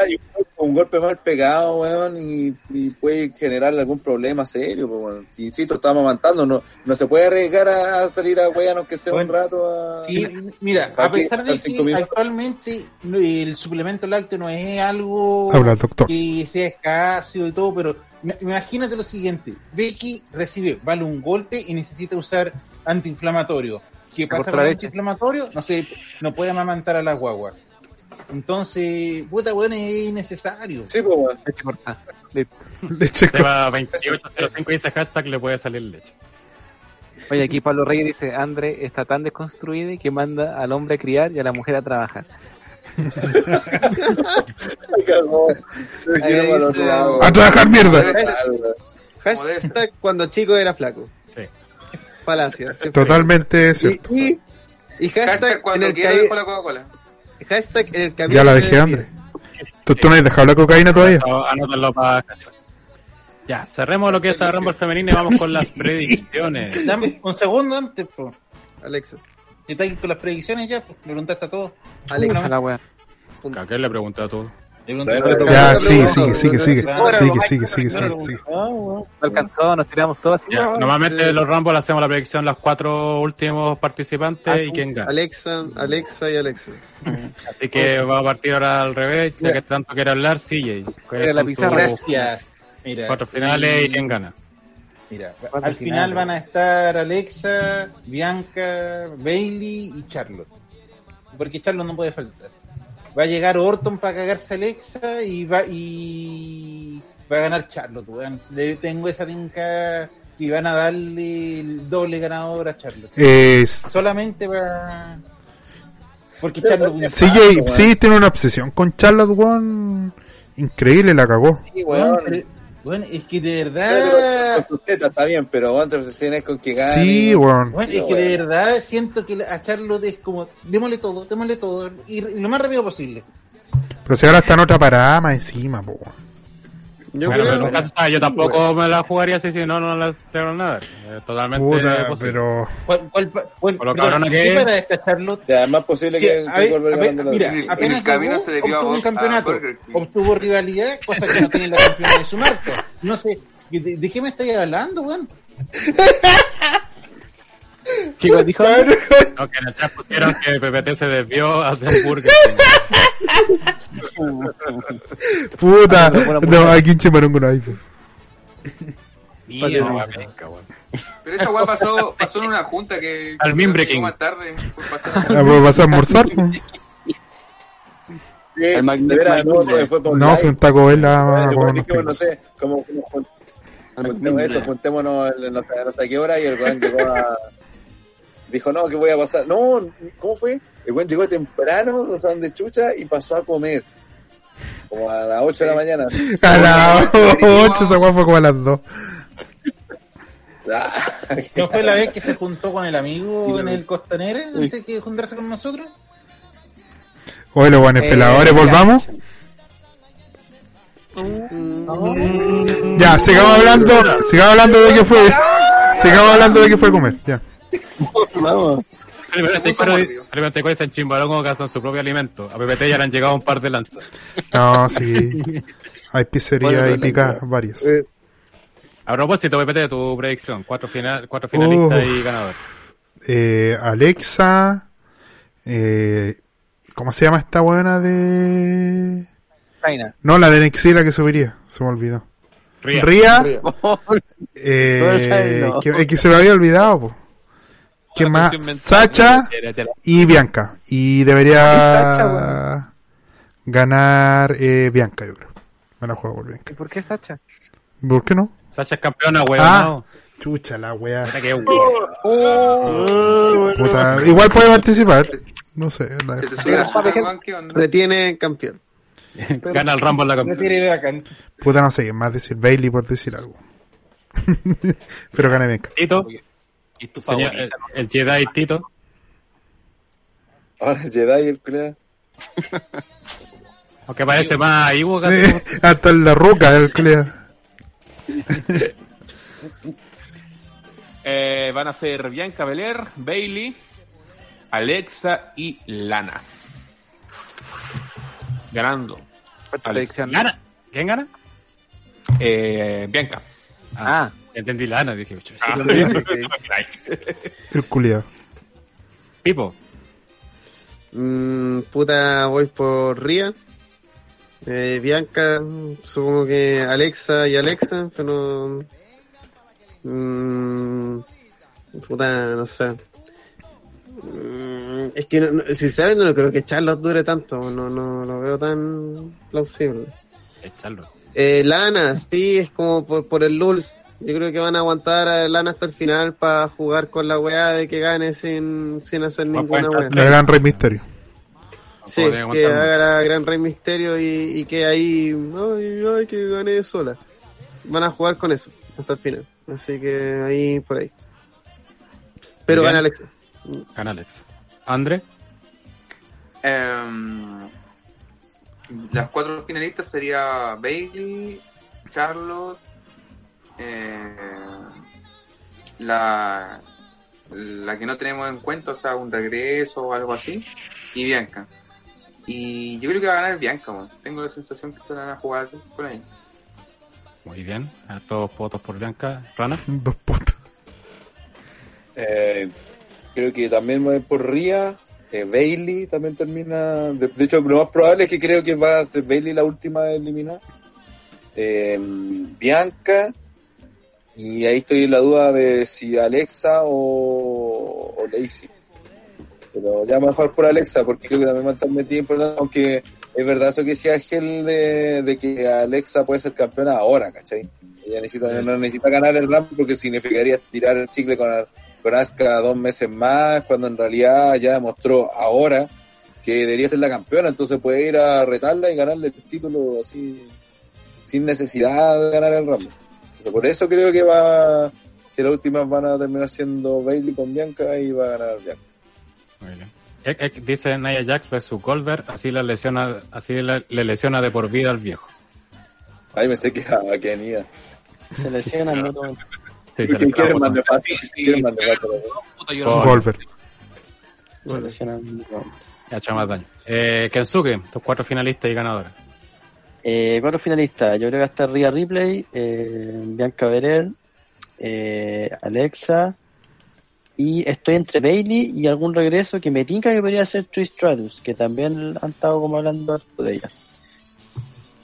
y un golpe- mal pegado, weón, y, y puede generarle algún problema serio, pues, weón. Si, Insisto, estamos amantando, no, no se puede arriesgar a, a salir a weón, aunque sea Bueno, un rato a... Sí, mira, ¿Para a pesar de estar cinco que minutos? actualmente el suplemento lácteo no es algo Habla que sea escaso y todo, pero me- imagínate lo siguiente, Becky recibe, vale un golpe y necesita usar antiinflamatorio. ¿Qué pasa con el antiinflamatorio? No sé, no puede amamantar a la guagua. Entonces, puta, bueno, es innecesario. Sí, pues, weón. Leche cortada. <laughs> Leche Seba 2805 dice hashtag le puede salir leche. Oye, aquí Pablo Reyes dice, André está tan desconstruido que manda al hombre a criar y a la mujer a trabajar. Lado. A trabajar mierda. Hashtag cuando chico era flaco. Sí. Falacia. Totalmente Y, cierto. y, y hashtag, Hashtag en cuando el quiero la Coca-Cola. Hashtag en el camino. Ya la dejé, desvía. André. ¿Tú, tú no has dejado la cocaína todavía? Anó- Anótalo para. Ya, cerremos lo que está Rumble femenino y vamos con las <laughs> predicciones. Dame un segundo antes, po. Alexa. Estás con las predicciones ya, pues, le preguntaste a todos. Alexa. A la wea. ¿A qué le pregunté a todos? Le Ya, sigue, sigue, sigue, sigue. Sigue, sigue, sigue, sigue, sigue. No alcanzó, nos tiramos todos normalmente en los Rumble hacemos la predicción los cuatro últimos participantes y quién gana. Alexa, Alexa y Alexa. Así que va a partir ahora al revés, ya que tanto quiere hablar, CJ. ¿Cuáles Mira la pizarra. Mira, Cuatro finales y quién gana. Mira, ¿Cuántos al final van a estar Alexa, Bianca, Bailey y Charlotte. Porque Charlotte no puede faltar. Va a llegar Orton para cagarse a Alexa y va y va a ganar Charlotte, weón. Le tengo esa tinca y van a darle el doble ganador a Charlotte. Es... Solamente va porque Charlotte CJ, sí, tiene una obsesión con Charlotte, weón. Increíble, la cagó. Sí, Weón, weón. pero- weón, es que de Con verdad tus tetas está bien, pero weón, te obsesiones con que gane. Sí, weón. Bueno, es que de verdad siento que a Charlotte es como, démosle todo, démosle todo, y, y lo más rápido posible. Pero si ahora está en otra parada más encima, po. Yo Bueno, creo. pero nunca se sabe, yo tampoco me la jugaría así si no, no la tengo nada. Es totalmente Puta, posible. pero... ¿Cuál, lo ¿qué que es. para esta Charlotte? Ya, es más posible que, Que, que a a la mira, apenas el camino se debió obtuvo a- un campeonato, obtuvo rivalidad, cosa que no tiene la campeona de su marca. No sé, ¿de, de qué me estáis hablando, weón? <laughs> Chicos, dijo, No, que en el chat pusieron que PPT se desvió a hacer burger. Puta. No, aquí en Chimarongo no hay. Mira. Pero esa weá pasó, pasó en una junta que. Al Mimbre que. Más tarde. pues, pasó. <laughs> Ah, pues vas a almorzar, El veras, no, fue un taco Bell a Bueno, con como unos dijimos, no sé, como, eso, juntémonos en no sé, no sé a qué hora y el weón llegó a... Dijo, no, que voy a pasar. No, ¿cómo fue? El weón llegó temprano, o sea, donde chucha, y pasó a comer. Como a las 8 de la mañana. A las 8, esa fue como a las 2. Ah, ¿No fue la vez que se juntó con el amigo en el Costanera antes que juntarse con nosotros? Oye, los buenos Eh, peladores, volvamos. Ya, sigamos hablando, sigamos hablando de qué fue. Sigamos hablando de qué fue comer, ya. <laughs> Vamos. Puso 94 mórbido. Felipe 94 dice en Chimbarongo cazan su propio alimento. A PPT ya le han llegado un par de lanzas. No, sí. Hay pizzerías Bueno, y picas varias. Eh, A propósito, PPT, tu predicción. Cuatro, final, cuatro finalistas Uh. y ganador. Eh, Alexa. Eh, ¿Cómo se llama esta buena de.? China. No, la de NXT, la que subiría. Se me olvidó. Ría. Ría. Ría. Eh, <laughs> No, no. que, que se me había olvidado, po. ¿Quién La más? Sacha y Bianca. Y debería ganar eh, Bianca, yo creo. Me la juego por Bianca. ¿Y por qué Sacha? ¿Por qué no? Sacha es campeona, weón. Ah. no. Chucha la. <laughs> Puta, igual puede participar. No sé. la- te la. Retiene campeón. <laughs> Gana el Rumble la Me campeona. Puta, no sé quién más decir. Bailey por decir algo. <laughs> Pero gane Bianca. Tito, ¿Y tu señor- favorita? el, el Jedi Tito. Ahora Jedi, el culiao. <laughs> Aunque parece más. Eh, <laughs> hasta en la roca, el culiao. <laughs> Eh, van a ser Bianca Belair, Bailey, Alexa y Lana. Ganando. ¿Quién gana? Eh, Bianca. Ah, Entendí Lana, dije. chucha. Ah. <laughs> <laughs> El culiao. Pipo. Mm, puta, voy por Ría. Eh, Bianca, supongo que Alexa y Alexa, pero. Mm, puta, no sé. Mm, es que, no, no- sinceramente, no creo que Charlotte dure tanto. No, no lo veo tan plausible. Echarlo. Eh, Lana, sí, es como por, por el Lulz. Yo creo que van a aguantar a Lana hasta el final para jugar con la weá de que gane sin, sin hacer ninguna weá. El gran Rey Misterio. Sí, que haga la Gran Rey Misterio y, y que ahí, ay, ay, que gane sola. Van a jugar con eso hasta el final. Así que ahí, por ahí. Pero Bien. gana Alexa. Gana Alex. Andre. Em, las cuatro finalistas sería Bailey, Charlotte, eh, la, la que no tenemos en cuenta, o sea, un regreso o algo así, y Bianca. Y yo creo que va a ganar Bianca, tengo la sensación que se van a jugar por ahí. Muy bien. A todos votos por Bianca. Rana. <laughs> Dos potas. Eh, creo que también va a ir por Ría. Eh, Bailey también termina. De, hecho, lo más probable es que creo que va a ser Bailey la última eliminada. Eh, Bianca. Y ahí estoy en la duda de si Alexa o, o Lacey. Pero ya mejor por Alexa, porque creo que también va a estar metida importante, aunque es verdad eso que decía Ángel de, que Alexa puede ser campeona ahora, ¿cachai? Ella necesita, no necesita ganar el Rumble porque significaría tirar el chicle con, con Asuka dos meses más, cuando en realidad ya demostró ahora que debería ser la campeona, entonces puede ir a retarla y ganarle el título así, sin necesidad de ganar el Rumble. O sea, por eso creo que va, que las últimas van a terminar siendo Bailey con Bianca y va a ganar Bianca. Muy bien. Dice Nia Jax versus Goldberg, así la lesiona, así la- le lesiona de por vida al viejo. Ay, me sé que a Kenia. Se no todo. Sí, se ¿Quién le quiere más. Se lesionan. no. Ha hecho más daño. Eh, Kensuke, tus cuatro finalistas y ganadores. Eh, cuatro finalistas. Yo creo que va a estar Rhea Ripley, eh, Bianca Belair, eh, Alexa. Y estoy entre Bailey y algún regreso que me tinca que podría ser Trish Stratus, que también han estado como hablando de ella.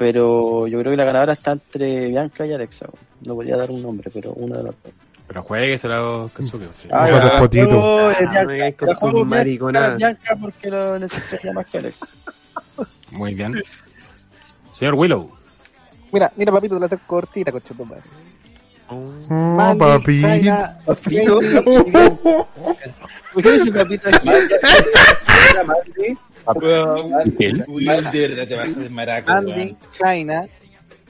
Pero yo creo que la ganadora está entre Bianca y Alexa. No podría dar un nombre, pero una de las dos. Pero juegue, se la Kensuke. sí. Ah, Ojalá ya, potito. eh, Ah, Bianca. me caes con mariconada. Bianca porque lo necesitaría más que Alexa. Muy bien. Señor Willow. Mira, mira, papito, la tengo cortita, coche tu madre. Oh, Papito. Bianca. ¿Por qué dice papito aquí? Andy. China,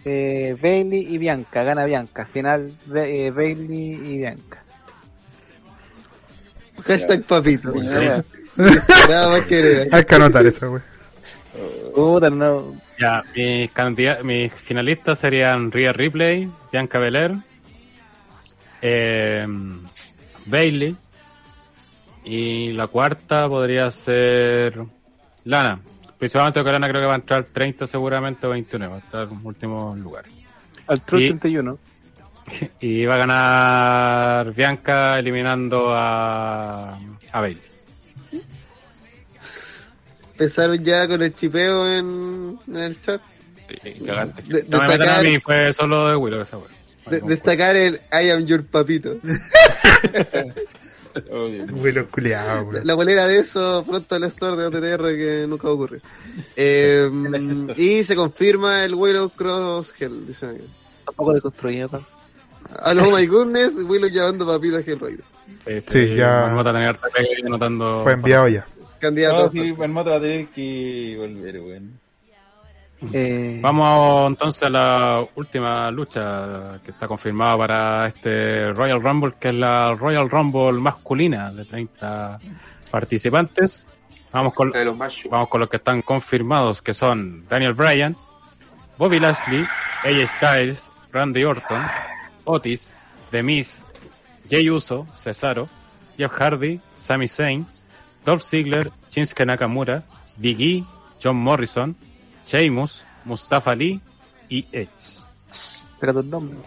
eh, Bailey y Bianca. Gana Bianca. Final, de, eh, Bailey y Bianca. Hashtag papito. <laughs> Nada más que. Hay que anotar esa, güey. Puta, no. Ya, mis finalistas serían Rhea Ripley, Bianca Belair, eh, Bailey, Y la cuarta podría ser Lana. Principalmente porque Lana creo que va a entrar 30 seguramente o 29, va a estar en último lugar. Al True Y- 31. <laughs> Y va a ganar Bianca eliminando a, a Bailey. Empezaron ya con el chipeo en, en el chat. Sí, cagaste. De- no me metan a mí, fue solo de Willow esa. De- destacar el I am your papito. <laughs> Bueno, culiado, weón. La bolera de eso pronto al store de OTTR que nunca ocurre. <laughs> Eh, y se confirma el Willow Cross Hell, dicen aquí. Tampoco deconstruido, acá. A los Oh My Goodness, Willow llevando papito a Hellraider. Sí, ya- Marmota tenía harta pega y anotando. Fue enviado ya. Candidato. No, sí, Marmota va a tener que volver, weón. Eh, Vamos entonces a la última lucha que está confirmada para este Royal Rumble, que es la Royal Rumble masculina de 30 participantes. Vamos con, vamos con los que están confirmados, que son Daniel Bryan, Bobby Lashley, AJ Styles, Randy Orton, Otis, The Miz, Jey Uso, Cesaro, Jeff Hardy, Sami Zayn, Dolph Ziggler, Shinsuke Nakamura, Big E, John Morrison, Sheamus, Mustafa Ali y Edge. Espera tu nombre.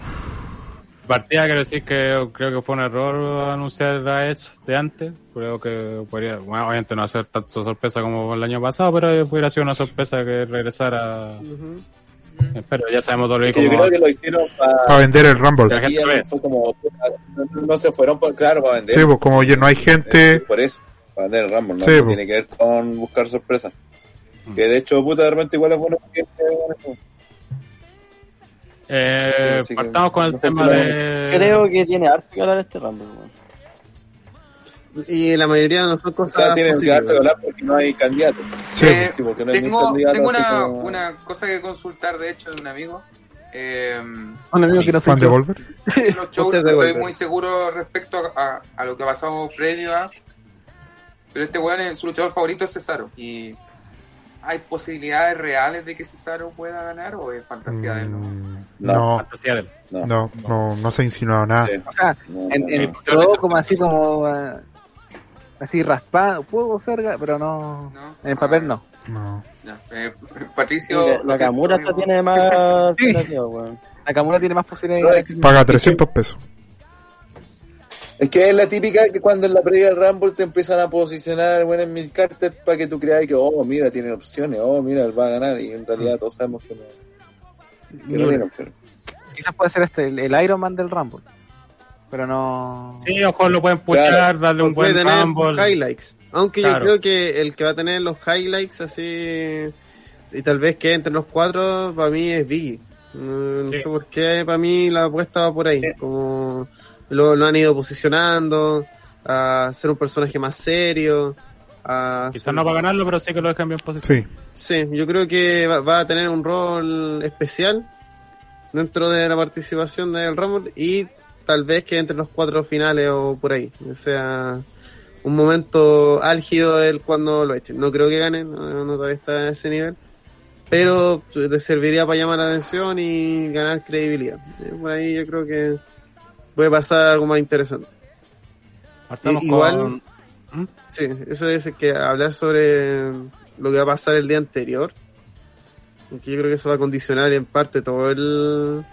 Partida quiero decir que creo que fue un error anunciar a Edge de antes. Creo que podría, bueno, obviamente no va a ser tanto sorpresa como el año pasado, pero hubiera sido una sorpresa que regresara. Pero ya sabemos todo lo Es que yo creo que lo hicieron para. Para vender el Rumble. La gente ve. fue como. No, no se fueron, por, claro, para vender. Sí, pues como ya no hay Eh, gente. por eso, para vender el Rumble, ¿no? Sí, No pues. tiene que ver con buscar sorpresa. Que de hecho, puta, de repente igual es bueno que Eh, Sí, partamos con el no tema de. Creo que tiene harto que hablar este weón. Y la mayoría no son O cosas sea, tienen que darse a hablar porque no hay candidatos. Sí, Eh, Sí, porque no hay tengo, ningún candidato tengo una, como- una cosa que consultar, de hecho, de un amigo. Eh, Un amigo que no fan de. Volver. los shows estoy muy seguro respecto a, a- a lo que ha pasado previo a. Pero este weón, es- su luchador favorito es Cesaro. Y ¿hay posibilidades reales de que Cesaro pueda ganar o es fantasía de él? no? No. No, Fantasía de él. No, no, no, no se ha insinuado nada. Sí. O sea, no, en, no, en todo como así como ah, así raspado, puedo cerca, pero no, ¿No? en el papel no. No. Eh, Patricio. Sí, Nakamura tiene más <laughs> weón. Nakamura tiene más posibilidades. Paga 300 pesos. Es que es la típica que cuando en la previa del Rumble te empiezan a posicionar bueno, en Mid Carter para que tú creas que, oh, mira, tiene opciones, oh, mira, él va a ganar. Y en realidad todos sabemos que no, que no tiene opciones. Quizás puede ser este el, el Iron Man del Rumble. Pero no. Sí, ojo, lo pueden puchar, Claro. darle un puede buen tener Rumble. highlights. Aunque Claro. yo creo que el que va a tener los highlights así y tal vez que entre los cuatro para mí es Biggie. No, sé por qué para mí la apuesta va por ahí. Como lo, lo han ido posicionando a ser un personaje más serio. A Quizás ser- no para ganarlo, pero sí que lo dejan bien posición. Sí. Sí, yo creo que va, va a tener un rol especial dentro de la participación del Rumble y tal vez que entre los cuatro finales o por ahí. O sea, un momento álgido él cuando lo echen. No creo que gane, no, no todavía está a ese nivel. Pero le serviría para llamar la atención y ganar credibilidad. Eh, Por ahí yo creo que puede pasar algo más interesante. Partamos igual- con- ¿Mm? Sí, eso es que hablar sobre lo que va a pasar el día anterior. Porque yo creo que eso va a condicionar en parte todo el,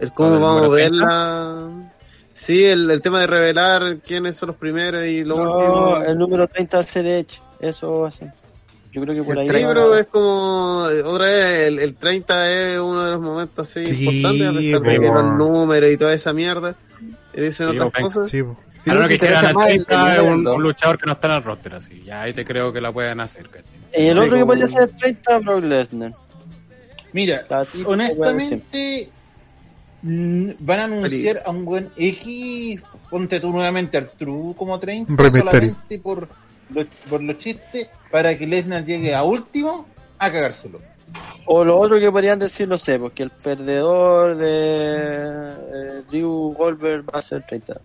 el cómo ¿Lo del vamos a ver 30? la... Sí, el, el tema de revelar quiénes son los primeros y lo No, último. el número 30 va a ser Edge. Eso va a ser. Yo creo que por ahí. Sí, va- pero es como, otra vez, el, el 30 es uno de los momentos así Sí, importantes, a pesar de que los números y toda esa mierda, y dicen Sí, otras po, cosas. Sí, po. A lo que quieran interesa al más el 30 es un, un luchador que no está en el roster, así. Ya ahí te creo que la pueden hacer, ¿cachai? Y el Sí, otro que como- podría ser 30, Brock Lesnar. Mira, honestamente, van a anunciar a un buen X. Ponte tú nuevamente al True como 30. Rey Mysterio. solamente por los, por los chistes. Para que Lesnar llegue a último a cagárselo. O lo otro que podrían decir, no sé, porque el perdedor de eh, Drew Goldberg va a ser 30.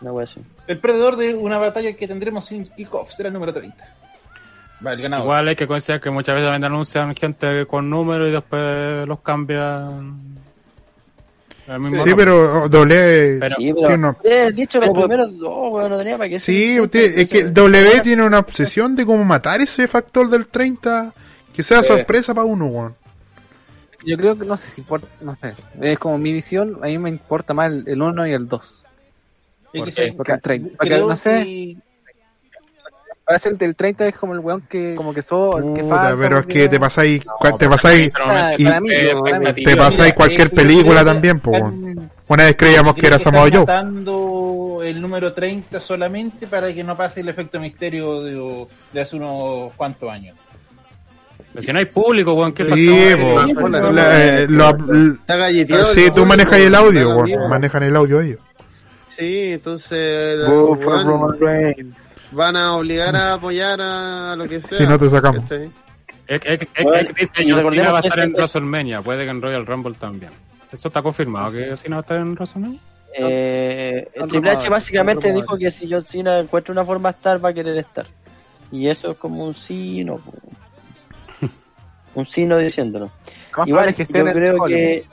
Una wea así. El perdedor de una batalla que tendremos sin kickoff será el número 30. Va, el ganador. Igual hay que considerar que muchas veces también anuncian gente con números y después los cambian. Mismo Sí, pero oh, W Pero- Sí, pero una- dicho los primeros dos, weón, no tenía para qué Sí, usted, es que el W tiene una obsesión de cómo matar ese factor del 30 que sea Sí. sorpresa para uno, weón. Yo creo que no sé si importa, no sé. Es como mi visión, a mí me importa más el, el 1 y el 2. Es ¿Por que qué? se- Porque el 30. Porque no sé. que- Parece el del 30 es como el weón que, como que sos, el que falta. pero es porque- que te pasáis, te pasáis, y- mí, te pasáis cualquier película también, weón. Una vez creíamos que era Samoa Joe. matando el número 30 solamente para que no pase el efecto misterio de, de hace unos cuantos años. Pero si no hay público, weón, ¿qué Sí, pues, la- La- eh, Está. Sí, tú manejas el audio, weón. Manejan el audio ellos. Sí, entonces Go Reigns. van a obligar a apoyar a lo que sea. Si no te sacamos. ¿cachai? Es que- es es Bueno, dice que Cena va a estar en es- WrestleMania, puede que en Royal Rumble también. Eso está confirmado que Cena va a estar en WrestleMania. Eh, Son Triple H básicamente dijo que si John Cena encuentra una forma de estar, va a querer estar. Y eso es como un sí, no. po. Un sí, no diciéndolo. Igual, es que yo creo que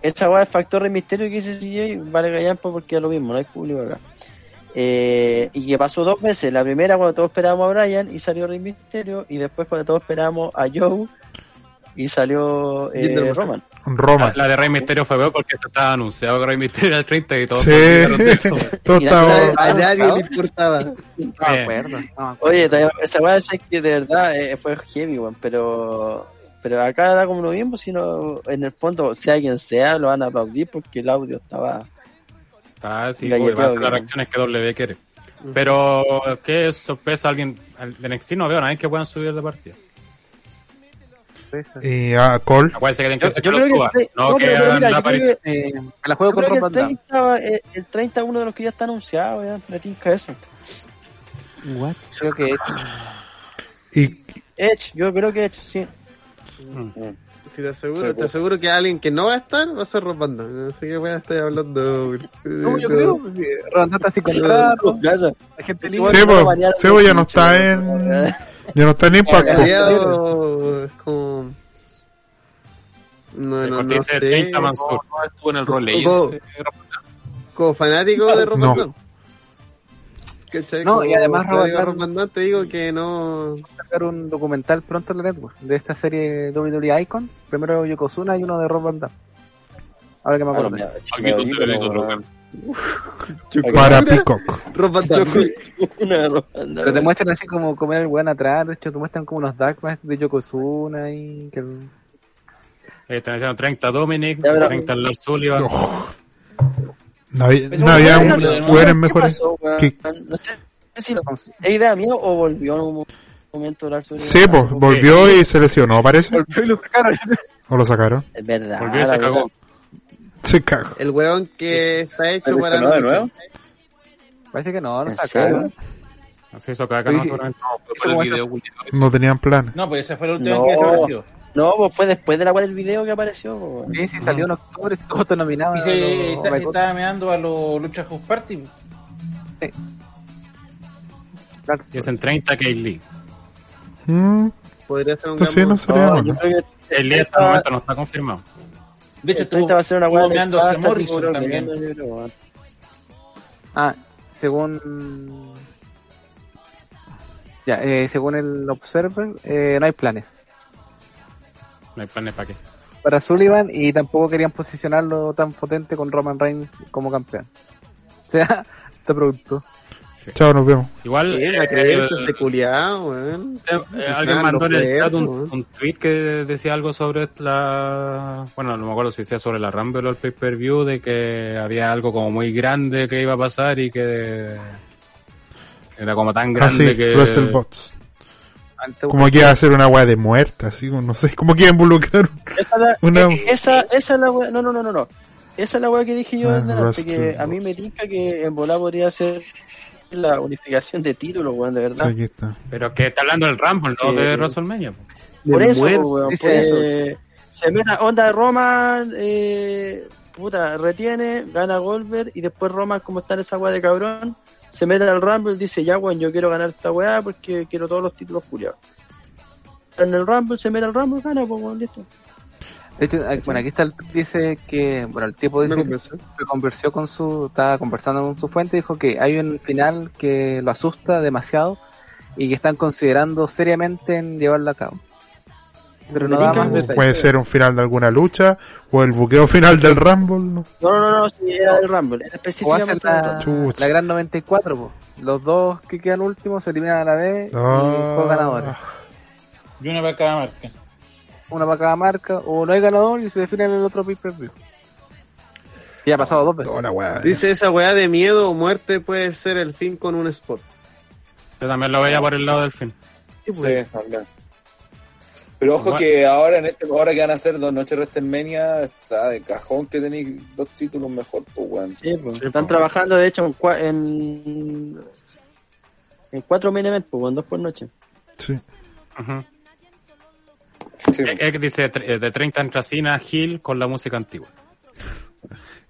esa weá es factor de misterio que dice CJ, vale gallampa porque es lo mismo, no hay público acá. Eh, y que pasó dos veces. La primera cuando todos esperábamos a Brian y salió Rey Misterio, y después cuando todos esperábamos a Joe y salió eh, Roman. Roma. La, la de Rey Misterio fue peor porque se estaba anunciado que Rey Misterio era el 30 y todos Sí. <laughs> Todo está- A nadie le importaba. No me Bien. acuerdo. Oye, esa weá es que de verdad eh, fue heavy, weón, pero pero acá da como lo mismo, sino en el fondo, sea quien sea, lo van a aplaudir porque el audio estaba... Ah, sí, va a ser las reacciones que W quiere. Pero, ¿qué es sorpresa? Alguien de NXT no veo a nadie que puedan subir de partida. Y a Cole. Acuérdense que tienen que Yo, yo creo que... El no que pero- mira, la yo creo que- Eh, la juego Yo con creo que el Reigns. 30, va- eh, el 30 es uno de los que ya está anunciado, ya, me tinca eso. Creo que Y, Edge, yo creo que Edge, sí. Si te aseguro, te aseguro que alguien que no va a estar va a ser Dam. Así que voy a estar hablando. No, yo creo. Roman está así con rato. Gracias. <laughs> La gente libre. Sí, po, ya no está en. <laughs> Ya no está en impacto. Aliado es como. No, no, no dice sé. 30 Mansur. No estuvo en el rol Como- Como fanático de Rob No. Van Dam. ¿Cachai? No, Como y además Dam te digo que no. sacar un documental pronto en la network de esta serie WWE Icons. Primero Yokozuna y uno de Rob Van Dam. Ahora que me Bueno, acuerdo. Aquí tú te weón. Para Peacock. Rob Van Dam. Una de Rob Van Dam. Pero te muestran así como comer el buen atrás. De hecho, te muestran como unos dark match de Yokozuna y que Eh, están diciendo 30 Dominic, Ya, pero- 30 Lars Sullivan. No había, ¿Qué mejores. pasó, weón? que- No sé si lo- ¿Es idea mía o volvió en un momento Lars Ulrich? Sí, pues, volvió y se lesionó, parece. Volvió y lo sacaron. ¿O lo sacaron? Es verdad. Volvió y se la cagó. verdad. Se cagó. El weón que está hecho ¿Se para. lesionó de nuevo? Parece que no, no ¿En sacaron. Así hizo cada no Sí. seguramente. No, fue por el video. No tenían plan. No, pues esa fue la última No. que apareció. No, pues fue después de la cual el video que apareció. Sí, sí, salió en octubre, todo está nominado. Y se está- estaba meando a los Lucha House Party. Claro, Y es en 30 Kaylee. Mm, Podría ser un entonces no sería No, que Kaylee hasta el momento no está confirmado. De hecho, 30 va a ser una estuvo weá de meando a pasta, Morrison también. Ah, según. Ya, eh, según el Observer, eh, no hay planes No hay planes para qué. para Sullivan y tampoco querían posicionarlo tan potente con Roman Reigns como campeón. <laughs> O sea, este producto. Chao, nos vemos. Igual. ¿La eh, el- este culiao? Eh, Se alguien mandó en el chat un, un tweet que decía algo sobre la. Bueno, no me acuerdo si decía sobre la Rumble o el pay per view, de que había algo como muy grande que iba a pasar y que. Era como tan Ah, sí, grande que. WrestleBots. Como que iba a ser una weá de muerta, así, como, no sé, como que iba a involucrar Esa, la- Una- eh, esa, esa es la weá, no, no, no, no, no. Esa es la weá que dije yo Ah, delante, que a mí me tinca que en volar podría ser la unificación de títulos, weón, de Sí, verdad. aquí está. Pero que está hablando del Rumble, no de WrestleMania. po. Por eso, muerte, weón, dice por eso. Se meta onda de Roman, eh, puta, retiene, gana Goldberg y después Roman, como está en esa weá de cabrón, se mete al Rumble y dice, ya weón, yo quiero ganar esta weá porque quiero todos los títulos culiados. En el Rumble se mete al Rumble, gana, pues weón, listo. De hecho, aquí- bueno, aquí está el dice que, bueno, el tipo dice que conversó con su, estaba conversando con su fuente y dijo que hay un final que lo asusta demasiado y que están considerando seriamente en llevarlo a cabo. Pero no da más. Puede ser un final de alguna lucha o el buqueo final del Rumble. ¿no? No, no, no, no, sí, era del Rumble. Era O hace específicamente la, la gran 94, po. los dos que quedan últimos se eliminan a la vez y Ah. dos ganadores. Y una para cada marca. Una para cada marca, o no hay ganador y se define en el otro pay per view. Y ha pasado dos veces. Weá. Dice esa weá de miedo o muerte puede ser el fin con un spot. Yo también lo veía por el lado del fin. Sí, Sí, pues. también. Pero ojo que ahora en este, ahora que van a hacer dos noches de WrestleMania, está de cajón que tenéis dos títulos mejor, pues weón. Sí, pues. Sí, Están pues. trabajando, de hecho, en, cua- en, en cuatro events, pues, en dos por noche. Sí. Ujú. Sí. Eh, eh, dice eh, de 30 entra Cena Hill con la música antigua.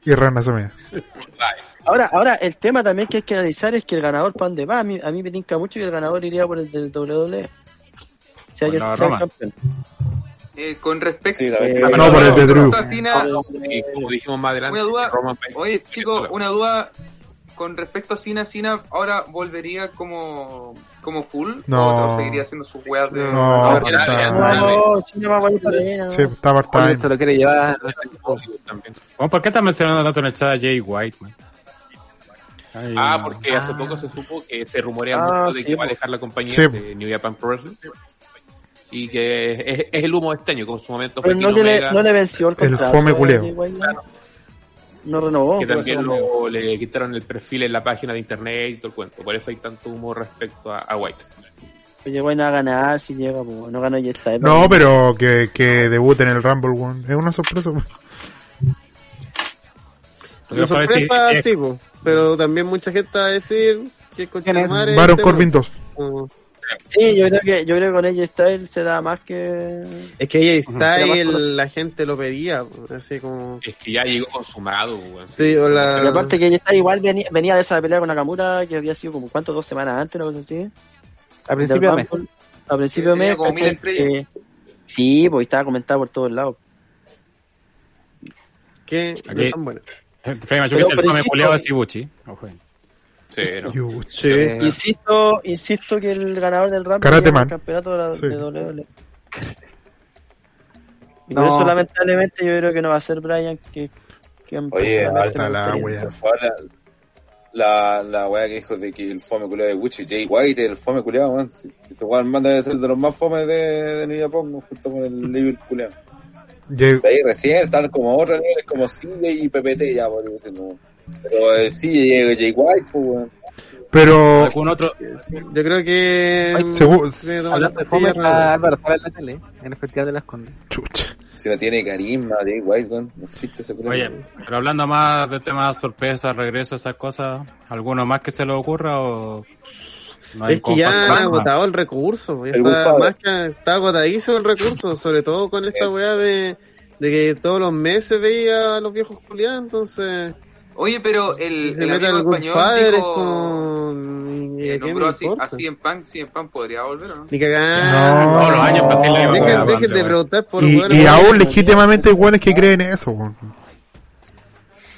Y Rana me. Ahora, ahora el tema también que hay que analizar es que el ganador para dónde va. A mí, a mí me tinca mucho que el ganador iría por el del WWE. Sea la sea el campeón. Eh, con respecto Sí. Eh, No, por el de Drew. a Cena, Y como dijimos más adelante, Una duda. Roman Oye, chicos, una duda con respecto a Cena. ¿Cena ahora volvería como, como full? No. ¿O seguiría haciendo sus weas de.? No, no, está- no va a volver para arena, ¿no? Sí, está part-time. esto lo quiere llevar. ¿Por qué estás mencionando tanto en el chat a Jay White, man? Ay, Ah, no. porque hace poco se supo que se rumorea Ah, mucho de sí, que va a po. dejar la compañía Sí, de New Japan Pro Wrestling. Y que es, es el humo de este año, como en su momento Pero fue no, que le, no le venció el El contrato. fome a culeo. White, ¿no? No renovó. que también lo- le quitaron el perfil en la página de internet y todo el cuento. Por eso hay tanto humo respecto a, a White. Pues llegó a ganar si llega, pues, no ganó ya está. No, pero que, que debute en el Rumble, weón. Es una sorpresa. es sorpresa sí, po. pero también mucha gente va a decir que con Baron Corbin no. 2. Oh. Sí, yo creo que, yo creo que con ella Style se da más que. Es que ella más y conocido. la gente lo pedía, así como... Es que ya llegó consumado, weón. Sí, o la- Y aparte que ella está igual venía, venía de esa pelea con Nakamura que había sido como cuánto, dos semanas antes, una cosa así. A principio de mes. A principio de mes. como mil. Eh, sí, pues estaba comentado por todos lados. que no tan Pero- dice el pero fome insisto- culiado de Sibuchi. Ojo. Sí, no. Yuch. Sí. Insisto, insisto que el ganador del Rumble Man. el campeonato de, la, Sí. de WWE. Y No. por eso lamentablemente yo creo que no va a ser Brian que, que Oye, alta la wea. La, la, la weá que dijo de que el fome culiado de Gucci, Jay White, el fome culiado. Sí, Este weón manda de ser de los más fomes de, de New Japan, junto con el Libre culiado. Jay- De ahí recién están como otros niveles como CJ y PPT ya, por decirlo. Pero eh, sí, llega Jay White, pues weón. Pero, ¿Algún otro? Yo creo que... Sí, tomar Hablando de Álvaro en la tele, en el Festival de las Condes. chucha. Si no tiene carisma, Jay White, weón. No existe ese. Oye, pero hablando más de temas sorpresas, regreso, esas cosas, ¿alguno más que se le ocurra o no hay Es que ya han agotado el recurso, ya El está, más que está agotadísimo el recurso, sobre todo con esta weá de, de que todos los meses veía a los viejos culiados, entonces Oye, pero el, el amigo español padre es dijo, como... ¿y eh, nombró así, así en pan, sí en pan podría volver, ¿o no? Ni cagar. No, Todos los años en Brasil le iba a Dejen, de preguntar por Y, y aún legítimamente hay que creen eso, weón.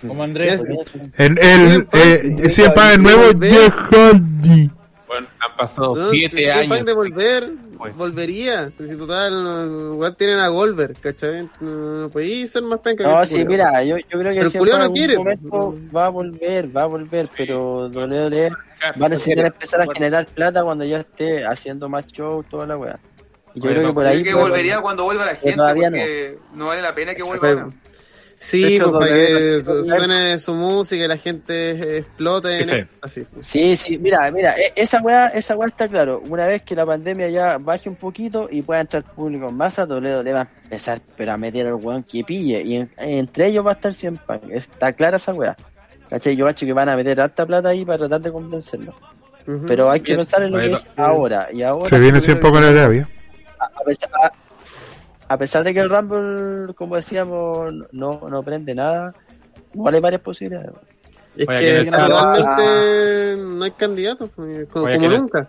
Como Andrés. El, el, eh, pues, si el pan nuevo. Jeff Hardy. Bueno, han pasado No, siete si es años. pan de volver, Pues. volvería. Si total, igual tienen a Goldberg, ¿cachai? No, no podéis ser más penca que No, el sí, mira, yo, yo creo que Pero siempre en no algún quiere. momento va a volver, va a volver, pero WWE va a necesitar empezar a generar plata cuando ya esté haciendo más shows, toda la weá. Yo creo que no, por Creo ahí que volvería cuando vuelva la gente, todavía porque no. vale la pena que vuelva. Sí, hecho, pues, para que suene su música y la gente explote en Sí. el- así. Sí, sí, mira, mira, e- esa weá, esa weá está claro. Una vez que la pandemia ya baje un poquito y pueda entrar público en masa, WWE va a empezar pero a meter al weón que pille. Y en- entre ellos va a estar 100 Punk. Está clara esa weá. ¿Cachai? Yo cacho que van a meter harta plata ahí para tratar de convencerlo. Pero hay que Bien. pensar en lo que es ahora. Y ahora Se viene yo creo siempre con que- el Arabia. a, a pesar, a- a pesar de que el Rumble, como decíamos, no, no prende nada, igual hay varias posibilidades. Es Oye, que el chat- actualmente no hay candidatos, pues, como, Oye, como nunca.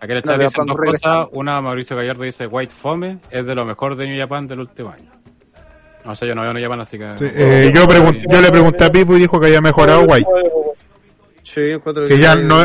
Aquí en el No, chat pero dicen cuando dos cosas. Una, Mauricio Gallardo dice, White Fome es de lo mejor de New Japan del último año. No sé, yo no veo New Japan, así que... Sí, eh, yo, le pregunté a Pipo y dijo que había mejorado White. Sí, Que ya no,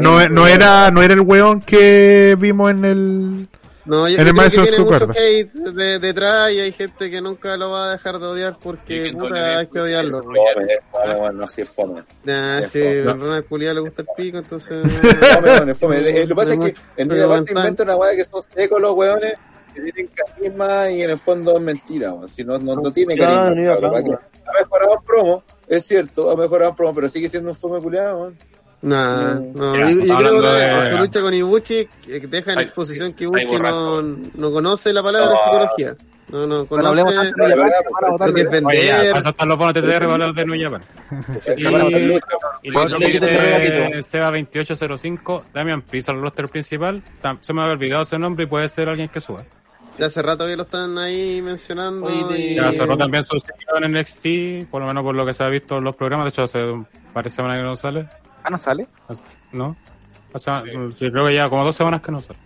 no, no era, no era el weón que vimos en el... No, yo, el creo que tiene mucho hate de- detrás y hay gente que nunca lo va a dejar de odiar porque puta, hay que odiarlo. Fome, es fome, bueno, no, sí es fome. Nah, Es si fome. a Ronald Culiado le gusta el pico, entonces... <laughs> Es fome. Eh, Lo que pasa es que en Pero New Japan te aguantan. inventan una weá que son secos los weones que tienen carisma y en el fondo es mentira, weón. Si no, no, no tiene carisma. Ha mejorado en promo, es cierto, ha mejorado en promo, pero sigue siendo un fome culiado, weón. Nah, Mm. no, Ya, yo, yo creo que de- su lucha con Ibuchi que deja en Hay- exposición que Ibuchi no, no conoce la palabra No. psicología. No, no conoce de lo que es de- Oye, ya, vender. para eso están los bonos TTR para hablar de New Japan. Y, de regatito. Seba 2805, Damian Priest al roster principal. Se me había olvidado ese nombre y puede ser alguien que suba. De hace rato que lo están ahí mencionando. Y- Ya cerró también su ciclo en NXT, por lo menos por lo que se ha visto en los programas. De hecho, hace un par de semanas que no sale. Ah, no sale. ¿No? Hace- yo creo que ya como dos semanas que no sale.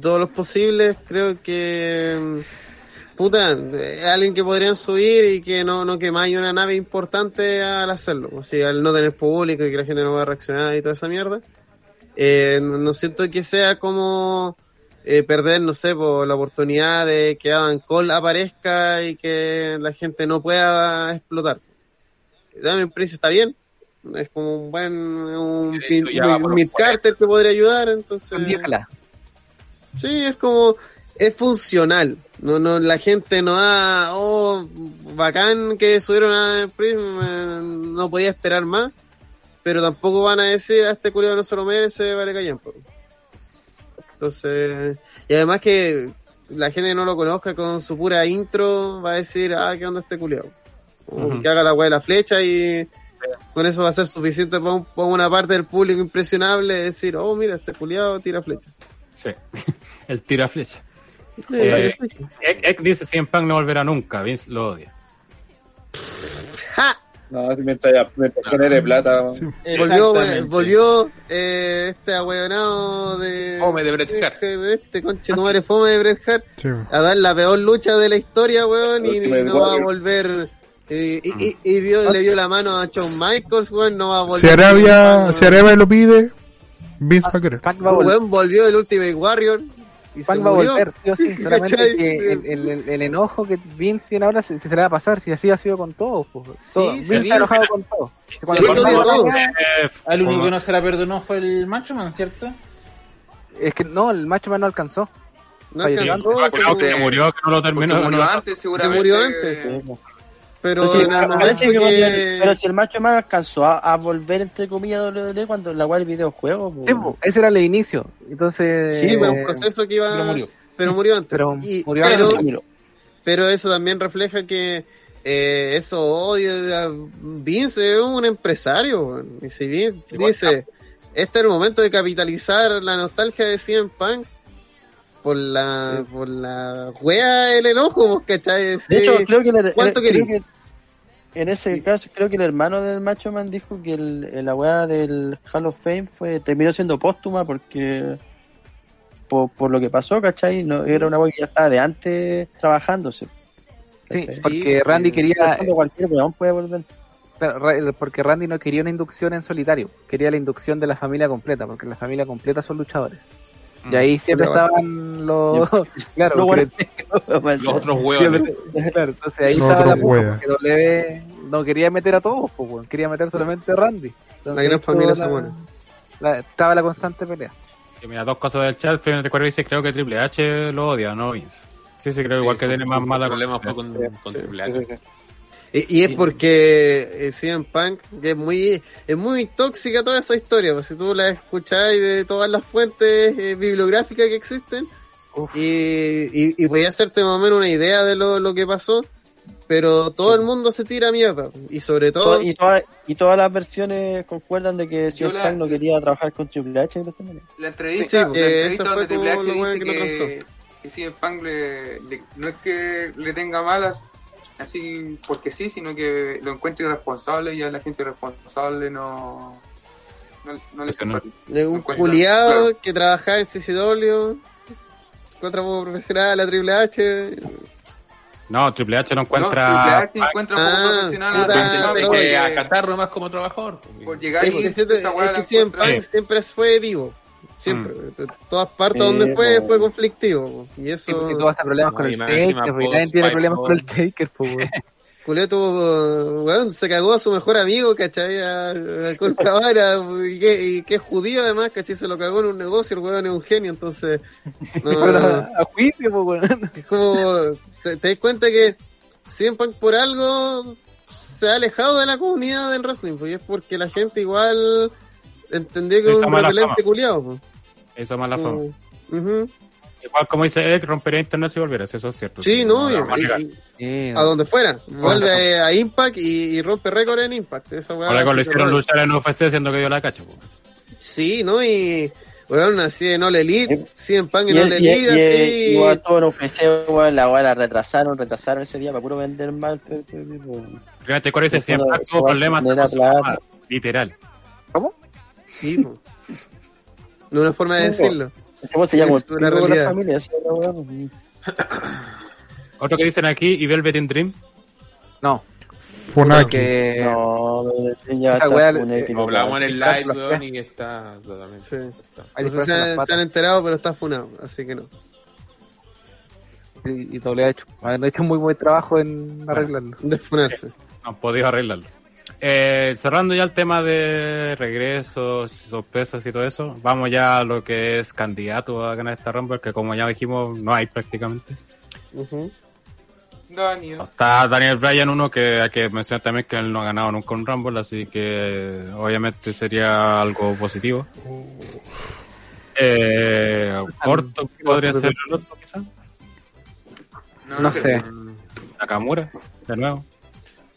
todos los posibles, creo que mm, puta, es alguien que podrían subir y que no, no quemáis una nave importante al hacerlo. O sea, al no tener público y que la gente no va a reaccionar y toda esa mierda. Eh, no siento que sea como eh, perder, no sé, por la oportunidad de que Adam Cole aparezca y que la gente no pueda explotar. Damien Priest está bien. Es como un buen, un, Sí, mid Carter que podría ayudar, entonces. Sí, es como, es funcional. No, no, la gente no ha, oh, bacán que subieron a Prism, eh, no podía esperar más, pero tampoco van a decir, a este culiado no se lo merece, vale callampo. Entonces, y además que la gente que no lo conozca con su pura intro va a decir, ah, ¿qué onda este culiado? O Ujú. Que haga la weá de la flecha y con eso va a ser suficiente para, un- para una parte del público impresionable decir, oh, mira, este culiado tira flecha. <laughs> Sí. El tira flecha. Eh, Ek, Ek dice: 100 Punk no volverá nunca. Vince lo odia. ¡Ja! No, mientras, ya, mientras genere plata. Volvió, volvió eh, este ahueonado de. Fome de Bret Hart. de Este conche tu madre fome de Bret Hart. Sí. A dar la peor lucha de la historia, weón. Y, no va a volver. Eh, y, y, y dio- le dio la mano a Shawn Michaels, weón. No va a volver. Si Arabia, si Arabia lo pide, Vince va a querer. Punk va a. Weón volvió el Ultimate Warrior. Y se va a volver, sí o sí. <laughs> Solamente ¿Cachai? que el, el, el- el enojo que Vince tiene ahora se, se le va a pasar, si así ha sido con todos. Pues. Todo. sí, Vince está enojado con todo. Cuando Al único Como- que no se la perdonó fue el Macho Man, ¿cierto? Es que no, el macho man no alcanzó. No alcanzó, Ah, se murió. que no lo murió antes, Se seguramente. murió antes. Pero Pues sí, que que- pero si el macho man alcanzó a, a volver entre comillas WWE cuando la cual el videojuego, pues, Sí, ese era el inicio. Entonces. Sí, pero eh, un proceso que iba. Pero murió. Pero murió antes. Pero Y- murió pero, antes. Miro. pero eso también refleja que eh, eso odio de Vince es un empresario. Y si Vince dice, este es el momento de capitalizar la nostalgia de CM Punk por la, por la wea el enojo, ¿vos ¿cachai? De hecho, creo que, el- ¿Cuánto creo que en ese caso, creo que el hermano del Macho Man dijo que el, el- la weá del Hall of Fame fue, terminó siendo póstuma porque por, por lo que pasó, ¿cachai? No, era una weá que ya estaba de antes trabajándose. Sí, porque sí. Randy quería. cualquier weón puede volver. Ra- porque Randy no quería una inducción en solitario, quería la inducción de la familia completa, porque la familia completa son luchadores. Y ahí siempre Pero estaban los. <laughs> claro, porque- bueno, <laughs> Los otros huevos. siempre- <laughs> claro, entonces ahí Los estaba la weas. porque W no quería meter a todos, pues, quería meter solamente a Randy. Entonces, La gran familia la- Estaba la constante pelea. Sí, mira, dos cosas del chat. Primero recuerdo dice, creo que Triple H lo odia, no Vince. Sí, sí, creo igual que tiene más mala problema fue con Triple H. Y, y es porque eh, CM Punk que es muy es muy tóxica toda esa historia, pues si tú la escucháis de todas las fuentes eh, bibliográficas que existen Uf. y, y, y podía hacerte más o menos una idea de lo, lo que pasó, pero todo el mundo se tira mierda y sobre todo To- y, todas, y todas las versiones concuerdan de que CM la- Punk no quería trabajar con Triple H. La entrevista, Sí, la que entrevista eso fue donde Triple como H lo dice que lo que, que CM Punk le, le- no es que le tenga malas así porque sí, sino que lo encuentra irresponsable y a la gente irresponsable no no, no le no- de un encuentra- culiado claro. que trabajaba en CCW, contra como profesional la Triple H, No, Triple H no No, Triple encuentra. H encuentra poco Ah, profesional a puta, pero a Qatar nomás como trabajador. por llegar Es y weá es que encuentra- Punk siempre fue divo. Siempre. Mm. De todas partes Sí, donde fue, fue conflictivo. Y Sí, eso. pues, si tú vas a problemas No, con el Taker, pues, nadie tiene problemas con el Taker, pues, weón. <laughs> Culeto, weón, se cagó a su mejor amigo, ¿cachai? A, a Colt Cabana, y que, y que es judío además, ¿cachai? Se lo cagó en un negocio, el weón es un genio, entonces... <laughs> no, a, a juicio, pues, weón. <laughs> es como, te, te das cuenta que CM Punk por algo se ha alejado de la comunidad del wrestling, pues, y es porque la gente igual entendió que es un repelente culiado, pues. Eso más la fama. Ujú. Igual como dice Eric, rompería internet si volviera, eso es cierto. Sí, no, y- y- Sí, a donde fuera. Vuelve a Impact y, y rompe récord en Impact. Esa weá Ahora con lo hicieron luchar en UFC siendo que dio la cacha. po. Sí, ¿no? Y, weón, así en All Elite, sí, en Y, en All y, y, Elite, así. igual todo en ofrecer, weón, la weá la retrasaron, retrasaron ese día para puro vender mal. Fíjate, Corey dice Eso siempre no- tuvo eso problemas literal. Sí, po. De una forma de decirlo. ¿Cómo se llama? <laughs> Es una realidad. familia, es <coughs> pues. Otro que dicen aquí, y Velvet in Dream. No, Funaki. porque No, ya Esa está le- hablamos en el live, los weón, y está totalmente. Sí. está. No sé si se, han enterado, pero está funado, así que no. y, y doble ha hecho. Han hecho muy buen trabajo en arreglarlo. De funarse. No han podido arreglarlo. Eh, cerrando ya el tema de regresos, sorpresas y todo eso, vamos ya a lo que es candidato a ganar esta Rumble, que como ya dijimos, no hay prácticamente. Ujú. Daniel. Está Daniel Bryan, uno que hay que mencionar también que él no ha ganado nunca un Rumble, así que obviamente sería algo positivo. Eh, Orton podría ser el otro, quizás. No sé. Nakamura, de nuevo.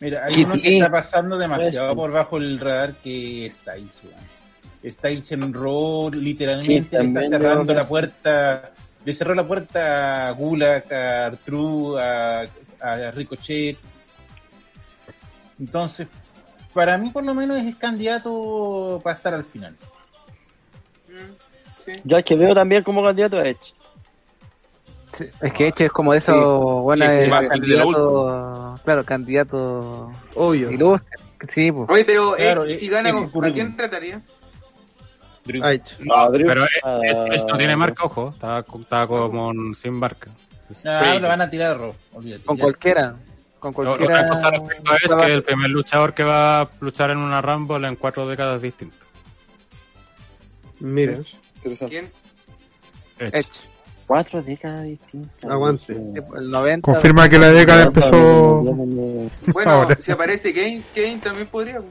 Mira, hay uno que está pasando demasiado por bajo el radar que es Styles, weón. Styles en Raw Sí, literalmente está cerrando la puerta, le cerró la puerta a Gulak, a Artru, a, a Ricochet. Entonces, para mí por lo menos es candidato para estar al final. Mm, sí. Yo es que veo también como candidato a Edge. Sí, es que Eche es como de esos, Sí. bueno, Sí, es candidato, claro, candidato Obvio. ilustre. Sí, pues. Oye, pero Claro, Edge, eh, si gana, sí, con- ¿a quién trataría? Drew. Ha hecho. No, Drew. Pero Ah. él no tiene marca, ojo, está, está como un- sin marca. Ah, lo van a tirar Raw, olvídate. Con ya. cualquiera. Con cualquiera. Otra cosa respecto es que el primer luchador que va a luchar en una Rumble en cuatro décadas distintas. Mira, Interesante. ¿Quién? Edge. Edge. Cuatro décadas distintas. Aguante. El 90. Confirma que la década empezó. Bueno, Ahora. si aparece Kane, Kane también podría. pues.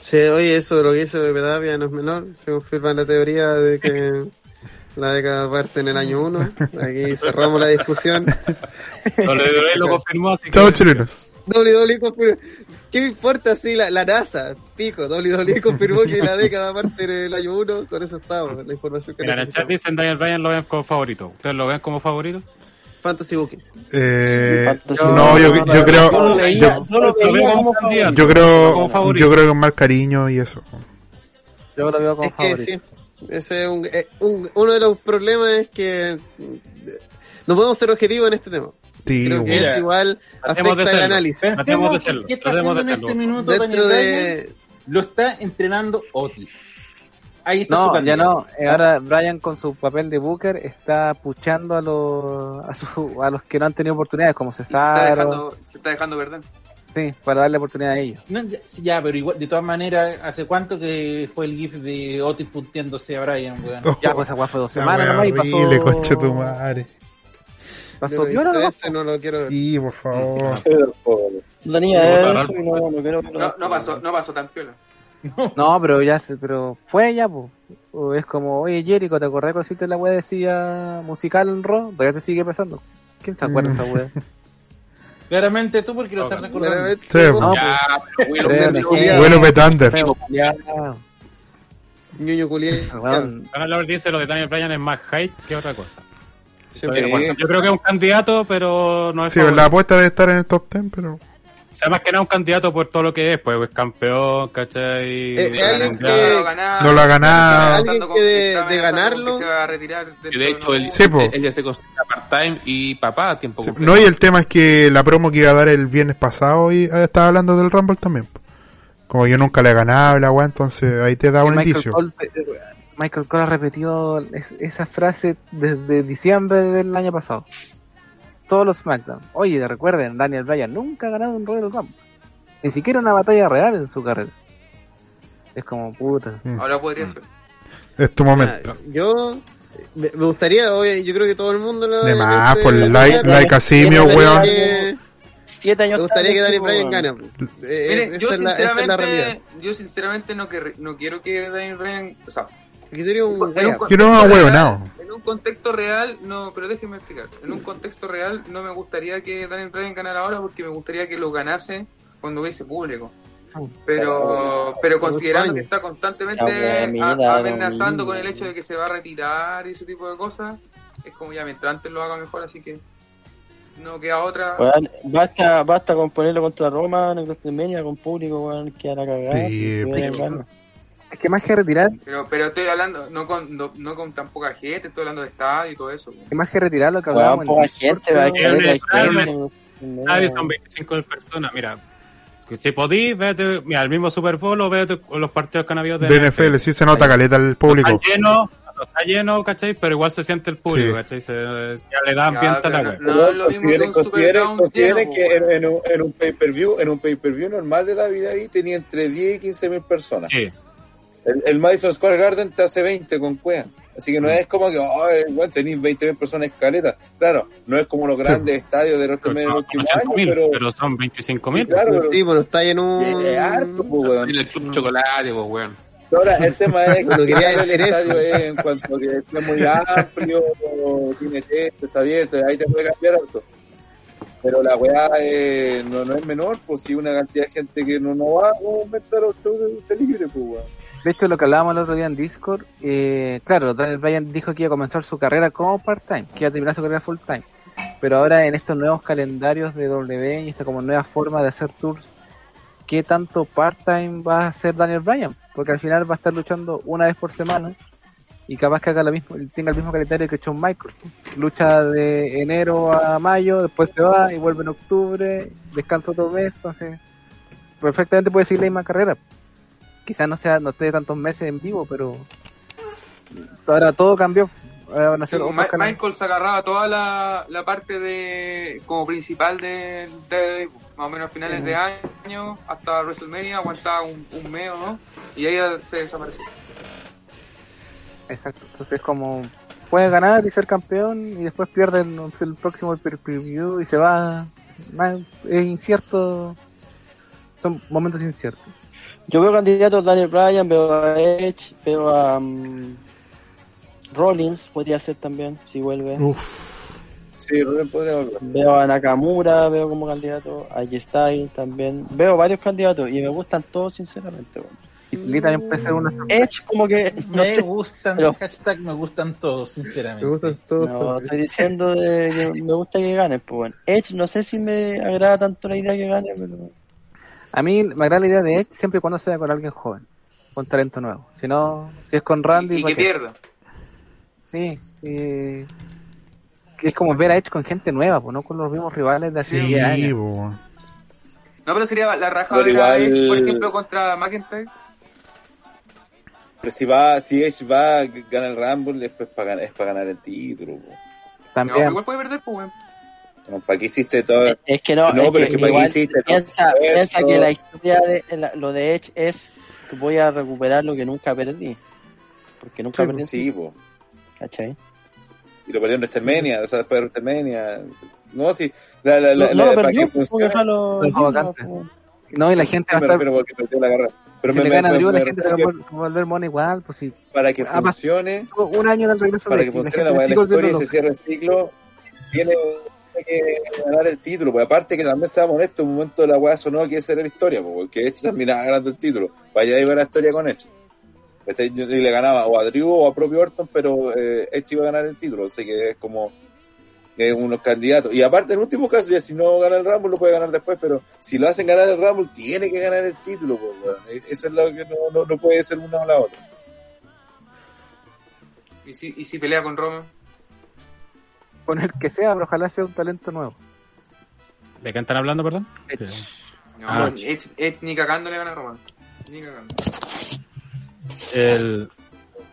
Sí, oye, eso de lo que hizo Pepe Tapia no es menor. Se confirma la teoría de que <laughs> la década parte en el año 1. Aquí cerramos la discusión. <laughs> WWE lo confirmó, así que- Chao, chilenos. WWE confirmó. ¿Qué me importa si la, la NASA, pico, WWE <laughs> confirmó que la década parte en el año 1? Con eso estamos, la información que Mira, en el chat dicen Daniel Bryan lo ven como favorito. ¿Ustedes lo ven como favorito? Fantasy Booking. Eh, Fantasy no, yo, yo creo, Yo lo veía, yo, yo lo veía como favorito. yo creo, como favorito. yo creo que más cariño y eso. Yo lo veo como Es que favorito. sí, ese es un, eh, un- uno de los problemas es que no podemos ser objetivos en este tema. Sí, Creo que. Mira, eso igual afecta el análisis. Tratemos de hacerlo, ¿Qué está tratemos de hacerlo. este minuto Dentro de... Lo está entrenando Otis. Ahí está su No, ya candidato. no. Eh, Ahora Brian con su papel de Booker está puchando a los a, su- a los que no han tenido oportunidades, como se está dejando, se está dejando perder. sí, para darle oportunidad a ellos. No, ya, ya, pero igual, de todas maneras, ¿hace cuánto que fue el gif de Otis punteándose a Brian, weón? Oh, Ya, pues esa fue dos semanas nomás y horrible, pasó... conche tu madre. Pasó piola, ¿no? eso, no lo quiero ver. Sí, por favor. No tenía Puta, eso y no, no quiero No, no pasó, no pasó tan piola. <laughs> No, pero ya se, pero fue ya, pues. Es como, oye Jericho, ¿te acordás que hiciste la weá decía musical en Raw? Todavía te sigue pesando. ¿Quién se acuerda de esa weá? <laughs> Claramente tú porque lo No, estás no, recordando. Sí, No, Ya, pero. Ñoño dice lo de Daniel Bryan es más hype que otra cosa. Sí. Yo creo que es un candidato, pero no es Sí, favorito. la apuesta debe estar en el top 10, pero. O sea, más que nada un candidato por todo lo que es, pues es campeón, ¿cachai? Eh, alguien que- No lo ha ganado. No lo ha ganado. Está Alguien que de- ganarlo- que se va a retirar de hecho, él, Sí, él ya se considera part-time y papá a tiempo Sí, completo. No, y el tema es que la promo que iba a dar el viernes pasado y eh, estaba hablando del Rumble también. Como yo nunca le he ganado la weá, entonces ahí te da un Michael indicio. Cole, eh, Michael Cole ha repetido es- esa frase desde diciembre del año pasado. Todos los SmackDown. Oye, recuerden, Daniel Bryan nunca ha ganado un Royal Rumble. Ni siquiera una batalla real en su carrera. Es como puta. Ahora podría ser. Es tu momento. Ah, Yo me gustaría, oye, yo creo que todo el mundo lo De más, este, por like, like a simio, me gustaría weón. que- Siete años Me gustaría que Daniel Bryan gane. Eh, Mire, yo esa, es la, esa es la sinceramente, yo sinceramente no, que, no quiero que Daniel Bryan, o sea, Aquí sería un en un contexto real- huevonao. En un contexto real, no, pero déjeme explicar. En un contexto real, no me gustaría que Daniel Bryan ganara ahora porque me gustaría que lo ganase cuando hubiese público. Pero, pero considerando que está constantemente amenazando con el hecho de que se va a retirar y ese tipo de cosas, es como ya mientras antes lo haga mejor, así que no queda otra. Basta, basta con ponerlo contra Roma en WrestleMania con público, weón, que a la cagada. Sí. Es que más que retirar, Pero, pero estoy hablando no con, no, no con tan poca gente, estoy hablando de estadio y todo eso. que más que retirar lo que hablábamos en poca gente, va a. Nadie son 25 mil personas. Mira, si podís, vete, mira, el mismo Super Bowl o vete con los partidos que han habido de, De NFL, sí se nota caleta el público. Está lleno, no está lleno, ¿cachai? Pero igual se siente el público, Sí. ¿cachai? Se, ya le da Ya, ambiente a la wea. no, no es lo mismo que consideren, un Super consideren, Bowl consideren que en, en un, en un pay-per-view, en un pay-per-view normal de David ahí tenía entre 10 y 15 mil personas. Sí. El, el Madison Square Garden te hace 20 con cuea. Así que no es como que, ay, bueno, tenéis 20 mil personas escaleta. Claro, no es como los grandes estadios de Pero, WrestleMania en el último año, 80.000, pero, pero son 25 sí, mil. claro, pero, Sí, pero está en un. es- es harto, pues, weón. En el club chocolate, pues, weón. Ahora, el tema es <laughs> que el estadio es en cuanto que es muy amplio, tiene techo, está abierto, ahí te puede cambiar harto. Pero la weá eh, no, no es menor, pues si una cantidad de gente que no, no va a aumentar el show de lucha libre, pues weón. De hecho, lo que hablábamos el otro día en Discord, eh, claro, Daniel Bryan dijo que iba a comenzar su carrera como part-time, que iba a terminar su carrera full-time. Pero ahora en estos nuevos calendarios de W y esta como nueva forma de hacer tours, ¿qué tanto part-time va a hacer Daniel Bryan? Porque al final va a estar luchando una vez por semana y capaz que haga la misma, tenga el mismo calendario que Shawn Michaels. Lucha de enero a mayo, después se va y vuelve en octubre, descansa otro mes, entonces perfectamente puede seguir la misma carrera quizás no sea no esté tantos meses en vivo pero ahora todo cambió. Ahora Sí, Ma- canales. Michael se agarraba toda la, la parte de como principal de, de más o menos finales de año hasta WrestleMania aguantaba un, un mes o no y ahí ya se desapareció. exacto entonces como puede ganar y ser campeón y después pierde el, el próximo preview y se va. Es incierto son momentos inciertos Yo veo candidatos a Daniel Bryan, veo a Edge, veo a mm, Rollins, podría ser también, si vuelve. Uf, Sí, podría volver. Veo a Nakamura, veo como candidato, a G-Style también. Veo varios candidatos y me gustan todos, sinceramente. weón. y también puede ser una Edge, como que, no Me sé, gustan, pero- hashtag me gustan todos, sinceramente. Me gustan todos. no, estoy diciendo de que me gusta que gane, pues bueno. Edge, no sé si me agrada tanto la idea que gane, pero... a mí me agrada la idea de Edge siempre y cuando sea con alguien joven con talento nuevo si no si es con Randy y, y ¿para que qué? pierda. Sí, que es como ver a Edge con gente nueva, pues no con los mismos rivales de hace sí, 10 años. weón. No, pero sería la raja a igual- Edge, por ejemplo, contra McIntyre. Pero si va, si Edge va, gana el Rumble, después para ganar, es para ganar el título. No, También, igual puede perder, pues. No, ¿Para qué hiciste todo? Es que no, No, pero es que para qué hiciste piensa, todo piensa que la historia de la- lo de Edge es que voy a recuperar lo que nunca perdí. Porque nunca Sí, perdí, pues, sí, po. ¿cachai? Y lo perdió en WrestleMania, o sea, después de WrestleMania. No, sí, la, la, la, No, la- no lo para perdió, que pues, funcione, déjalo- Lo dejó vacante. pues. no, y la gente sí, va a estar, porque perdió la carrera. Pero si me, le gana me- Drew, la gente se va a volver mono igual, pues sí. que para que Ah, funcione, Un año del regreso para de que funcione la, historia y se cierre el ciclo, tiene que ganar el título, pues aparte que también seamos honestos, un momento de la weá sonó que esa era la historia, pues, porque Edge terminaba <laughs> ganando el título, para allá iba la historia con Edge. ¿Cachai? Y le ganaba o a Drew o a propio Orton, pero eh, iba a ganar el título, así que es como unos candidatos. Y aparte, en último caso, ya si no gana el Rumble, lo puede ganar después, pero si lo hacen ganar el Rumble, tiene que ganar el título, pues, weón. Eso es lo que no, no, no puede ser una o la otra. ¿Y si, y si pelea con Roman? Con el que sea, pero ojalá sea un talento nuevo. ¿De qué están hablando, perdón? Edge. No, Ah. Edge, Edge ni cagando le gana a Roman. Ni cagando. El,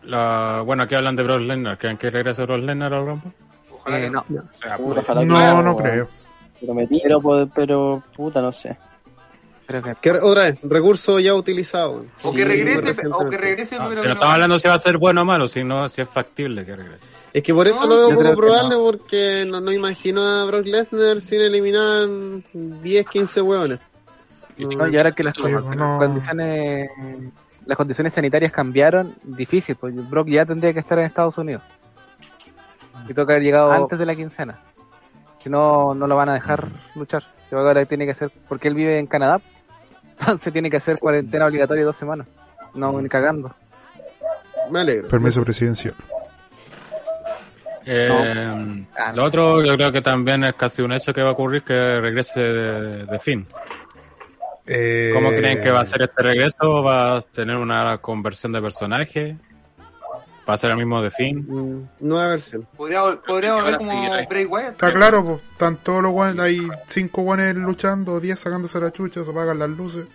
la, bueno, aquí hablan de Brock Lesnar. ¿Creen que regrese Brock Lesnar al Rumble? Ojalá Eh, que no. O sea, que No, no creo. Pero, pero, pero, puta, no sé. Creo que Que, otra vez, recurso ya utilizado. O Sí, que regrese, o que regrese el no, número si no estamos hablando si va a ser bueno o malo, sino si es factible que regrese. Es que por eso No, lo veo poco probable, porque no, no imagino a Brock Lesnar sin eliminar 10, 15 hueones. No, y ahora que las, condiciones las condiciones sanitarias cambiaron, difícil, pues Brock ya tendría que estar en Estados Unidos. Y toca haber llegado antes de la quincena. Si no, no lo van a dejar luchar. Yo creo que ahora tiene que hacer, porque él vive en Canadá, <laughs> entonces tiene que hacer cuarentena obligatoria dos semanas. No, ni cagando. Me alegro. Permiso presidencial. Eh, Ah, Lo otro, yo creo que también es casi un hecho que va a ocurrir que regrese de. Eh, ¿Cómo creen que va a ser este regreso? ¿Va a tener una conversión de personaje? ¿Va a ser el mismo de Finn? Mm, Nueva versión. Podría, podría volver como. Está claro, pues. Están todos los guanes, hay cinco guanes luchando, 10 sacándose la chucha, se apagan las luces.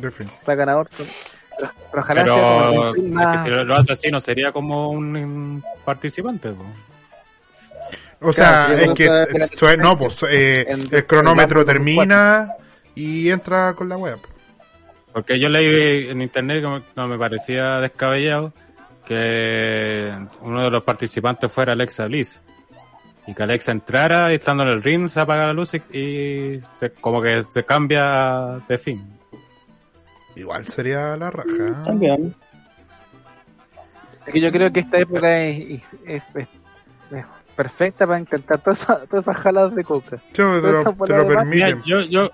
De fin. A Orton. Pero, pero ojalá Pero es que si lo, hace así, no sería como un, un participante. po. O sea, Claro, es que, no pues, eh, el cronómetro termina y entra con la web. Porque yo leí en internet que me- no me parecía descabellado que uno de los participantes fuera Alexa Bliss. Y que Alexa entrara y estando en el ring se apaga la luz y, y se- como que se cambia de fin. Igual sería la raja. También. Es que yo creo que esta época es, es- es- es perfecta para intentar todas esas, todas esas jaladas de coca. Yo te lo, te lo Mira, permiten. yo, yo,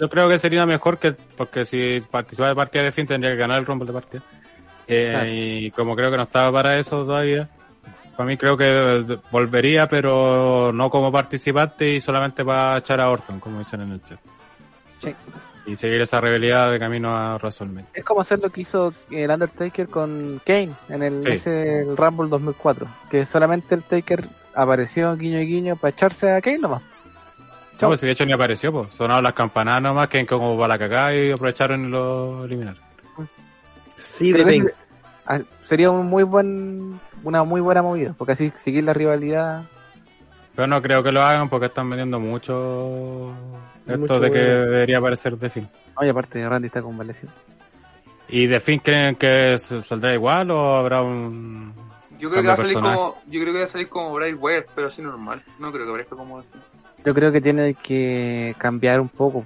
yo creo que sería mejor que, porque si participaba de partida de fin tendría que ganar el rumble de partida. Eh, Claro. Y como creo que no estaba para eso todavía, para mí creo que volvería, pero no como participante y solamente para echar a Orton, como dicen en el chat. Sí. Y seguir esa rivalidad de camino a WrestleMania. Es como hacer lo que hizo el Undertaker con Kane en el, Sí. ese, el Rumble 2004. Que solamente el Taker apareció guiño y guiño para echarse a Kane nomás. No, pues si de hecho ni apareció, pues. Sonaron las campanadas nomás, que como para la cagada y aprovecharon y lo eliminaron. Sí, ese- ah, sería un muy buen, una muy buena movida, porque así seguir la rivalidad. Pero no creo que lo hagan porque están vendiendo mucho esto Mucho de que bueno. debería aparecer The Fin. Oye, aparte Randy está convalecido. ¿Y The Fin creen que saldrá igual o habrá un Yo creo que va a salir personaje? como, yo creo que va a salir como Bray Wyatt, pero así normal. No creo que parezca como. Yo creo que tiene que cambiar un poco,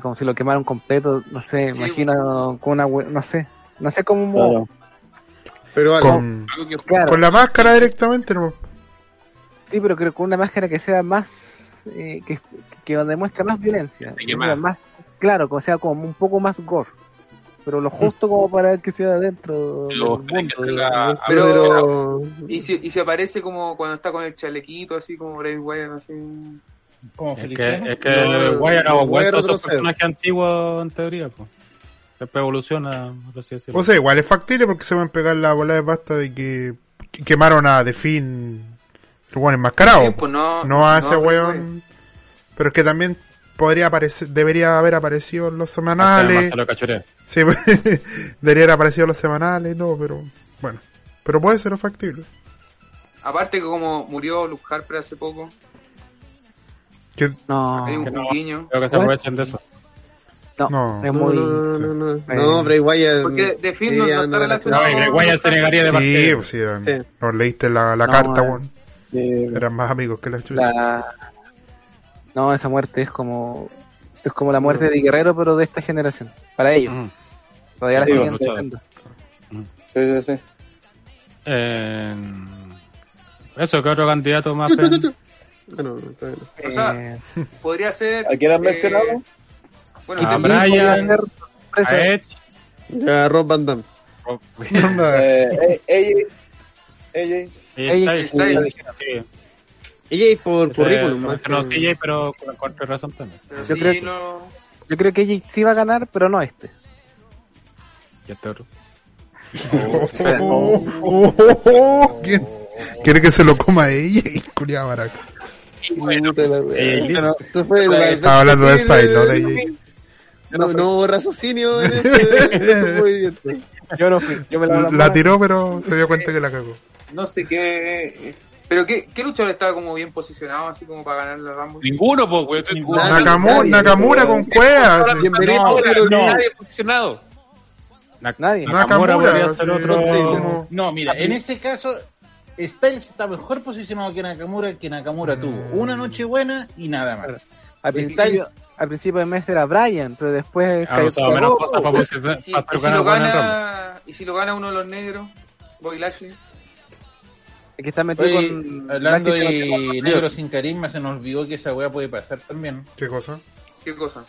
como si lo quemaron completo, no sé, Sí, imagino con una, no sé, no sé cómo, Claro. Pero algo. Con, Algo que claro, con la máscara directamente, ¿no? sí, pero creo que con una máscara que sea más, eh, que, que demuestre más violencia, Que que más. sea más, claro, que sea como un poco más gore, pero lo justo como para que sea dentro del tiene que mundo, la- Pero- Pero, Y si, y si aparece como cuando está con el chalequito, así como Bray Wyatt, así. Como Es que, es que No, ha no, vuelto a esos personajes antiguos en teoría, pues. Después evoluciona, por así decirlo. O sea, igual es factible porque se van a pegar la bola de pasta de que, que quemaron a The Fin el weón enmascarado. Sí, pues no, no a ese weón. Pero es que también podría aparecer, debería haber aparecido en los semanales. Sí, <laughs> debería haber aparecido en los semanales y todo, pero bueno. Pero puede ser factible. Aparte que como murió Luke Harper hace poco, No, hay un que no. guiño. Creo que se aprovechen de eso. no, no. es no, muy, no, no, no, no. No, Bray Wyatt. Porque The Fiend no- está de relacionado. No, y Bray Wyatt se negaría de sí, parte. pues sí, Sí. no leíste la, la No, carta, eh. weón. eh, Eran más amigos que la chucha. la... No, esa muerte es como es como la muerte de Guerrero, pero de esta generación. Para ellos. Ujú. Todavía la Sí, siguen luchador. defendiendo. Sí, sí, sí. Eh, eso, ¿qué otro candidato más? Ven? Ah, no, no, está bien. O sea, Eh, Podría ser. ¿A quién has eh, mencionado? Bueno, A Brian, podría ser sorpresa. a Edge. Ya, Rob Van Damme. Eh, AJ, AJ, Y. Sí. Ella por Ese currículum, más que- CJ, pero con cualquier razón también. Pero Yo sí, creo que- lo- Yo creo que ella sí va a ganar, pero no este. Y este otro. <laughs> Oh, oh, oh, oh, ¿Quién- ¿Quiere que se lo coma ella? <laughs> Y culiada baraca. Eh, Esto fue Estaba hablando de style, no de ella. No, no hubo raciocinio en <laughs> ese, en ese movimiento. Yo no fui, yo me la, La tiró, pero se dio cuenta que la cagó. no sé qué. Pero qué, qué luchador estaba como bien posicionado, así como para ganar la Rumble. Ninguno, pues, Nakamura, Nakamura con cuevas. Bienvenido, No, pero no. Nadie posicionado. Nadie. Nakamura Nakamura, podría sí, ser otro. sí, como- No, mira, en este caso, Styles está mejor posicionado que Nakamura, que Nakamura tuvo una noche buena y nada más. Al principio, al principio del mes era Brian, pero después Ha usado cayó- menos cosas para Y posicionar- si, para y si lo gana, y si lo gana uno de los negros, Bobby Lashley. que está metido Oye, con hablando de negro sin carisma, se nos olvidó que esa weá puede pasar también. ¿Qué cosa? ¿Qué cosa?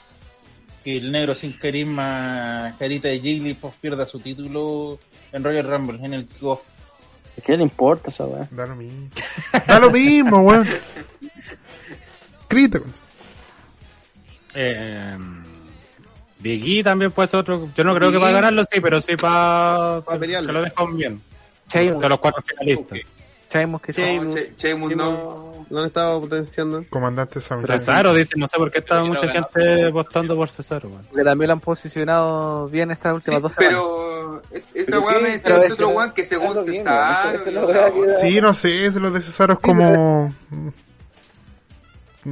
Que el negro sin carisma, carita de Jigglypuff, pierda su título en Royal Rumble, en el kickoff. ¿Qué le importa esa weá? Da lo mismo. Da lo mismo, weón. Grita. Eh, Big E también puede ser otro. Yo no creo que va a ganarlo, sí, pero sí para Pa' pelearlo. que lo dejen bien. Sheamus, De los cuatro finalistas. Sheamus que Sí. No, No han estado potenciando. Comandante Sami. Cesaro dice, no sé por qué Pero mucha gente votando por Cesaro. weón. que también lo han posicionado bien estas Sí, últimas dos semanas. pero es- esa ¿Pero weá me decía ese otro weón que según lo Cesaro. eso- eso da- Sí, no sé, eso lo de Cesaro es como...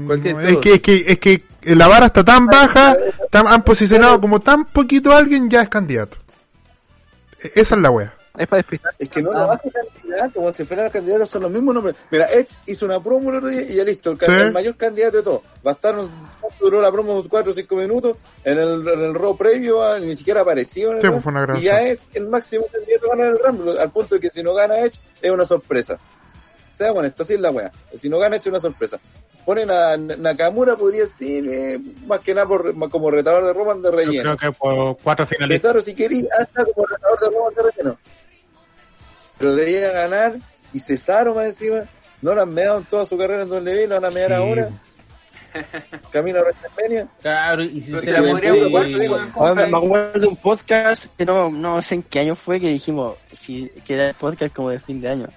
Cualquier Es que, es que, es que la vara está tan baja, tan- han posicionado como tan poquito a alguien, ya es candidato. E- Esa es la wea. Es para despistar. Es que no lo hace candidato, cuando si fueran candidatos son los mismos nombres. Mira, Edge hizo una promo el otro día y ya listo, el, Sí. mayor candidato de todos. Bastaron, duró la promo 4 o 5 minutos, en el, en el row previo ah, ni siquiera apareció. en el Sí, pues fue una y ya es el máximo candidato a ganar el Rumble, al punto de que si no gana Edge es una sorpresa. Sea bueno, esto así es la wea. Si no gana Edge es una sorpresa. Ponen a Nakamura, podría ser eh, más que nada por, como retador de Roman de Yo relleno. creo que por cuatro finalistas. Cesaro, si quería, hasta como retador de Roman de relleno. Pero debía ganar, y Cesaro más encima, no lo han meado en toda su carrera en WWE, lo van a mear Sí. ahora, <laughs> camino a WrestleMania. Claro, y Pero se se la la Sí, podría sí, jugar, sí. digo, ¿cómo Ahora me acuerdo de un podcast que no, no sé en qué año fue que dijimos, si, que era el podcast como de fin de año,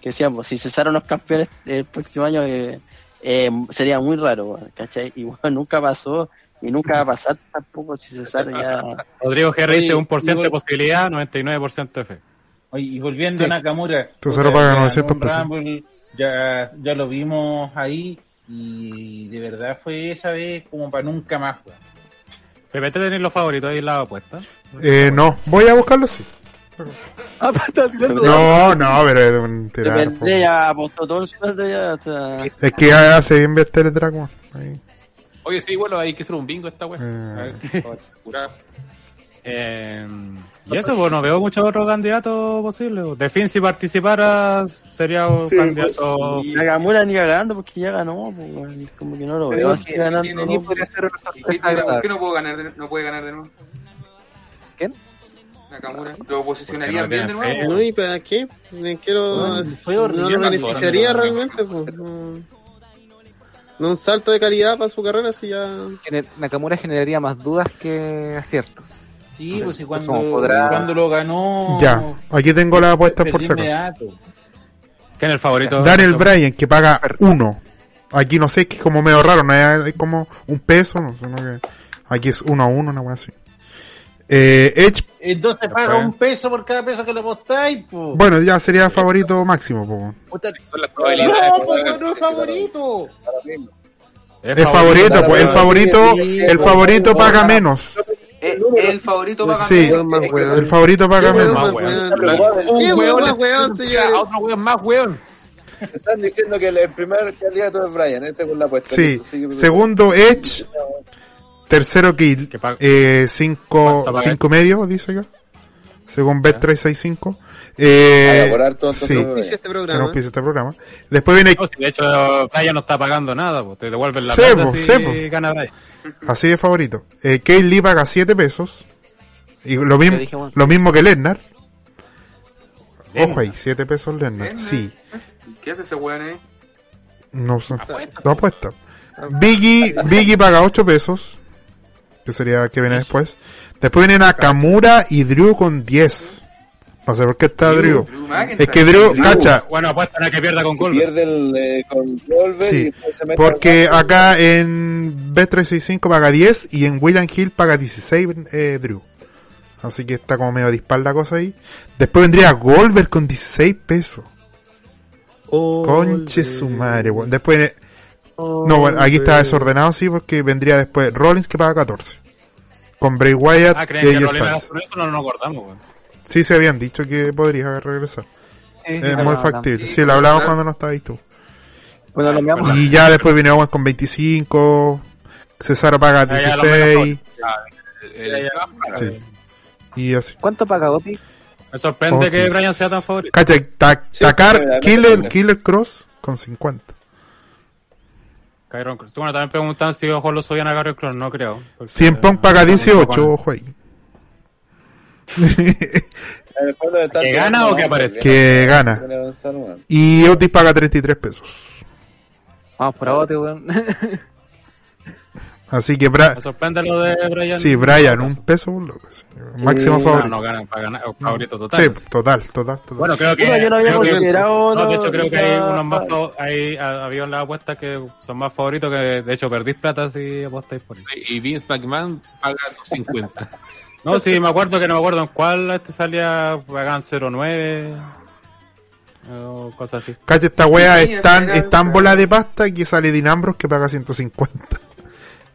que decíamos, si cesaron los campeones el próximo año eh, eh, sería muy raro, ¿cachai? Y bueno, nunca pasó y nunca va a pasar tampoco si cesaron ya... <laughs> Rodrigo G. Oye, dice un por ciento de igual- posibilidad, 99% de fe. Oye, y volviendo a Nakamura, paga ya 900 ganó un pesos. Rumble, ya, ya lo vimos ahí y de verdad fue esa vez como para nunca más. weón. Pepe, ¿te tenés los favoritos ahí en la apuesta? Eh, no, voy a buscarlo, sí. Ah, de- No, no, pero es un tirar, ya todo el sueldo ya hasta... Es que hace bien ver Teledragon. Ahí. Oye, sí, bueno, hay que hacer un bingo esta weá. Eh, Eh, y eso, pues no veo muchos otros candidatos posibles. De fin, si participara, sería un Sí, candidato. Y Nakamura ni cagando porque ya ganó, pues, y como que no lo veo así sí ganando. tiene- ¿no? podría ser ¿Y ¿Por qué no puedo ganar de, no puede ganar de nuevo? ¿Quién? Nakamura. ¿Lo posicionarían bien de nuevo? No, ¿y para qué? Quiero... Bueno, no lo beneficiaría realmente, pues. No, no un salto de calidad para su carrera, si ya... Nakamura generaría más dudas que aciertos. Sí, pues y Pues cuando, podrá- cuando lo ganó... Ya, aquí tengo las apuestas por inmediato. ¿Quién es el favorito? Daniel Bryan, que paga uno. Aquí no sé, es que es como medio raro, no es, como un peso, no, sino que aquí es uno a uno, una wea así. Eh, Edge, Entonces paga un peso por cada peso que le apostáis, pues. bueno, ya sería favorito máximo, po. Son las probabilidades. No, pues no es favorito. Es favorito, pues el favorito, el favorito paga menos. Eh, el favorito va a Sí, Weón más weón. el favorito paga ¿Qué weón menos. más weón. ¿Qué weón más weón, A señores? otro weón más weón. Están diciendo que el, primer candidato es Brian, ese según la apuesta. Sí, segundo Edge, tercero Kill, eh, cinco, ¿Cuánto paga cinco medio, dice acá, según Bet365. Eh, por harto, entonces, sí, Brian. Este que nos programa. pise este programa. Después viene No, si de hecho, Bryan no está pagando nada, pues te devuelven la Sí, plata pues, si gana Bryan. Así de favorito. Eh, Kate Lee paga 7 pesos. Y lo, mismo bueno. lo mismo que Lennar. Ojo ahí, 7 pesos Lennar. Lennar. Sí. ¿Qué hace ese weón ahí? No sé. No apuesta. Biggie, Biggie paga 8 pesos. Que sería que viene después. Después viene Nakamura y Drew con 10. No sé por qué está Drew. Drew. Es que Drew, Drew. cacha, Bueno, apuestan a que pierda con Goldberg. pierde el, eh, con Goldberg y Sí, después se mete porque acá en B365 paga 10 y en William Hill paga 16 eh, Drew. Así que está como medio dispar la cosa ahí. Después vendría Goldberg con 16 pesos. Conche su madre, weón. Después, eh, no, bueno, aquí está desordenado, sí, porque vendría después Rollins que paga 14. Con Bray Wyatt Ah, y creen que Rollins era Styles. por eso, no nos acordamos, weón. Sí, se habían dicho que podría regresar. Sí, Es muy factible. sí, Sí, lo hablamos cuando no estabas tú. Bueno, lo miramos. Y ya después Owen con 25. Cesaro paga Ah, ya, lo menos 16. El- Sí. Y así. ¿Cuánto paga Gopi? Me sorprende que. Brian sea tan favorito. Cacha, ta- Sí, Takar Killer, Killer Cross con 50. Kyron Cross. Bueno, también preguntan si ojo lo subían a Kyron Cross, no creo. porque- 100 Pong paga no, 18, no, ojo ahí. En el fondo de tanto- <laughs> ¿Que gana o que no, aparece? Que gana. Y Otis paga 33 pesos. Vamos por Gopi, weón. <laughs> Así que, Me sorprende lo de Brian. sí, Brian, un peso, un loco. Máximo No, favorito. no gana, para ganar, favorito total. Sí, total, total, total. Bueno, creo que. Yo no había considerado no, de hecho, creo que hay unos más. Hay, ha- había en las apuestas que son más favoritos que, de hecho, perdís plata si apostáis por ellos. Y Vince McMahon paga 250. <laughs> No, sí, me acuerdo que no me acuerdo en cuál este salía, pagan 09 o cosas así. Cacha, esta wea Sí, es tan, es tan bola de pasta que sale Dinambros que paga 150.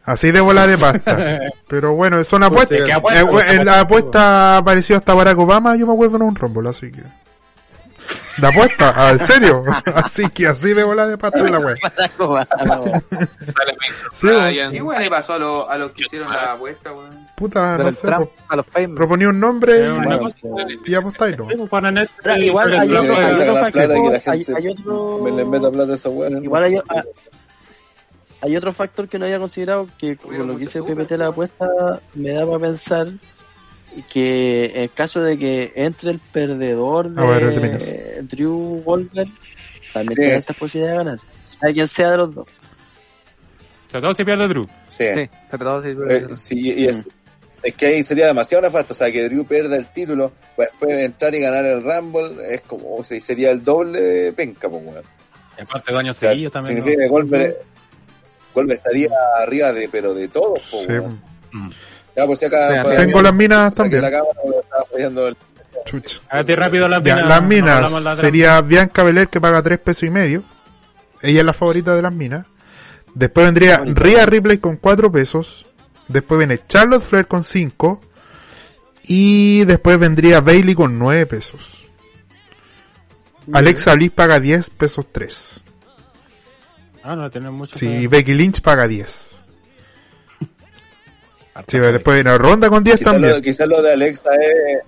Así de bola de pasta. <laughs> Pero bueno, son apuestas. ¿De qué apuesta? Eh, en la apuesta apareció hasta Barack Obama, yo me acuerdo en un Rumble, así que. De apuesta, ah, en serio. <laughs> Así que así de bola de pasta en la Sí, Bryan. ¿Qué weón le pasó a los a los que hicieron la apuesta, weón? Puta, no sé. Trump a los. Proponía un nombre y- y apostáis, ¿no? Y igual hay otro- y factor, hay- gente hay otro- me le meta plata a esos weones. Igual hay, otro factor que no había considerado que con lo que hice PPT la apuesta me da para pensar que en caso de que entre el perdedor ver, de. Drew Goldberg también Sí. tiene esta posibilidad de ganar sea quien sea de los dos Sobre todo si pierde Drew. Sí. Sí, sobre todo si Eh, sí, y es, es que ahí sería demasiado nefasto. O sea, que Drew pierda el título, pues después entrar y ganar el Rumble, es como, o sea, sería el doble de penca, pues, weón. Y aparte de años O sea, seguidos también. significa ¿no? que Goldberg, Goldberg estaría arriba de, pero de todos, pues, Sí. Mm. Ya, si acá. Mira, para- Tengo las minas también. la cámara el- Chucha. A ver si rápido las Ya, minas. las no minas la sería Bianca Belair que paga 3 pesos y medio. Ella es la favorita de las minas. Después vendría Rhea Ripley con 4 pesos. Después viene Charlotte Flair con 5. Y después vendría Bailey con 9 pesos. Alexa Bliss paga 10 pesos 3. Ah, no, tienen mucho. Sí, que- Becky Lynch paga 10. Sí, después viene Ronda con 10 Quizás también. quizás lo de Alexa es.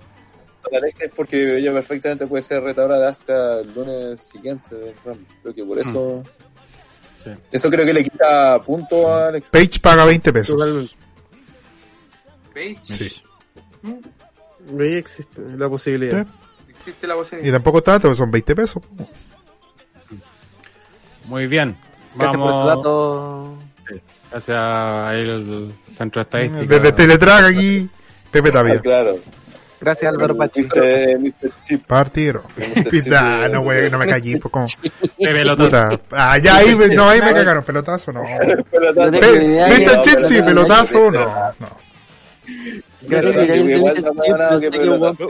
Lo de Alexa es porque ella perfectamente puede ser retadora de Asuka el lunes siguiente del. Creo que por eso. Sí. Eso creo que le quita punto a Alexa. Paige paga 20 pesos. Page, Sí. Ahí existe la posibilidad. Sí. existe la Y tampoco tanto, son 20 pesos. Muy bien. Gracias por su Dato. hacia ahí el centro estadístico. Desde Teletrack aquí, Pepe Ah, Tavia. claro. Gracias Álvaro. Mr. Mr. Chip. Partieron. Mr. Pita, Chip, <laughs> no, eh, güey, no me callé. Pues, como, Pepe Lotazo. puta. Ah, ya ahí, me- no, ahí me cagaron. Pelotazo, no. <laughs> Pelotazo. Yo Pe- tengo idea ¿Viste que- el chip? Sí, no, pelotazo, no, Mr.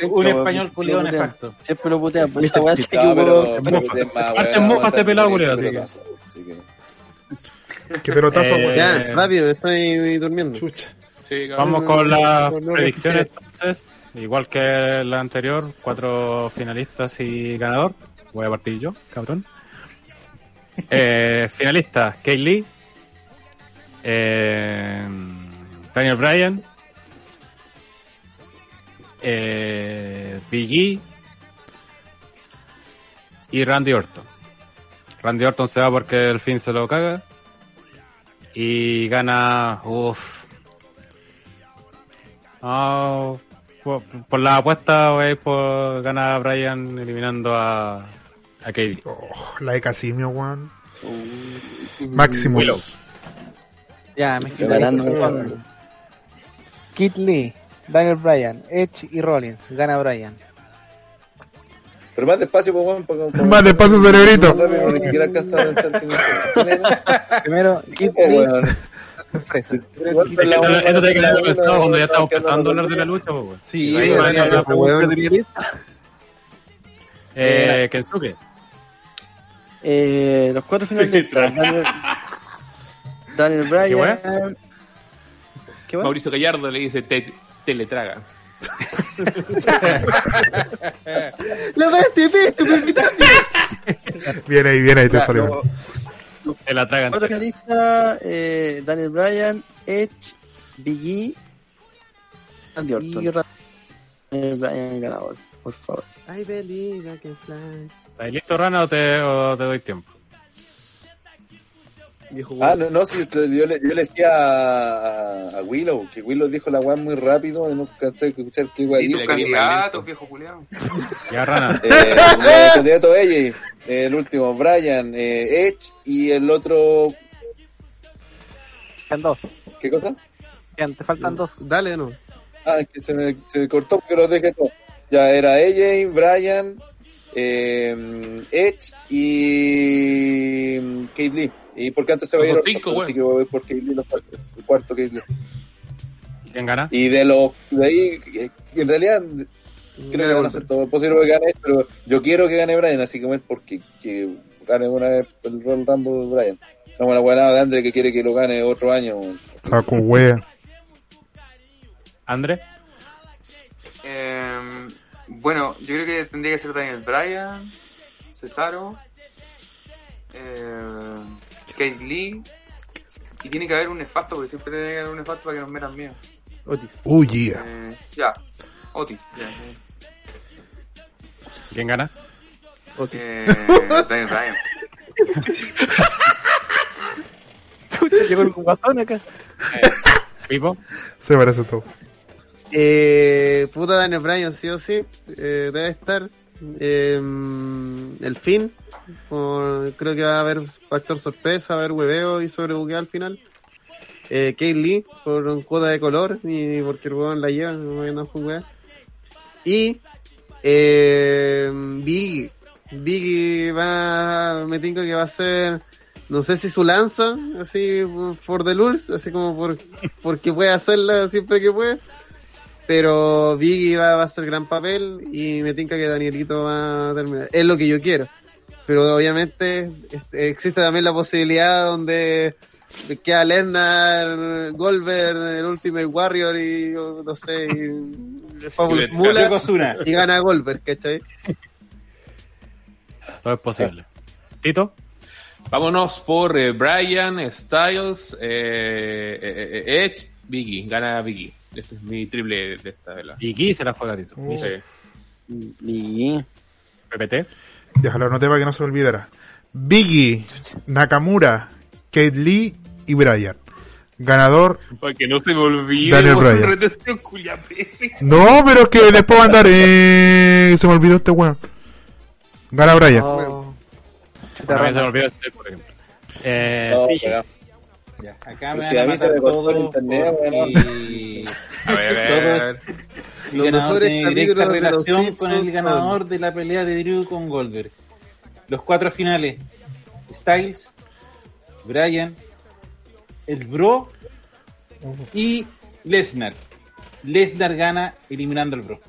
un español culiado nefasto. Siempre lo putean, pero esta weá No, hubo- pero, Mofa. más, Aparte weón, Qué pelotazo, Eh, güey. Ya, rápido, estoy durmiendo. Chucha. Sí. Vamos con las No, no, predicciones entonces. Igual que la anterior, cuatro finalistas y ganador. Voy a partir yo, cabrón. Eh, finalistas, Kay Lee, eh, Daniel Bryan, eh, Big E y Randy Orton. Randy Orton se va porque el fin se lo caga. Y gana. Uff. Ah, por, por la apuesta ir por ganar a Bryan eliminando a, a Katie. Oh, la de Casimio, weón. Maximus. Willow. Ya, me Ganando. Kit Lee, Daniel Bryan, Edge y Rollins. Gana Bryan. Pero más despacio, pues, weón. para- para- Más despacio, cerebrito. Más rápido, ni siquiera alcanza a pensar quién <laughs> <laughs> es. ¿Quién era? Primero, Oh, Lee. weón. que Eso tiene que haberlo una- pensado cuando ya estamos a hablar de la lucha, pues, weón. Sí, weón, Eh, Kensuke. Eh, los cuatro finalistas. Daniel, Daniel Bryan. ¿Qué? Mauricio Gallardo le dice te, teletraga. ¡La bestia, bestia, me invitaste! Bien ahí, bien ahí, te salió. Te la tragan. cuatro finalistas. Eh, Daniel Bryan, Edge, Big E. Randy Orton. Daniel Bryan ganador, por favor. I believe I can fly. ¿Estás listo, Rana, o te, o te doy tiempo? Viejo Ah, no, no, sí, yo, le, yo le decía a, a Willow, que Willow dijo la weá muy rápido y no cansé de escuchar qué weá Y dijo. lento. viejo culiao. <laughs> Ya, Rana. Eh, el candidato ella, el último, Brian, eh, Edge y el otro, Quedan dos. ¿qué cosa? Quedan- te faltan dos. Dale, no. Ah, es que se me, se me cortó porque los dejé todos. Ya era AJ, Brian, eh, Edge y mm, Kate Lee. Y porque antes se va a ir Orton, así que voy a ir por cuartos, el cuarto Lee. ¿Quién gana? Y de los de ahí, que en realidad creo que van a hacer todo posible que gane, pero yo quiero que gane Brian, así que es porque que gane una vez el Royal Rumble Brian. No, buena buena de Andre que quiere que lo gane otro año. Estaba con wea. ¿André? Eh, bueno, yo creo que tendría que ser Daniel Bryan, Cesaro, eh, Case Lee. Y tiene que haber un nefasto, porque siempre tiene que haber un nefasto para que nos metan miedo. Otis. Oh, yeah. Eh, ya, Otis. Ya, eh. ¿Quién gana? Otis. Eh, Daniel Bryan. <laughs> Chucha, llegó el guasón acá. ¿Pipo? Se parece todo. Eh, puta Daniel Bryan, sí o sí. Eh, debe estar. Eh, el fin. Por- creo que va a haber factor sorpresa, va a haber hueveo y sobrebuqueo al final. Eh, Kate por un cuota de color y porque el huevón la lleva, no con wea. Y eh, Biggie. Biggie va, me tinco que va a ser, no sé si su lanza, así por the lulz, así como por, porque puede hacerla siempre que puede. Pero Biggie va, va a hacer gran papel y me tinca que Danielito va a terminar. Es lo que yo quiero. Pero obviamente es- existe también la posibilidad donde queda Lesnar, Goldberg, el Ultimate Warrior y no sé, y, <laughs> Fabulous Mula y gana Goldberg, ¿cachai? Todo es posible. ¿Tito? Vámonos por eh, Brian, Styles, eh, eh, eh, Edge, Biggie. Gana Biggie. Ese es mi triple de esta vela. Guy se la juega Tito. Sí. Y PPT. Déjalo anoté para que no se olvidara. Biggie, Nakamura, Kate Lee y Bryan. Ganador. Porque no se me olvide. Daniel Bryan. pese. No, pero es que después va a andar. Eh, se me olvidó este weón. Gana Bryan. Oh. Se me olvidó este, por ejemplo. Eh, No, sí. Ya, acá me Pues si a a mí se matar me todo internet, porque A ver, a ver, a ver. <laughs> el Los ganador mejores tiene directa capítulos de los relación Simpsons con el ganador de la pelea de Drew con Goldberg. Los cuatro finales: Styles, Bryan, el Bro y Lesnar. Lesnar gana eliminando al Bro.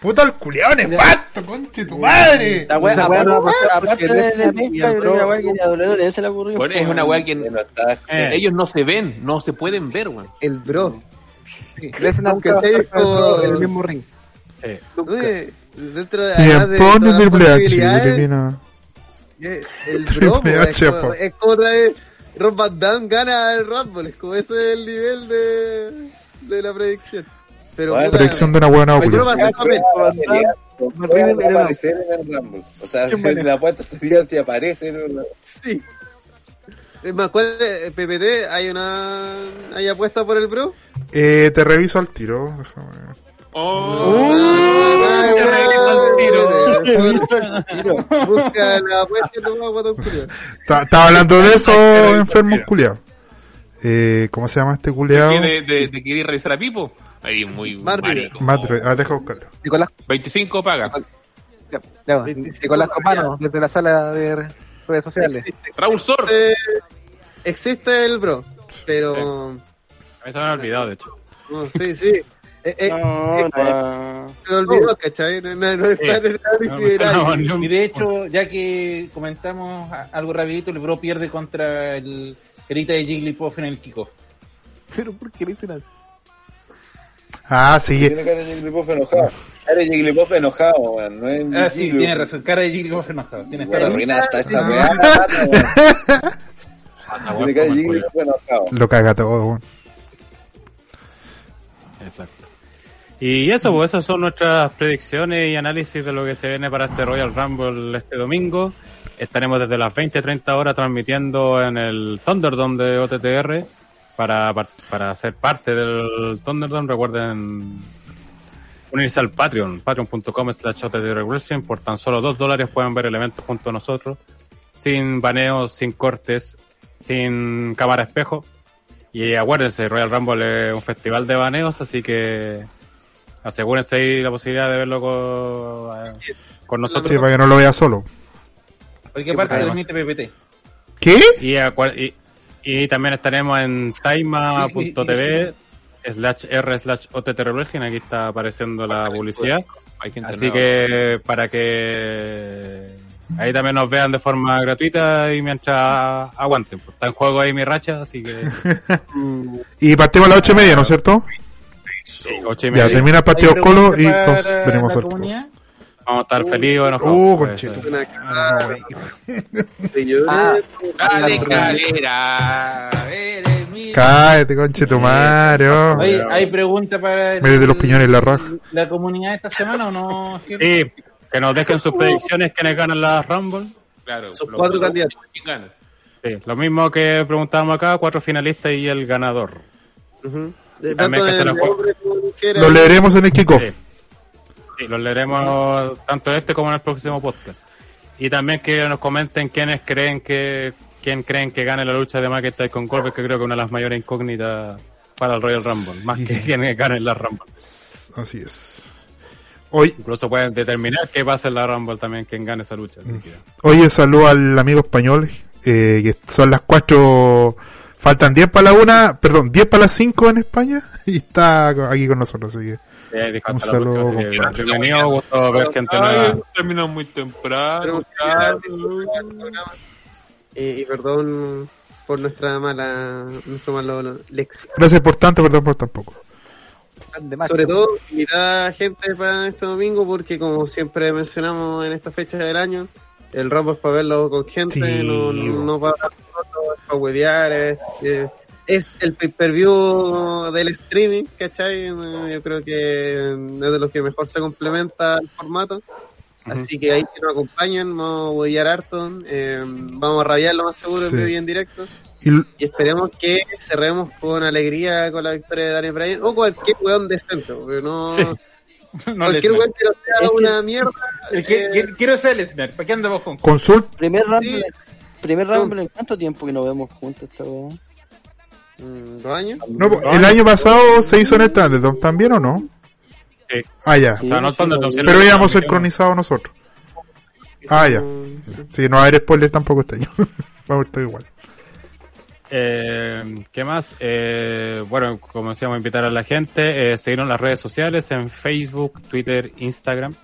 Puta el culiao nefasto, conche tu madre. la wea, wea aparte, de, yo creo que la wea que WWE se le ocurrió. Bueno, es una weá que Que no está. Eh. ellos no se ven, no se pueden ver, weón. El bro. Lesnar con como- en el mismo ring. sí. Oye, dentro de, además de Tiempo de todas las Triple H. posibilidades, eh, el bro Triple po, es, H, como, es como traer Rob Van Dam gana el Rumble, es como ese es el nivel de, de la predicción. Pero Bueno, puta, Predicción de una buena el bro va a ócula. hacer papel. Me Puede río, pero no. aparecer en el Rumble. O sea, si <laughs> la apuesta sería si aparece en el Sí. Es más, ¿cuál es, PPT? ¿Hay una hay apuesta por el bro? Eh, te reviso al tiro. Déjame ver. Oh, Ah, me. Busca la apuesta y toma guatón culiao. Ta- Estaba hablando de eso, enfermos culiados. Eh, ¿Cómo se llama este culiado? ¿De, de, de, de querer revisar a Pipo? Ahí, muy marico. Matre, ah, deja buscarlo. Nicolás, 25 paga. ya, ya, 25 Nicolás ya. Copano, desde la sala de redes sociales. Raúl Sor. Existe- el bro, pero... A mí se me había olvidado, de hecho. No, sí, sí. <laughs> Eh, eh, No, eh, no. Se lo olvidó, ¿cachai? No, no, no está en el análisis un- Y de hecho, ya que comentamos algo rapidito, el Bro pierde contra el Erita de Jigglypuff en el kickoff. Pero ¿por qué le dicen así? Ah, sí. Tiene cara de Jigglypuff enojado. Cara de Jigglypuff enojado, weón. No es Ah, sí, tiene razón. Cara de Jigglypuff enojado. Tienes toda Weón, la razón. arruina hasta esa Ah. weá. <laughs> Tiene. Lo caga todo. Exacto. Y eso, pues esas son nuestras predicciones y análisis de lo que se viene para este Royal Rumble este domingo. Estaremos desde las 20-30 horas transmitiendo en el Thunderdome de OTTR para, par- para ser parte del Thunderdome. Recuerden unirse al Patreon, patreon.com slash OTTR Wrestling. Por tan solo 2 dólares pueden ver el evento junto a nosotros, sin baneos, sin cortes, sin cámara espejo. Y acuérdense, Royal Rumble es un festival de baneos, así que asegúrense ahí la posibilidad de verlo con, eh, con nosotros. Sí, para que no lo vea solo. Porque aparte transmite PPT. ¿Qué? Y, y, y también estaremos en taima.tv slash r slash. Aquí está apareciendo la publicidad. Hay gente Así que para que ahí también nos vean de forma gratuita y mientras aguanten. Pues está en juego ahí mi racha, así que <laughs> Y partimos a las ocho y media, ¿no es cierto? sí, ocho y Ya, media. termina el partido ¿Hay Colo y nos la al? Vamos a estar felices o enojados. Uh, conchito. <laughs> De llorar. Ah. Dale, mi- Cállate, conche tu madre, oh. ¿Hay, ¿Hay pregunta para el- Métete los piñones la raja. la comunidad esta semana o no? Sí, que nos dejen sus <laughs> predicciones quiénes ganan la Rumble. Claro, Son lo- cuatro candidatos. ¿Quién gana? Sí, lo mismo que preguntábamos acá, cuatro finalistas y el ganador. De tanto que en la juega. hombre mujer. Lo leeremos en el kickoff. Sí. Sí, lo leeremos tanto este como en el próximo podcast. Y también que nos comenten quiénes creen que quién creen que gane la lucha de McIntyre con Goldberg, que creo que es una de las mayores incógnitas para el Royal Rumble, más que quién gane la Rumble. Así es. Hoy, Incluso pueden determinar qué pasa en la Rumble también, quién gane esa lucha. Así que, Oye, saludo al amigo español, eh, que son las 4, faltan 10 para la 1, perdón, 10 para las 5 en España, <laughs> y está aquí con nosotros, así que eh, Un saludo, bienvenido, gusto ver gente nueva. terminó muy temprano. Eh, y perdón por nuestra mala, nuestro malo lección. gracias por tanto, perdón por tan poco. De más. Sobre todo, invitar a gente para este domingo porque como siempre mencionamos en esta fecha del año, el Rumble es para verlo con gente, Sí, no, no, no para es para huevear, es, es el pay-per-view del streaming, ¿cachai? Eh, Yo creo que es de los que mejor se complementa el formato. Así que ahí que nos acompañen, vamos a huevear harto, eh, vamos a rabiar lo más seguro en vivo y en directo. Y Y esperemos que cerremos con alegría con la victoria de Daniel Bryan o cualquier weón decente, porque no. Sí. <laughs> No, cualquier weón que no sea Es que- una mierda. El que- eh, quiero ser Lesnar. ¿Para qué andamos con consult, Primer Rumble, Sí. primer Rumble, ¿en cuánto tiempo que nos vemos juntos esta weá? mm, ¿Dos años? no, po, el año pasado se hizo en el Thunderdome también o no? Sí. Ah, ya, O sea, no pero íbamos sincronizados nosotros. Ah, ya, sí, no va a haber spoiler tampoco este año, <laughs> vamos a estar igual. Eh, ¿Qué más? Eh, bueno, como decíamos, invitar a la gente, eh, seguirnos en las redes sociales, en Facebook, Twitter, Instagram.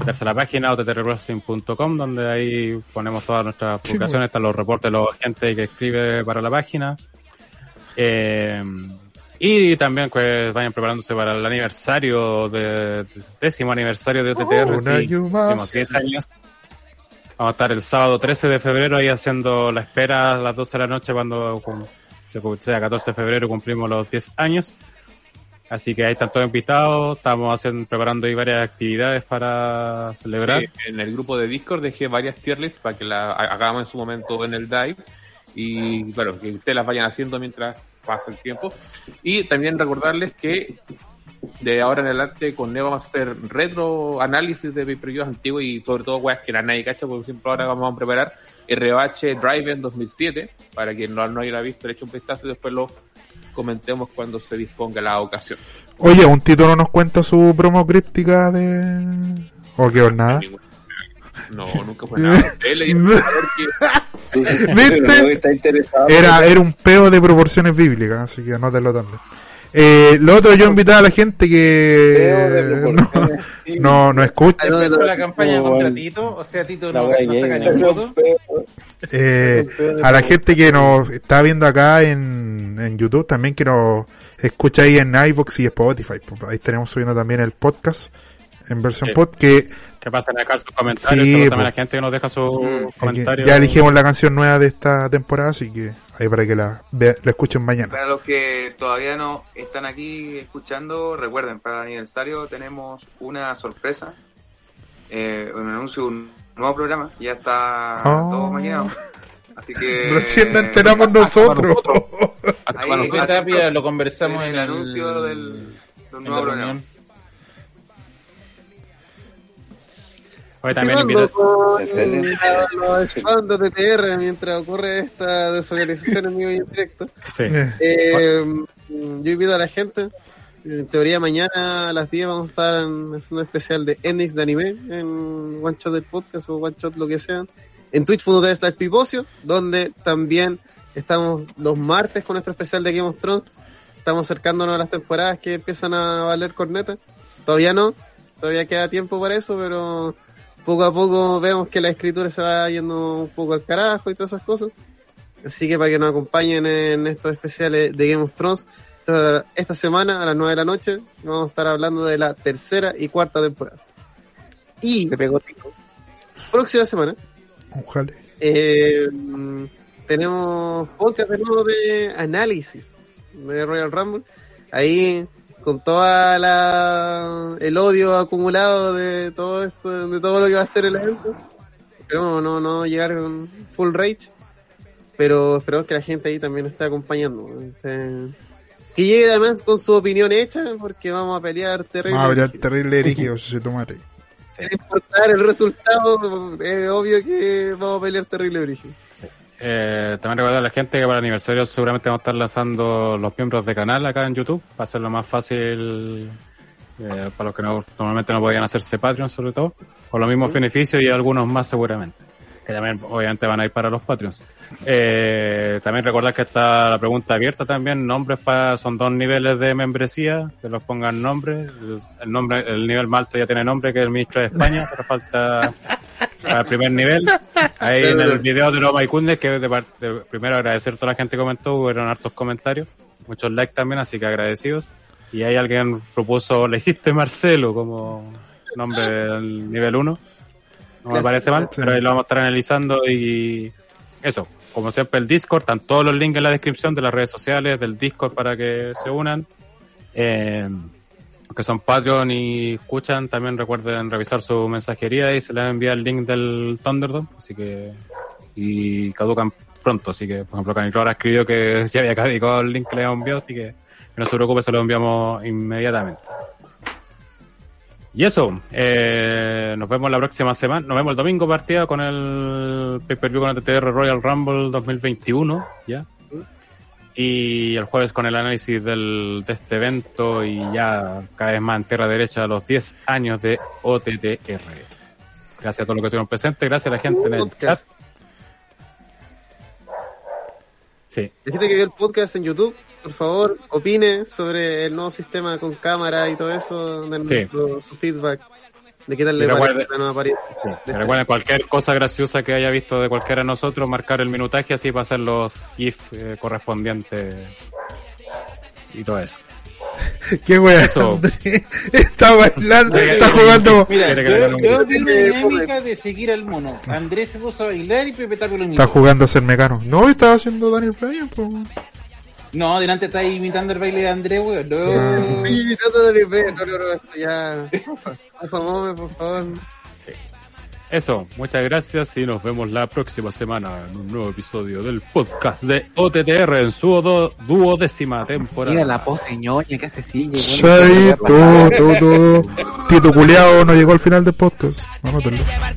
Meterse a la página ottrwrestling.com donde ahí ponemos todas nuestras publicaciones, están los reportes de la gente que escribe para la página. Eh, y también pues vayan preparándose para el aniversario de, décimo aniversario de OTTR. Un sí, año más. tenemos 10 años. Vamos a estar el sábado 13 de febrero ahí haciendo la espera a las 12 de la noche cuando se sea 14 de febrero cumplimos los 10 años. Así que ahí están todos invitados, estamos haciendo, preparando ahí varias actividades para celebrar. En el grupo de Discord dejé varias tier para que la ha- hagamos en su momento en el dive. Y claro, que ustedes las vayan haciendo mientras pasa el tiempo. Y también recordarles que de ahora en adelante con Neo vamos a hacer retro análisis de pay-per-views antiguos y sobre todo weas que la nadie cacha, por ejemplo ahora vamos a preparar ROH Drive en 2007, para quien no, no haya visto, le eche un vistazo y después lo comentemos cuando se disponga la ocasión. Oye, un título nos cuenta su promo críptica de... ¿O qué o nada? No, nunca fue nada. <laughs> <laughs> Era, era un peo de proporciones bíblicas, así que anótelo también. Eh, lo otro, yo invitaba a la gente que de no, <laughs> no, no escucha. De la campaña contra. Tito, o sea, Tito no. Eh, a la gente que nos está viendo acá en, en YouTube, también que nos escucha ahí en iVoox y Spotify. pues, Ahí estaremos subiendo también el podcast en versión Sí. pod, que Que pasen a dejar sus comentarios. Sí, po. también la gente que nos deja sus Mm. comentarios. ya elegimos la canción nueva de esta temporada, así que ahí para que la, vea- la escuchen mañana. Para los que todavía no están aquí escuchando, recuerden, para el aniversario tenemos una sorpresa, eh, un anuncio de un nuevo programa, ya está Oh. todo maquinado. Así que... <laughs> Recién nos enteramos nosotros. hasta Ahí, Felipe Tapia lo conversamos en en el anuncio del, del nuevo programa. reunión. También con los de TR mientras ocurre esta desorganización en vivo y en directo. sí. Eh, yo invito a la gente. En teoría, mañana a las 10 vamos a estar en- haciendo un especial de endings de anime en One Shot del podcast o One Shot lo que sea. En twitch.tv está el Pipocio, donde también estamos los martes con nuestro especial de Game of Thrones. Estamos acercándonos a las temporadas que empiezan a valer corneta. Todavía no, todavía queda tiempo para eso, pero poco a poco vemos que la escritura se va yendo un poco al carajo y todas esas cosas. Así que para que nos acompañen en estos especiales de Game of Thrones, esta, esta semana a las 9 de la noche vamos a estar hablando de la tercera y cuarta temporada. Y Te pegó próxima semana Ojalá. eh, tenemos podcast de nuevo de análisis de Royal Rumble. Ahí con toda la el odio acumulado de todo esto, de todo lo que va a ser el evento. Esperemos no, no llegar con full rage. Pero esperemos que la gente ahí también nos esté acompañando. Este, que llegue además con su opinión hecha, porque vamos a pelear terrible. Vamos a terrible erigido, si se toma Sin importar el resultado, es obvio que vamos a pelear terrible origen. Eh, también recordar a la gente que para el aniversario seguramente vamos a estar lanzando los miembros de canal acá en YouTube. Para hacerlo más fácil eh, para los que no- normalmente no podían hacerse Patreon sobre todo, con los mismos beneficios y algunos más seguramente, que también obviamente van a ir para los Patreons. Eh, también recordar que está la pregunta abierta también, nombres para, son dos niveles de membresía, que los pongan nombres, el, nombre, el nivel más alto ya tiene nombre que es el ministro de España, pero falta para el primer nivel. Ahí en el video de Roma y Kunde, que de parte, primero agradecer a toda la gente que comentó, hubo hartos comentarios, muchos likes también, así que agradecidos. Y ahí alguien propuso, le hiciste Marcelo como nombre del nivel 1. No me parece mal, pero ahí lo vamos a estar analizando y eso. Como siempre el Discord, están todos los links en la descripción de las redes sociales, del Discord para que se unan. Eh, que son Patreon y escuchan, también recuerden revisar su mensajería y se les envía el link del Thunderdome, así que y caducan pronto, así que por ejemplo Caniclora escribió que <laughs> ya había caducado el link que le enviado, así que, que no se preocupe, se lo enviamos inmediatamente. Y eso, eh, nos vemos la próxima semana, nos vemos el domingo partida con el pay-per-view con el TTR Royal Rumble 2021, ya. Y el jueves con el análisis del, de este evento y ya cada vez más en tierra derecha los 10 años de OTTR. Gracias a todos los que estuvieron presentes, gracias a la gente en el chat. Sí, La gente que vio el podcast en YouTube, por favor, opine sobre el nuevo sistema con cámara y todo eso, den Sí. su feedback de qué tal le Y parece recuerde- la nueva pared. sí. Recuerden cualquier cosa graciosa que haya visto de cualquiera de nosotros, marcar el minutaje así para hacer los GIF eh, correspondientes y todo eso. <laughs> Qué wea, Eso. Andrés. <laughs> Está bailando, está y- jugando, Mira, yo, yo vi una dinámica de seguir al mono. Andrés se puso a bailar y Pepe Tapio lo está jugando a ser mecano. No, estaba haciendo Daniel Bryan, pues. No, delante está imitando el baile de Andrés, weón. No. Estoy invitando a Daniel Bryan, no, no, no, esto ya. <laughs> Por favor, por favor. Eso, muchas gracias y nos vemos la próxima semana en un nuevo episodio del podcast de OTTR en su do- duodécima temporada. Mira la pose ñoña que hace sigue. Chaito, todo. Tito Culeado no llegó al final del podcast. Vamos a llevar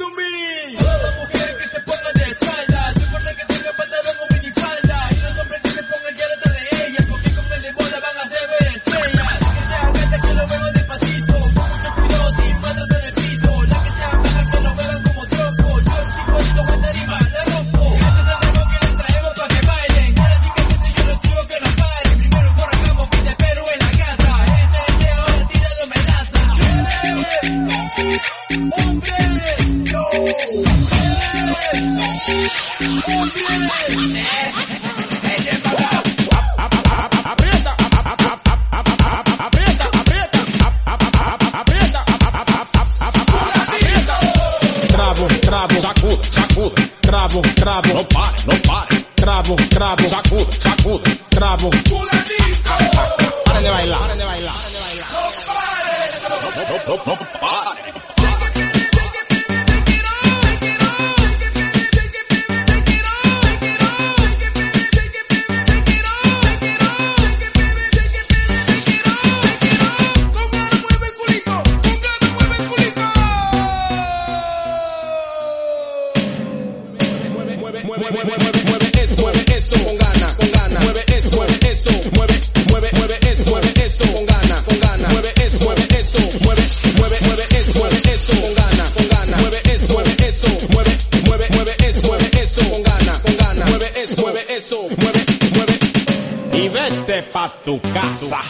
To me. Travo, travo, sacuda, sacuda, travo, travo, no pare, no pare, travo, travo, sacuda, sacuda, paren de bailar. No, no, no, no pare. Eso, mueve mueve, y vete pa tu casa.